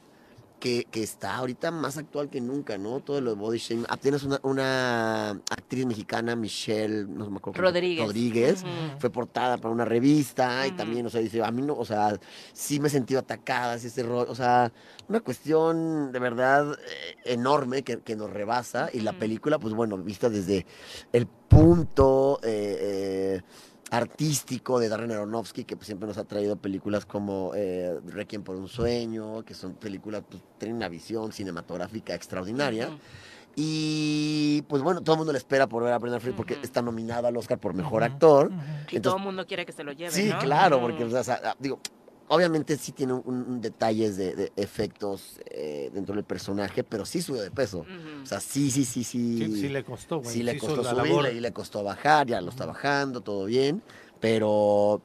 que, que está ahorita más actual que nunca, ¿no? Todo lo de body shaming. Apenas una, una actriz mexicana, Michelle, no me acuerdo. Rodríguez. Rodríguez, fue portada para una revista y también, o sea, dice, a mí no, o sea, sí me he sentido atacada, sí, ese rollo, o sea, una cuestión de verdad eh, enorme que, que nos rebasa y la película, pues bueno, vista desde el punto... eh, eh, artístico de Darren Aronofsky, que pues, siempre nos ha traído películas como eh, Requiem por un sueño, que son películas, pues, tienen una visión cinematográfica extraordinaria. Y pues bueno, todo el mundo le espera por ver a Brendan Fraser porque está nominado al Oscar por Mejor Actor. Y todo el mundo quiere que se lo lleve, Sí, ¿no? claro, porque, o sea, ah, digo, obviamente sí tiene un, un detalles de, de efectos eh, dentro del personaje, pero sí subió de peso. O sea, sí, sí, sí, sí. Sí, sí le costó, güey, Sí le costó la subir, labor. y le costó bajar, ya lo está bajando, todo bien, pero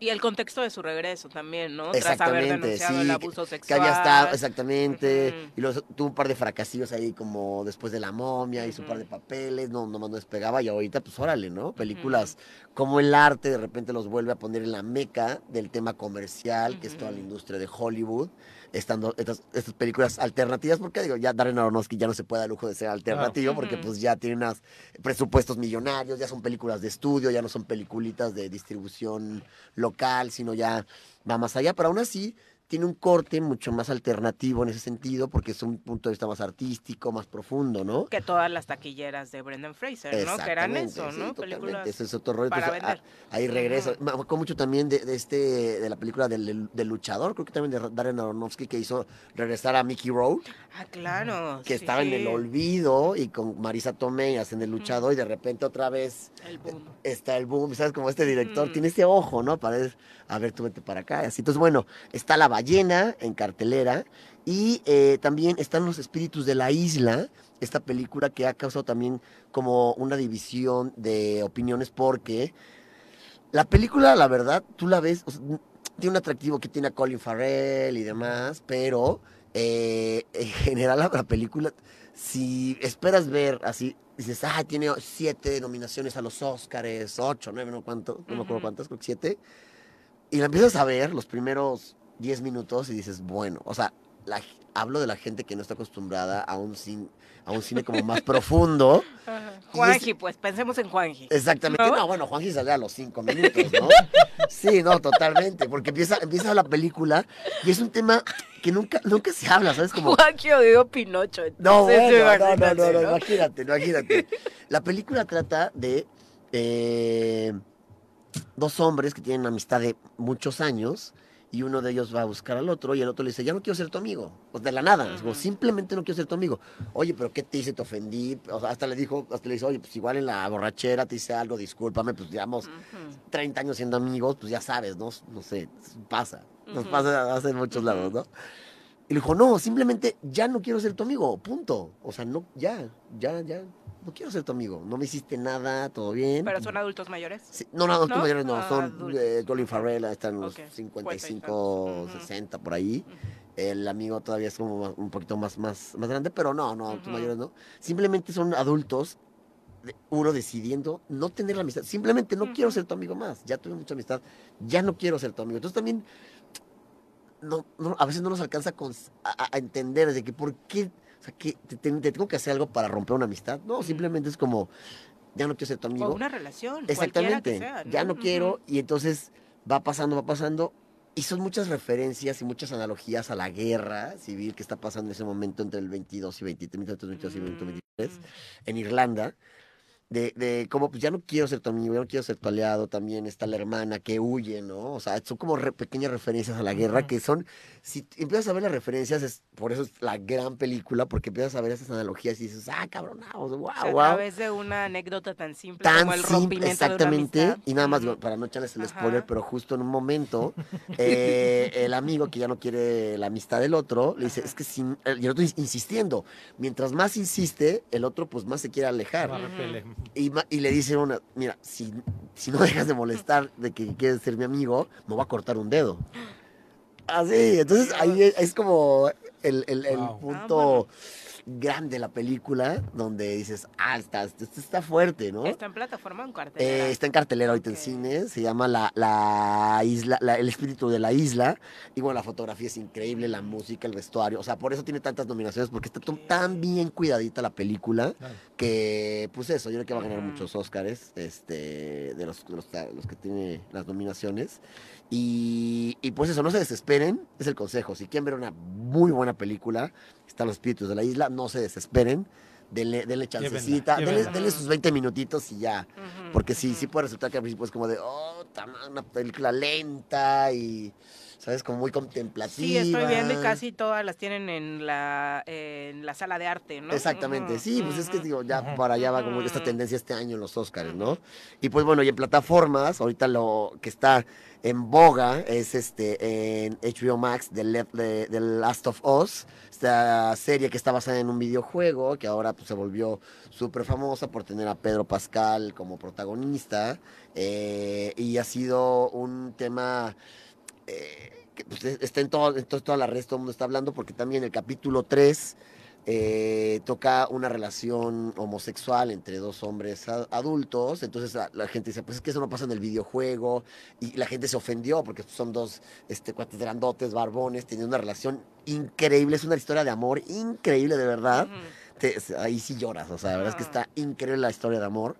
Y el contexto de su regreso también, ¿no? Tras haber Exactamente, denunciado sí, el que- había estado, exactamente, y luego tuvo un par de fracasillos ahí como después de La Momia, hizo un par de papeles, no, nomás no despegaba, y ahorita pues órale, ¿no? Películas como el arte de repente los vuelve a poner en la meca del tema comercial, que es toda la industria de Hollywood, estando estas, estas películas alternativas, porque digo, ya Darren Aronofsky ya no se puede dar lujo de ser alternativo, porque pues ya tiene unos presupuestos millonarios, ya son películas de estudio, ya no son peliculitas de distribución local, sino ya va más allá, pero aún así tiene un corte mucho más alternativo en ese sentido, porque es un punto de vista más artístico, más profundo, ¿no? Que todas las taquilleras de Brendan Fraser, ¿no? Que eran eso, sí, ¿no? totalmente, Películas ese es otro rollo. para Entonces, vender. ah, ahí regresa. Me acuerdo mucho también de, de este, de la película del, del luchador, creo que también de Darren Aronofsky, que hizo regresar a Mickey Rourke, Ah, claro. que estaba en el olvido, y con Marisa Tomei hacen el luchador, y de repente otra vez El boom. está el boom, ¿sabes? Como este director tiene ese ojo, ¿no? Para, ver, a ver, tú vete para acá. Así. Entonces, bueno, está La Ballena en cartelera y eh, también están Los Espíritus de la Isla, esta película que ha causado también como una división de opiniones porque la película, la verdad, tú la ves, o sea, tiene un atractivo que tiene a Colin Farrell y demás, pero eh, en general la, la película, si esperas ver así, dices, ah, tiene siete nominaciones a los Oscars, ocho, nueve, no, cuánto, no me acuerdo cuántas, creo que siete, y la empiezas a ver los primeros diez minutos y dices, bueno, o sea, la- hablo de la gente que no está acostumbrada a un, cin- a un cine como más profundo. Juanji, pues pensemos en Juanji. Exactamente. ¿No? No, bueno, Juanji sale a los cinco minutos, ¿no? Sí, no, totalmente. Porque empieza, empieza la película y es un tema que nunca, nunca se habla, ¿sabes? Como. Juanji odió Pinocho. No, bueno, no, no, no, no, imagínate, imagínate. La película trata de eh, dos hombres que tienen amistad de muchos años y uno de ellos va a buscar al otro y el otro le dice, ya no quiero ser tu amigo. Pues de la nada, como, simplemente no quiero ser tu amigo. Oye, pero ¿qué te hice? ¿Te ofendí? O sea, hasta le dijo, hasta le dice, oye, pues igual en la borrachera te hice algo, discúlpame, pues llevamos 30 años siendo amigos, pues ya sabes, ¿no? No sé, pasa. Nos pasa hace en muchos lados, ¿no? Y le dijo, no, simplemente ya no quiero ser tu amigo, punto. O sea, no, ya, ya, ya, no quiero ser tu amigo. No me hiciste nada, todo bien. Pero son adultos mayores. Sí, no, no, adultos ¿No? mayores no, Ah, son eh, Colin Farrell, están unos Ok, 55, 60 por ahí. El amigo todavía es como más- un poquito más, más, más grande, pero no, no, adultos mayores no. Simplemente son adultos, uno decidiendo no tener la amistad. Simplemente no quiero ser tu amigo más. Ya tuve mucha amistad, ya no quiero ser tu amigo. Entonces también no, no, a veces no nos alcanza a- a entender de que por qué, o sea, que te, te- te tengo que hacer algo para romper una amistad. No, simplemente es como, ya no quiero ser tu amigo. O una relación. Exactamente, que sea, ya no quiero y entonces va pasando, va pasando y son muchas referencias y muchas analogías a la guerra civil que está pasando en ese momento entre el 22 y 23, 1922 y 1923 en Irlanda. De, de cómo pues ya no quiero ser tu amigo, ya no quiero ser tu aliado, también está la hermana que huye, ¿no? O sea, son como re- pequeñas referencias a la guerra que son, si empiezas a ver las referencias, es, por eso es la gran película, porque empiezas a ver esas analogías y dices, ah, cabronados, wow, O sea, wow A través de una anécdota tan simple tan como el simple, rompimiento exactamente, de una amistad. y nada más para no echarles el spoiler, pero justo en un momento, eh, el amigo que ya no quiere la amistad del otro, le dice, es que sin, y el otro ins- insistiendo, mientras más insiste, el otro pues más se quiere alejar. Y, le dice una, mira, si, si no dejas de molestar de que quieres ser mi amigo, me voy a cortar un dedo. Así, entonces ahí es, es como el, el- el punto grande de la película donde dices, ah, está, esto está fuerte, ¿no? ¿Está en plataforma o en Eh, cartelera? está en cartelera ahorita en cine, se llama la, la isla, la- el espíritu de la isla. Y bueno, la fotografía es increíble, la música, el vestuario. O sea, por eso tiene tantas nominaciones, porque está tan bien cuidadita la película que, pues eso, yo creo que va a ganar muchos Oscars este, de, los, de los, los que tiene las nominaciones. Y, y pues eso, no se desesperen, es el consejo. Si quieren ver una muy buena película, están los espíritus de la isla, no se desesperen. Denle, denle chancecita, denle, llévenla. denle sus 20 minutitos y ya. Porque sí, sí puede resultar que al principio es como de, oh, una película lenta y, ¿sabes? Como muy contemplativa. Sí, estoy viendo y casi todas las tienen en la, en la sala de arte, ¿no? Exactamente, sí, pues es que digo, ya para allá va como esta tendencia este año en los Oscars, ¿no? Y pues bueno, y en plataformas, ahorita lo que está en boga es este en HBO Max, The, The Last of Us, esta serie que está basada en un videojuego, que ahora pues, se volvió súper famosa por tener a Pedro Pascal como protagonista, eh, y ha sido un tema eh, que pues, es- está en, todo, en to- todas las redes, todo el mundo está hablando, porque también el capítulo 3 eh, toca una relación homosexual entre dos hombres adultos, entonces la, la gente dice, pues es que eso no pasa en el videojuego, y la gente se ofendió porque son dos este, cuates grandotes, barbones, teniendo una relación increíble, es una historia de amor increíble de verdad, Te- ahí sí lloras, o sea, la verdad es que está increíble la historia de amor.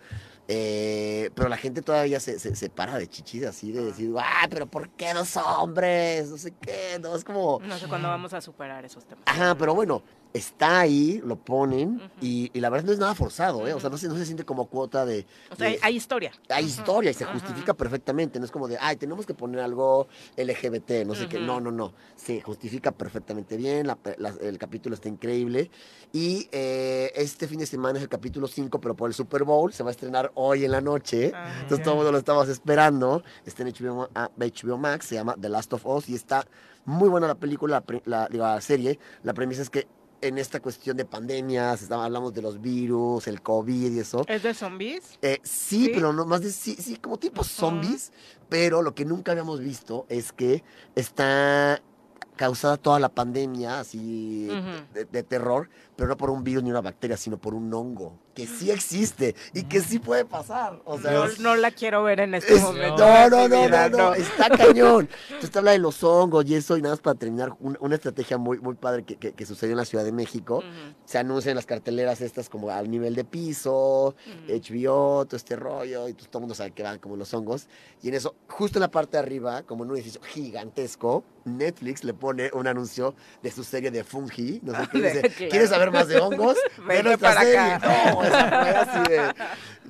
Eh, pero la gente todavía se, se, se para de chichis así, de decir, ah, pero ¿por qué dos hombres? No sé qué, no, es como... No sé cuándo vamos a superar esos temas. Ajá, pero bueno, está ahí, lo ponen, y, y la verdad no es nada forzado, ¿eh? O sea, no se, no se siente como cuota de... O sea, de- hay, historia. hay historia y se justifica perfectamente, no es como de, ay, tenemos que poner algo LGBT, no sé qué, no, no, no, se justifica perfectamente bien, la- la- el capítulo está increíble y eh, este fin de semana es el capítulo 5, pero por el Super Bowl se va a estrenar hoy en la noche, entonces todo el mundo lo estábamos esperando, está en HBO, Ma- ah, HBO Max, se llama The Last of Us y está muy buena la película, la, la serie, la premisa es que en esta cuestión de pandemias, estamos- hablamos de los virus, el COVID y eso. ¿Es de zombies? Eh, sí, pero no más de sí, sí, como tipo zombies, pero lo que nunca habíamos visto es que está causada toda la pandemia así de terror, pero no por un virus ni una bacteria, sino por un hongo que sí existe y que sí puede pasar. O sea, no, no la quiero ver en este es- momento. no, no, no, no, no, está cañón. Entonces habla de los hongos y eso, y nada más para terminar, un- una estrategia muy, muy padre que, que- que sucedió en la Ciudad de México. Se anuncian las carteleras estas como al nivel de piso, HBO, todo este rollo, y pues todo el mundo sabe que van como los hongos. Y en eso, justo en la parte de arriba, como en un edificio gigantesco, Netflix le pone un anuncio de su serie de Fungi. No sé qué De- dice. ¿Quieres saber más de hongos? Ve Vente nuestra para serie. acá. No, fue así de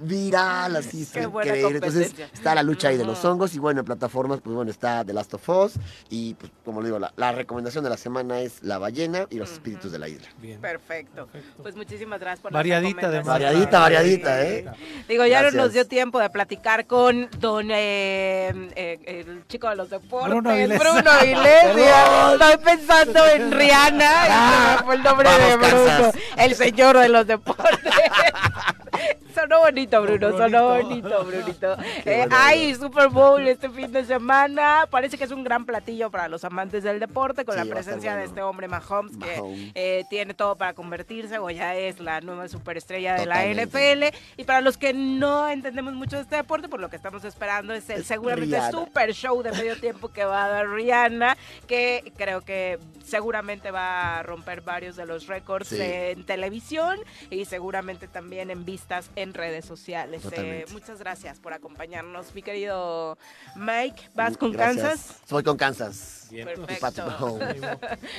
viral, así Qué increíble. Entonces está la lucha ahí de los hongos y bueno, en plataformas, pues bueno, está The Last of Us y pues como le digo, la, la recomendación de la semana es La ballena y los espíritus de la isla. Perfecto. Pues muchísimas gracias por Variadita, además. Variadita, variadita, ¿eh? Digo, ya no nos dio tiempo de platicar con don eh, eh, el chico de los deportes, Bruno Bruno Iglesias. Iglesias. Perdón. Estoy pensando en Rihanna y se me fue el nombre de Bruno, Kansas. el señor de los deportes. Sonó bonito, Bruno, sonó bonito, Brunito. Eh, hay Super Bowl este fin de semana. Parece que es un gran platillo para los amantes del deporte con Sí, la presencia de bueno. este hombre Mahomes, Mahomes. que eh, tiene todo para convertirse o ya es la nueva superestrella de Totalmente. la NFL. Y para los que no entendemos mucho de este deporte, pues lo que estamos esperando es el Es seguramente Rihanna. super show de medio tiempo que va a dar Rihanna, que creo que seguramente va a romper varios de los récords Sí. en televisión y seguramente también en vistas en redes sociales. Eh, muchas gracias por acompañarnos, mi querido Mike. ¿Vas con Gracias. Kansas? Voy con Kansas. Perfecto.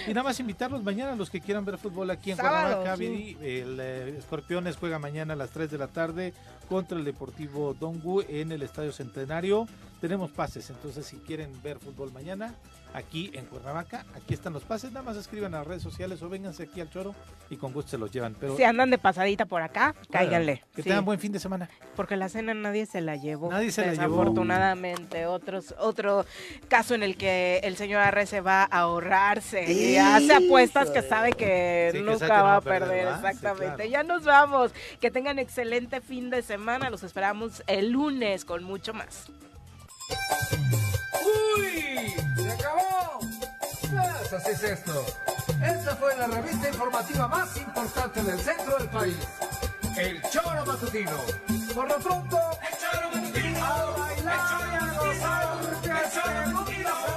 Y nada más invitarlos mañana a los que quieran ver fútbol aquí en Cuernavaca. sí. El eh, Escorpiones juega mañana a las 3 de la tarde contra el Deportivo Dongu en el Estadio Centenario. Tenemos pases, entonces si quieren ver fútbol mañana aquí en Cuernavaca, aquí están los pases. Nada más escriban a las redes sociales o vénganse aquí al Choro y con gusto se los llevan. Pero Si andan de pasadita por acá, cáiganle. Que Sí. tengan buen fin de semana. Porque la cena nadie se la llevó. Nadie se la llevó. Desafortunadamente. Otros, otro caso en el que el señor Arrece va a ahorrarse y hace apuestas que sabe que Sí, nunca que va va a perder, perder. ¿verdad? Sí, Exactamente. claro. Ya nos vamos. Que tengan excelente fin de semana. Los esperamos el lunes con mucho más. ¡Uy! se acabó. Pues así es esto. Esta fue la revista informativa más importante del centro del país. El Choro Matutino. Por lo pronto, el Choro Matutino. A bailar el Choro Matutino. El Choro Matutino.